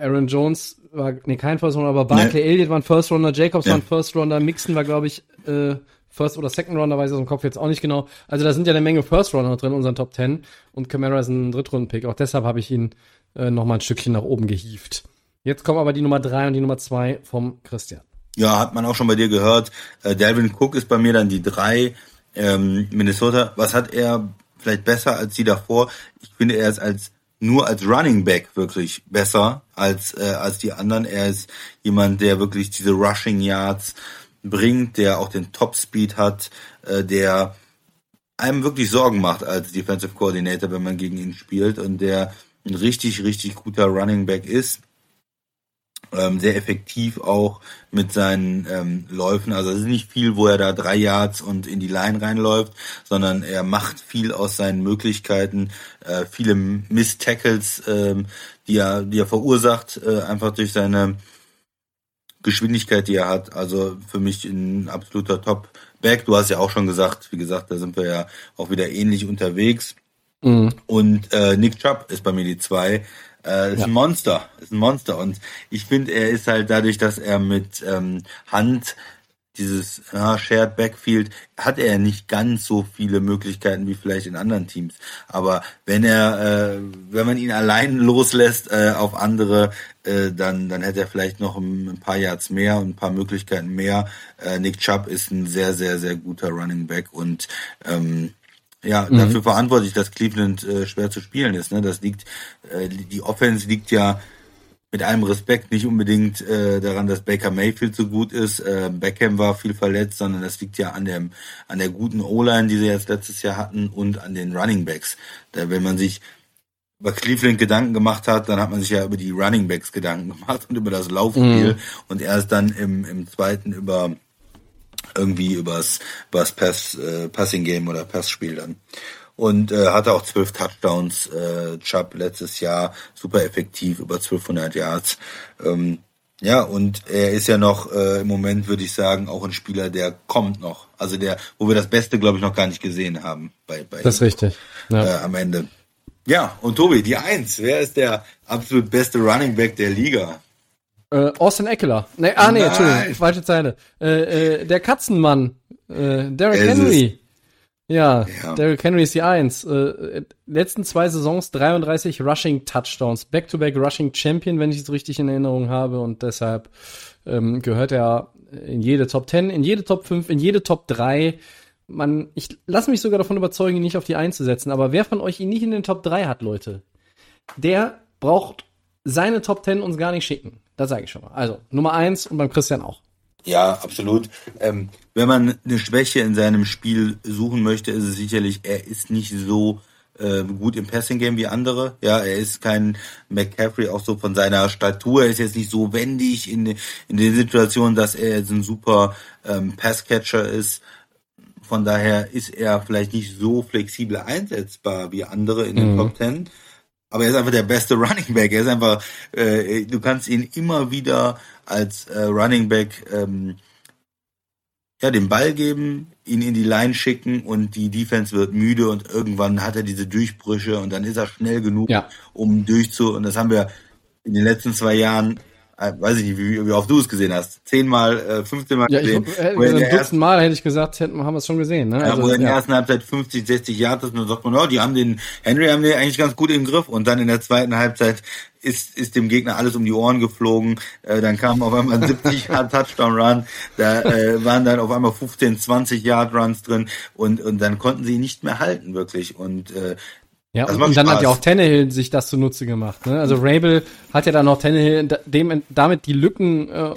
Aaron Jones war, nee, kein First Rounder, aber Barkley nee. Elliott war ein First Rounder, Jacobs ja. war ein First Rounder, Mixon war, glaube ich, äh, First oder Second Rounder, weiß ich aus dem Kopf jetzt auch nicht genau. Also da sind ja eine Menge First Rounder drin in unseren Top 10 und Camara ist ein Drittrunden-Pick. Auch deshalb habe ich ihn äh, nochmal ein Stückchen nach oben gehievt. Jetzt kommen aber die Nummer 3 und die Nummer 2 vom Christian. Ja, hat man auch schon bei dir gehört. Äh, Delvin Cook ist bei mir dann die 3. Ähm, Minnesota, was hat er vielleicht besser als die davor? Ich finde, er ist als nur als Running Back wirklich besser als äh, als die anderen. Er ist jemand, der wirklich diese Rushing Yards bringt, der auch den Top Speed hat, äh, der einem wirklich Sorgen macht als Defensive Coordinator, wenn man gegen ihn spielt und der ein richtig richtig guter Running Back ist ähm, sehr effektiv auch mit seinen ähm, Läufen. Also es ist nicht viel, wo er da drei Yards und in die Line reinläuft, sondern er macht viel aus seinen Möglichkeiten, äh, viele Miss-Tackles, ähm, die er, die er verursacht, äh, einfach durch seine Geschwindigkeit, die er hat. Also für mich ein absoluter Top-Back. Du hast ja auch schon gesagt, wie gesagt, da sind wir ja auch wieder ähnlich unterwegs. Mhm. Und äh, Nick Chubb ist bei mir die zwei. Äh, ist ja. ein Monster, ist ein Monster. Und ich finde, er ist halt dadurch, dass er mit ähm, Hand dieses ja, Shared Backfield hat er nicht ganz so viele Möglichkeiten wie vielleicht in anderen Teams. Aber wenn er, äh, wenn man ihn allein loslässt äh, auf andere, äh, dann dann hätte er vielleicht noch ein, paar Yards mehr und ein paar Möglichkeiten mehr. Äh, Nick Chubb ist ein sehr sehr sehr guter Running Back und ähm, ja, mhm. dafür verantwortlich, dass Cleveland äh, schwer zu spielen ist. Ne? Das liegt, äh, die Offense liegt ja mit allem Respekt nicht unbedingt äh, daran, dass Baker Mayfield so gut ist. Äh, Beckham war viel verletzt, sondern das liegt ja an dem an der guten O-Line, die sie jetzt letztes Jahr hatten, und an den Running Backs. Da, wenn man sich über Cleveland Gedanken gemacht hat, dann hat man sich ja über die Running Backs Gedanken [laughs] gemacht und über das Laufspiel mhm. und erst dann im, im zweiten über irgendwie übers, übers Pass, äh, Passing Game oder Passspiel dann. Und äh, hatte auch zwölf Touchdowns, äh, Chubb letztes Jahr, super effektiv, über 1200 Yards. Ähm, ja, und er ist ja noch äh, im Moment, würde ich sagen, auch ein Spieler, der kommt noch. Also der, wo wir das Beste, glaube ich, noch gar nicht gesehen haben. Bei, bei das ist richtig. Ja. Äh, am Ende. Ja, und Tobi, die Eins. Wer ist der absolut beste Running Back der Liga? Äh, Austin Eckler. Nee, ah, nee, Nein. Entschuldigung, falsche Zeile. Äh, äh, der Katzenmann. Äh, Derrick Henry. Ja, ja, Derrick Henry ist die Eins. Äh, letzten zwei Saisons 33 Rushing Touchdowns. Back-to-back -back Rushing Champion, wenn ich es richtig in Erinnerung habe. Und deshalb ähm, gehört er in jede Top 10, in jede Top 5, in jede Top 3. Man, ich lasse mich sogar davon überzeugen, ihn nicht auf die Eins zu setzen. Aber wer von euch ihn nicht in den Top 3 hat, Leute, der braucht seine Top 10 uns gar nicht schicken. Das sage ich schon mal. Also Nummer eins und beim Christian auch. Ja, absolut. Ähm, wenn man eine Schwäche in seinem Spiel suchen möchte, ist es sicherlich, er ist nicht so äh, gut im Passing Game wie andere. Ja, er ist kein McCaffrey, auch so von seiner Statur. Er ist jetzt nicht so wendig in, in den Situationen, dass er jetzt ein super ähm, Passcatcher ist. Von daher ist er vielleicht nicht so flexibel einsetzbar wie andere in den mhm. Top Ten. Aber er ist einfach der beste [laughs] Running Back. Er ist einfach, äh, du kannst ihn immer wieder als äh, Running Back ähm, ja, den Ball geben, ihn in die Line schicken und die Defense wird müde und irgendwann hat er diese Durchbrüche und dann ist er schnell genug, ja. um durchzu. Und das haben wir in den letzten zwei Jahren weiß ich nicht, wie, wie oft du es gesehen hast. Zehnmal, äh, 15 Mal Ja, ich, gesehen. äh, Wo er in ein Dutzend ersten- Mal hätte ich gesagt, hätten, haben wir es schon gesehen. Ne? ja, wo er in der ja. ersten Halbzeit 50, 60 Yards ist und dann sagt man, oh, die haben den, Henry haben den eigentlich ganz gut im Griff und dann in der zweiten Halbzeit ist, ist dem Gegner alles um die Ohren geflogen, äh, dann kam auf einmal ein 70 Yard [laughs] Touchdown Run, da äh, waren dann auf einmal 15, 20 Yard Runs drin und, und dann konnten sie ihn nicht mehr halten, wirklich und äh, Ja, und, und dann hat Spaß. ja auch Tannehill sich das zunutze gemacht. Ne? Also Rabel hat ja dann auch Tannehill dem, damit die Lücken, äh,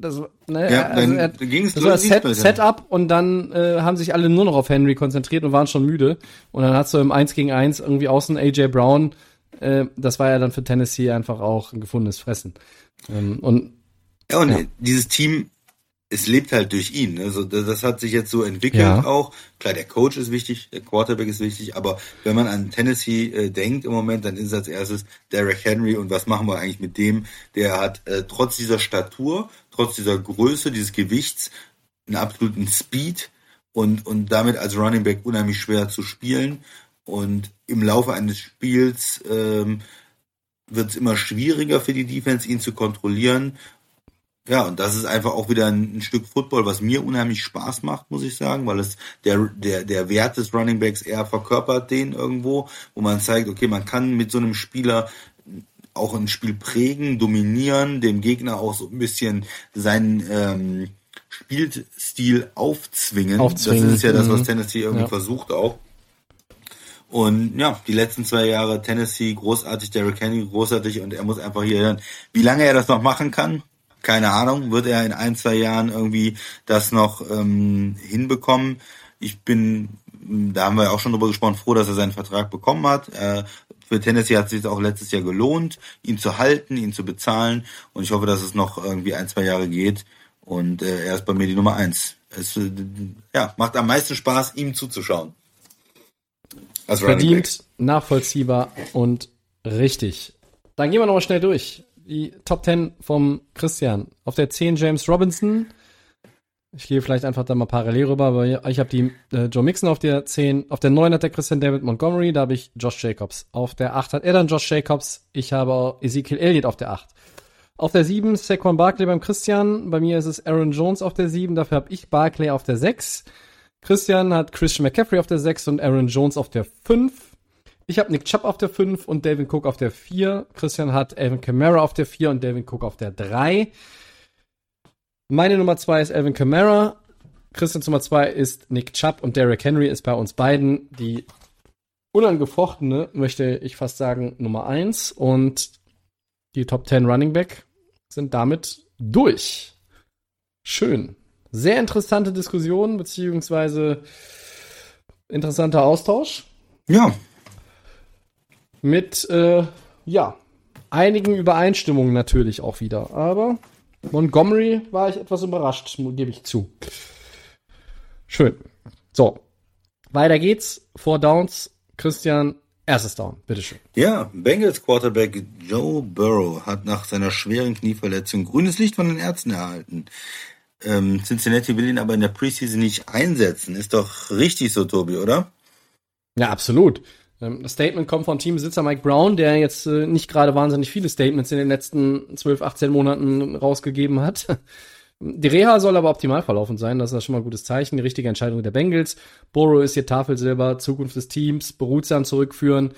das, ne, Ja, also dann er, ging's das war Set, Setup und dann äh, haben sich alle nur noch auf Henry konzentriert und waren schon müde. Und dann hat so im 1 gegen 1 irgendwie außen AJ Brown, äh, das war ja dann für Tennessee einfach auch ein gefundenes Fressen. Ähm, und Ja, und Ja. dieses Team, es lebt halt durch ihn. Ne? So, das, hat sich jetzt so entwickelt Ja. auch. Klar, der Coach ist wichtig, der Quarterback ist wichtig, aber wenn man an Tennessee äh, denkt im Moment, dann ist als erstes Derrick Henry und was machen wir eigentlich mit dem? Der hat äh, trotz dieser Statur, trotz dieser Größe, dieses Gewichts, einen absoluten Speed und, und damit als Running Back unheimlich schwer zu spielen. Und im Laufe eines Spiels ähm, wird es immer schwieriger für die Defense, ihn zu kontrollieren. Ja, und das ist einfach auch wieder ein, ein Stück Football, was mir unheimlich Spaß macht, muss ich sagen, weil es der, der, der Wert des Running Backs eher verkörpert den irgendwo, wo man zeigt, okay, man kann mit so einem Spieler auch ein Spiel prägen, dominieren, dem Gegner auch so ein bisschen seinen ähm, Spielstil aufzwingen. Aufzwingen, Das ist ja das, was mhm. Tennessee irgendwie Ja. versucht auch. Und ja, die letzten zwei Jahre Tennessee großartig, Derrick Henry großartig und er muss einfach hier dann, wie lange er das noch machen kann, keine Ahnung, wird er in ein, zwei Jahren irgendwie das noch ähm, hinbekommen. Ich bin, da haben wir ja auch schon drüber gesprochen, froh, dass er seinen Vertrag bekommen hat. Äh, für Tennessee hat es sich auch letztes Jahr gelohnt, ihn zu halten, ihn zu bezahlen und ich hoffe, dass es noch irgendwie ein, zwei Jahre geht und äh, er ist bei mir die Nummer eins. Es äh, ja, macht am meisten Spaß, ihm zuzuschauen. Verdient, nachvollziehbar und richtig. Dann gehen wir nochmal schnell durch. Die Top 10 vom Christian. Auf der 10 James Robinson. Ich gehe vielleicht einfach da mal parallel rüber, aber ich habe die äh, Joe Mixon auf der 10. Auf der 9 hat der Christian David Montgomery, da habe ich Josh Jacobs. Auf der 8 hat er dann Josh Jacobs. Ich habe Ezekiel Elliott auf der 8. Auf der 7 Saquon Barkley beim Christian. Bei mir ist es Aaron Jones auf der 7. Dafür habe ich Barkley auf der 6. Christian hat Christian McCaffrey auf der 6 und Aaron Jones auf der 5. Ich habe Nick Chubb auf der 5 und Dalvin Cook auf der 4. Christian hat Alvin Kamara auf der 4 und Dalvin Cook auf der 3. Meine Nummer 2 ist Alvin Kamara. Christians Nummer 2 ist Nick Chubb und Derrick Henry ist bei uns beiden die unangefochtene, möchte ich fast sagen, Nummer 1. Und die Top 10 Running Back sind damit durch. Schön. Sehr interessante Diskussion, beziehungsweise interessanter Austausch Ja, mit, äh, ja, einigen Übereinstimmungen natürlich auch wieder. Aber Montgomery war ich etwas überrascht, gebe ich zu. Schön. So, weiter geht's. Four Downs. Christian, erstes Down, bitteschön. Ja, Bengals Quarterback Joe Burrow hat nach seiner schweren Knieverletzung grünes Licht von den Ärzten erhalten. Ähm, Cincinnati will ihn aber in der Preseason nicht einsetzen. Ist doch richtig so, Tobi, oder? Ja, absolut. Ähm, Das Statement kommt von Teambesitzer Mike Brown, der jetzt äh, nicht gerade wahnsinnig viele Statements in den letzten 12, 18 Monaten rausgegeben hat. [laughs] Die Reha soll aber optimal verlaufen sein, das ist schon mal ein gutes Zeichen. Die richtige Entscheidung der Bengals. Burrow ist hier Tafelsilber, Zukunft des Teams, behutsam zurückführen.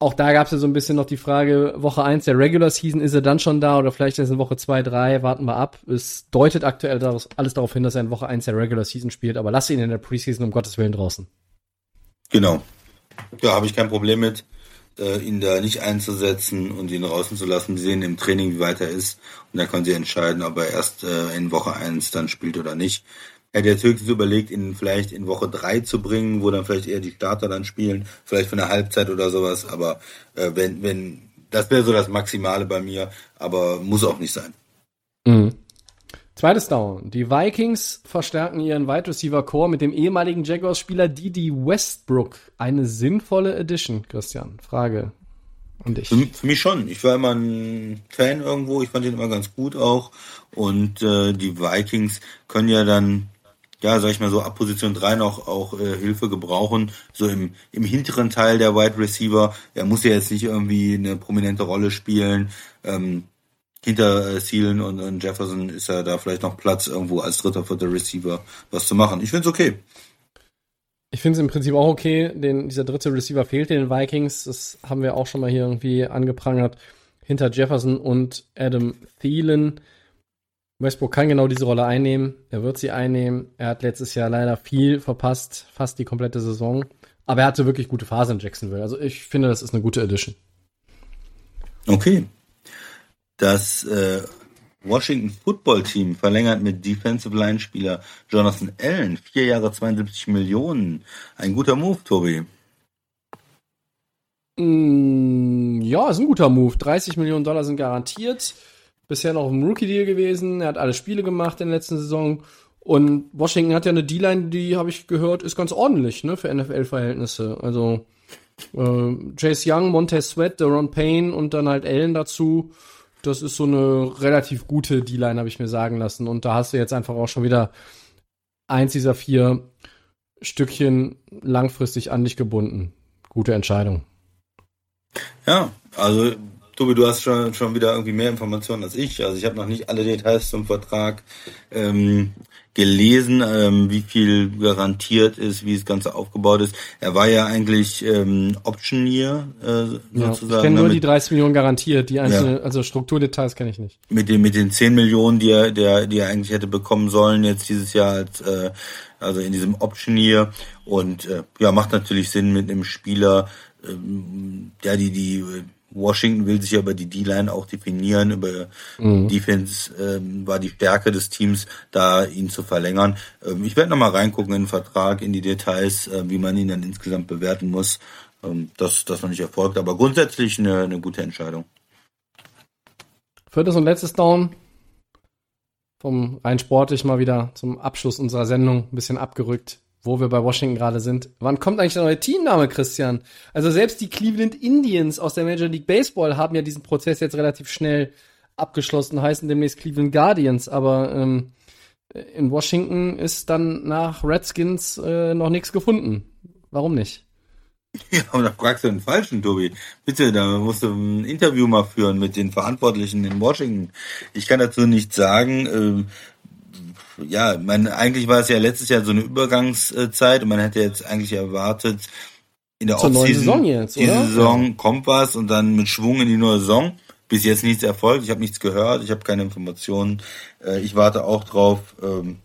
Auch da gab es ja so ein bisschen noch die Frage, Woche 1 der Regular Season, ist er dann schon da oder vielleicht ist in Woche 2, 3, warten wir ab. Es deutet aktuell alles darauf hin, dass er in Woche 1 der Regular Season spielt, aber lass ihn in der Preseason um Gottes Willen draußen. Genau. Da habe ich kein Problem mit, äh, ihn da nicht einzusetzen und ihn draußen zu lassen. Sie sehen im Training, wie weit er ist. Und dann können sie entscheiden, ob er erst äh, in Woche 1 dann spielt oder nicht. Er hat jetzt höchstens überlegt, ihn vielleicht in Woche 3 zu bringen, wo dann vielleicht eher die Starter dann spielen, vielleicht für eine Halbzeit oder sowas. Aber äh, wenn, wenn, das wäre so das Maximale bei mir, aber muss auch nicht sein. Mhm. Zweites Down. Die Vikings verstärken ihren Wide Receiver Core mit dem ehemaligen Jaguars-Spieler Didi Westbrook. Eine sinnvolle Addition, Christian. Frage an dich. Für, für mich schon. Ich war immer ein Fan irgendwo. Ich fand ihn immer ganz gut auch. Und äh, die Vikings können ja dann ja, sag ich mal so, ab Position 3 noch auch äh, Hilfe gebrauchen, so im, im hinteren Teil der Wide Receiver. Er muss ja jetzt nicht irgendwie eine prominente Rolle spielen. Ähm, hinter äh, Thielen und, und Jefferson ist ja da vielleicht noch Platz, irgendwo als dritter, vierter Receiver was zu machen. Ich finde es okay. Ich finde es im Prinzip auch okay. Den, dieser dritte Receiver fehlt den Vikings. Das haben wir auch schon mal hier irgendwie angeprangert. Hinter Jefferson und Adam Thielen. Westbrook kann genau diese Rolle einnehmen. Er wird sie einnehmen. Er hat letztes Jahr leider viel verpasst, fast die komplette Saison. Aber er hatte wirklich gute Phase in Jacksonville. Also ich finde, das ist eine gute Edition. Okay. Das äh, Washington Football Team verlängert mit Defensive Line Spieler Jonathan Allen vier Jahre 72 Millionen. Ein guter Move, Tobi. Mm, ja, ist ein guter Move. 30 Millionen Dollar sind garantiert. Bisher noch im Rookie-Deal gewesen. Er hat alle Spiele gemacht in der letzten Saison. Und Washington hat ja eine D-Line, die, habe ich gehört, ist ganz ordentlich, ne, für NFL-Verhältnisse. Also äh, Chase Young, Montez Sweat, Deron Payne und dann halt Allen dazu. Das ist so eine relativ gute D-Line, habe ich mir sagen lassen. Und da hast du jetzt einfach auch schon wieder eins dieser vier Stückchen langfristig an dich gebunden. Gute Entscheidung. Ja, also Tobi, du hast schon, schon wieder irgendwie mehr Informationen als ich. Also ich habe noch nicht alle Details zum Vertrag ähm, gelesen, ähm, wie viel garantiert ist, wie das Ganze aufgebaut ist. Er war ja eigentlich ähm, Optionier äh, Ja, sozusagen. ich kenne nur ne, die 30 Millionen garantiert. Die einzelne, also Strukturdetails kenne ich nicht. mit den mit den 10 Millionen, die er, der, die er eigentlich hätte bekommen sollen jetzt dieses Jahr als äh, also in diesem Optionier und äh, ja macht natürlich Sinn mit einem Spieler, ähm, ja die die äh, Washington will sich ja über die D-Line auch definieren, über Defense ähm, war die Stärke des Teams, da ihn zu verlängern. Ähm, ich werde nochmal reingucken in den Vertrag, in die Details, äh, wie man ihn dann insgesamt bewerten muss. Ähm, das, das noch nicht erfolgt, aber grundsätzlich eine, eine gute Entscheidung. Viertes und letztes Down. Vom rein sportlich mal wieder zum Abschluss unserer Sendung ein bisschen abgerückt, wo wir bei Washington gerade sind. Wann kommt eigentlich der neue Teamname, Christian? Also selbst die Cleveland Indians aus der Major League Baseball haben ja diesen Prozess jetzt relativ schnell abgeschlossen, heißen demnächst Cleveland Guardians, aber ähm, in Washington ist dann nach Redskins äh, noch nichts gefunden. Warum nicht? [laughs] Ja, aber da fragst du den Falschen, Tobi. Bitte, da musst du ein Interview mal führen mit den Verantwortlichen in Washington. Ich kann dazu nichts sagen. Ähm, ja, man, eigentlich war es ja letztes Jahr so eine Übergangszeit und man hätte jetzt eigentlich erwartet, in der Zur neuen Offseason, Saison jetzt, diese oder? Saison kommt was und dann mit Schwung in die neue Saison. Bis jetzt nichts erfolgt, ich habe nichts gehört, ich habe keine Informationen. Äh, ich warte auch drauf. Ähm,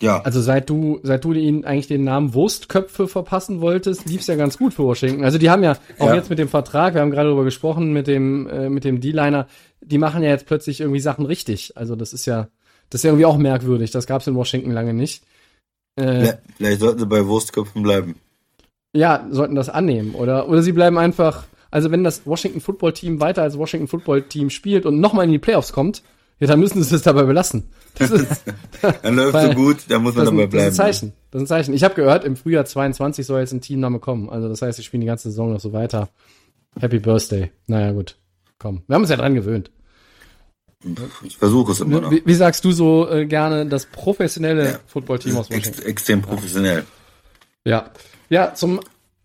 ja, Also seit du, seit du ihnen eigentlich den Namen Wurstköpfe verpassen wolltest, lief's ja ganz gut für Washington. Also die haben ja auch Ja. jetzt mit dem Vertrag, wir haben gerade darüber gesprochen, mit dem, äh, mit dem D-Liner, die machen ja jetzt plötzlich irgendwie Sachen richtig. Also das ist ja, das ist ja irgendwie auch merkwürdig. Das gab's in Washington lange nicht. Äh, vielleicht- vielleicht sollten sie bei Wurstköpfen bleiben. ja, sollten das annehmen. Oder, oder sie bleiben einfach, also wenn das Washington Football Team weiter als Washington Football Team spielt und nochmal in die Playoffs kommt, ja, dann müssen sie es dabei belassen. Das [laughs] ist, Dann läuft so gut, da muss man dabei ist, das ist bleiben. ein Zeichen. Das ist ein Zeichen. Ich habe gehört, im Frühjahr 22 soll jetzt ein Teamname kommen. Also das heißt, sie spielen die ganze Saison noch so weiter. Happy Birthday. Naja, gut. Komm. Wir haben uns ja dran gewöhnt. Ich versuche es immer noch. Wie, wie sagst du so äh, gerne das professionelle Ja. Footballteam aus Ex extrem professionell. Ja. Ja, zum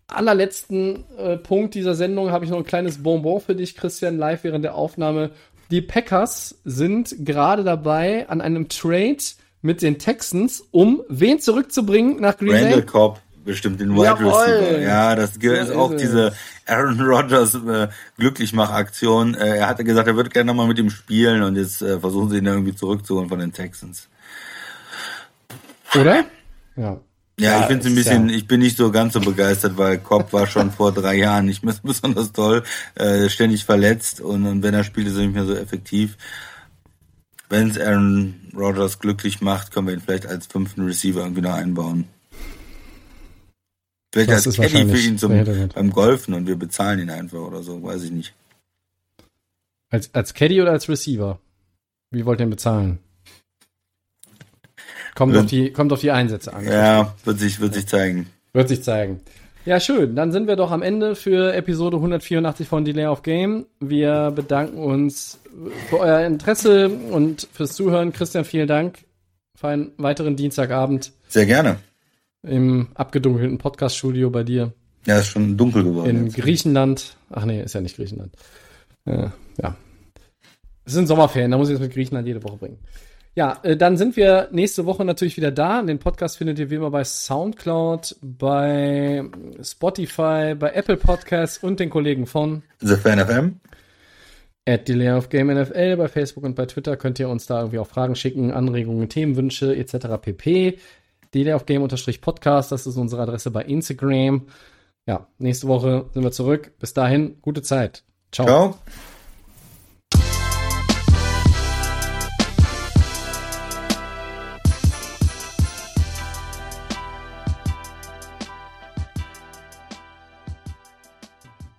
allerletzten äh, Punkt dieser Sendung habe ich noch ein kleines Bonbon für dich, Christian, live während der Aufnahme. Die Packers sind gerade dabei an einem Trade mit den Texans, um wen zurückzubringen nach Green Randall Bay? Cobb bestimmt den Wide. Receiver. Ja, das ist So auch ist diese es. Aaron Rodgers äh, Glücklichmachaktion. Äh, er hatte gesagt, er würde gerne nochmal mit ihm spielen und jetzt äh, versuchen sie ihn irgendwie zurückzuholen von den Texans. Oder? Ja. Ja, Ja, ich finde es ein bisschen, ja- ich bin nicht so ganz so begeistert, weil Cobb war schon vor drei Jahren nicht mehr so [laughs] besonders toll, äh, ständig verletzt und, und wenn er spielt, ist er nicht mehr so effektiv. Wenn es Aaron Rodgers glücklich macht, können wir ihn vielleicht als fünften Receiver irgendwie noch einbauen. Vielleicht Das als Caddy für ihn zum, beim Golfen und wir bezahlen ihn einfach oder so, weiß ich nicht. Als, als Caddy oder als Receiver? Wie wollt ihr ihn bezahlen? Kommt, Wenn- auf die, kommt auf die Einsätze an. Ja, wird sich, wird sich zeigen. Wird sich zeigen. Ja, schön. Dann sind wir doch am Ende für Episode 184 von Delay of Game. Wir bedanken uns für euer Interesse und fürs Zuhören. Christian, vielen Dank. für einen weiteren Dienstagabend Sehr gerne. Im abgedunkelten Podcast-Studio bei dir Ja, ist schon dunkel geworden. in jetzt. Griechenland. Ach nee, ist ja nicht Griechenland. Äh, ja. Es sind Sommerferien, da muss ich es mit Griechenland jede Woche bringen. Ja, äh, dann sind wir nächste Woche natürlich wieder da. Den Podcast findet ihr wie immer bei Soundcloud, bei Spotify, bei Apple Podcasts und den Kollegen von The Fan FM. At Delay of Game NFL bei Facebook und bei Twitter könnt ihr uns da irgendwie auch Fragen schicken, Anregungen, Themenwünsche etc. pp. Delay of Game unterstrich Podcast, das ist unsere Adresse bei Instagram. Ja, nächste Woche sind wir zurück. Bis dahin, gute Zeit. Ciao. Ciao.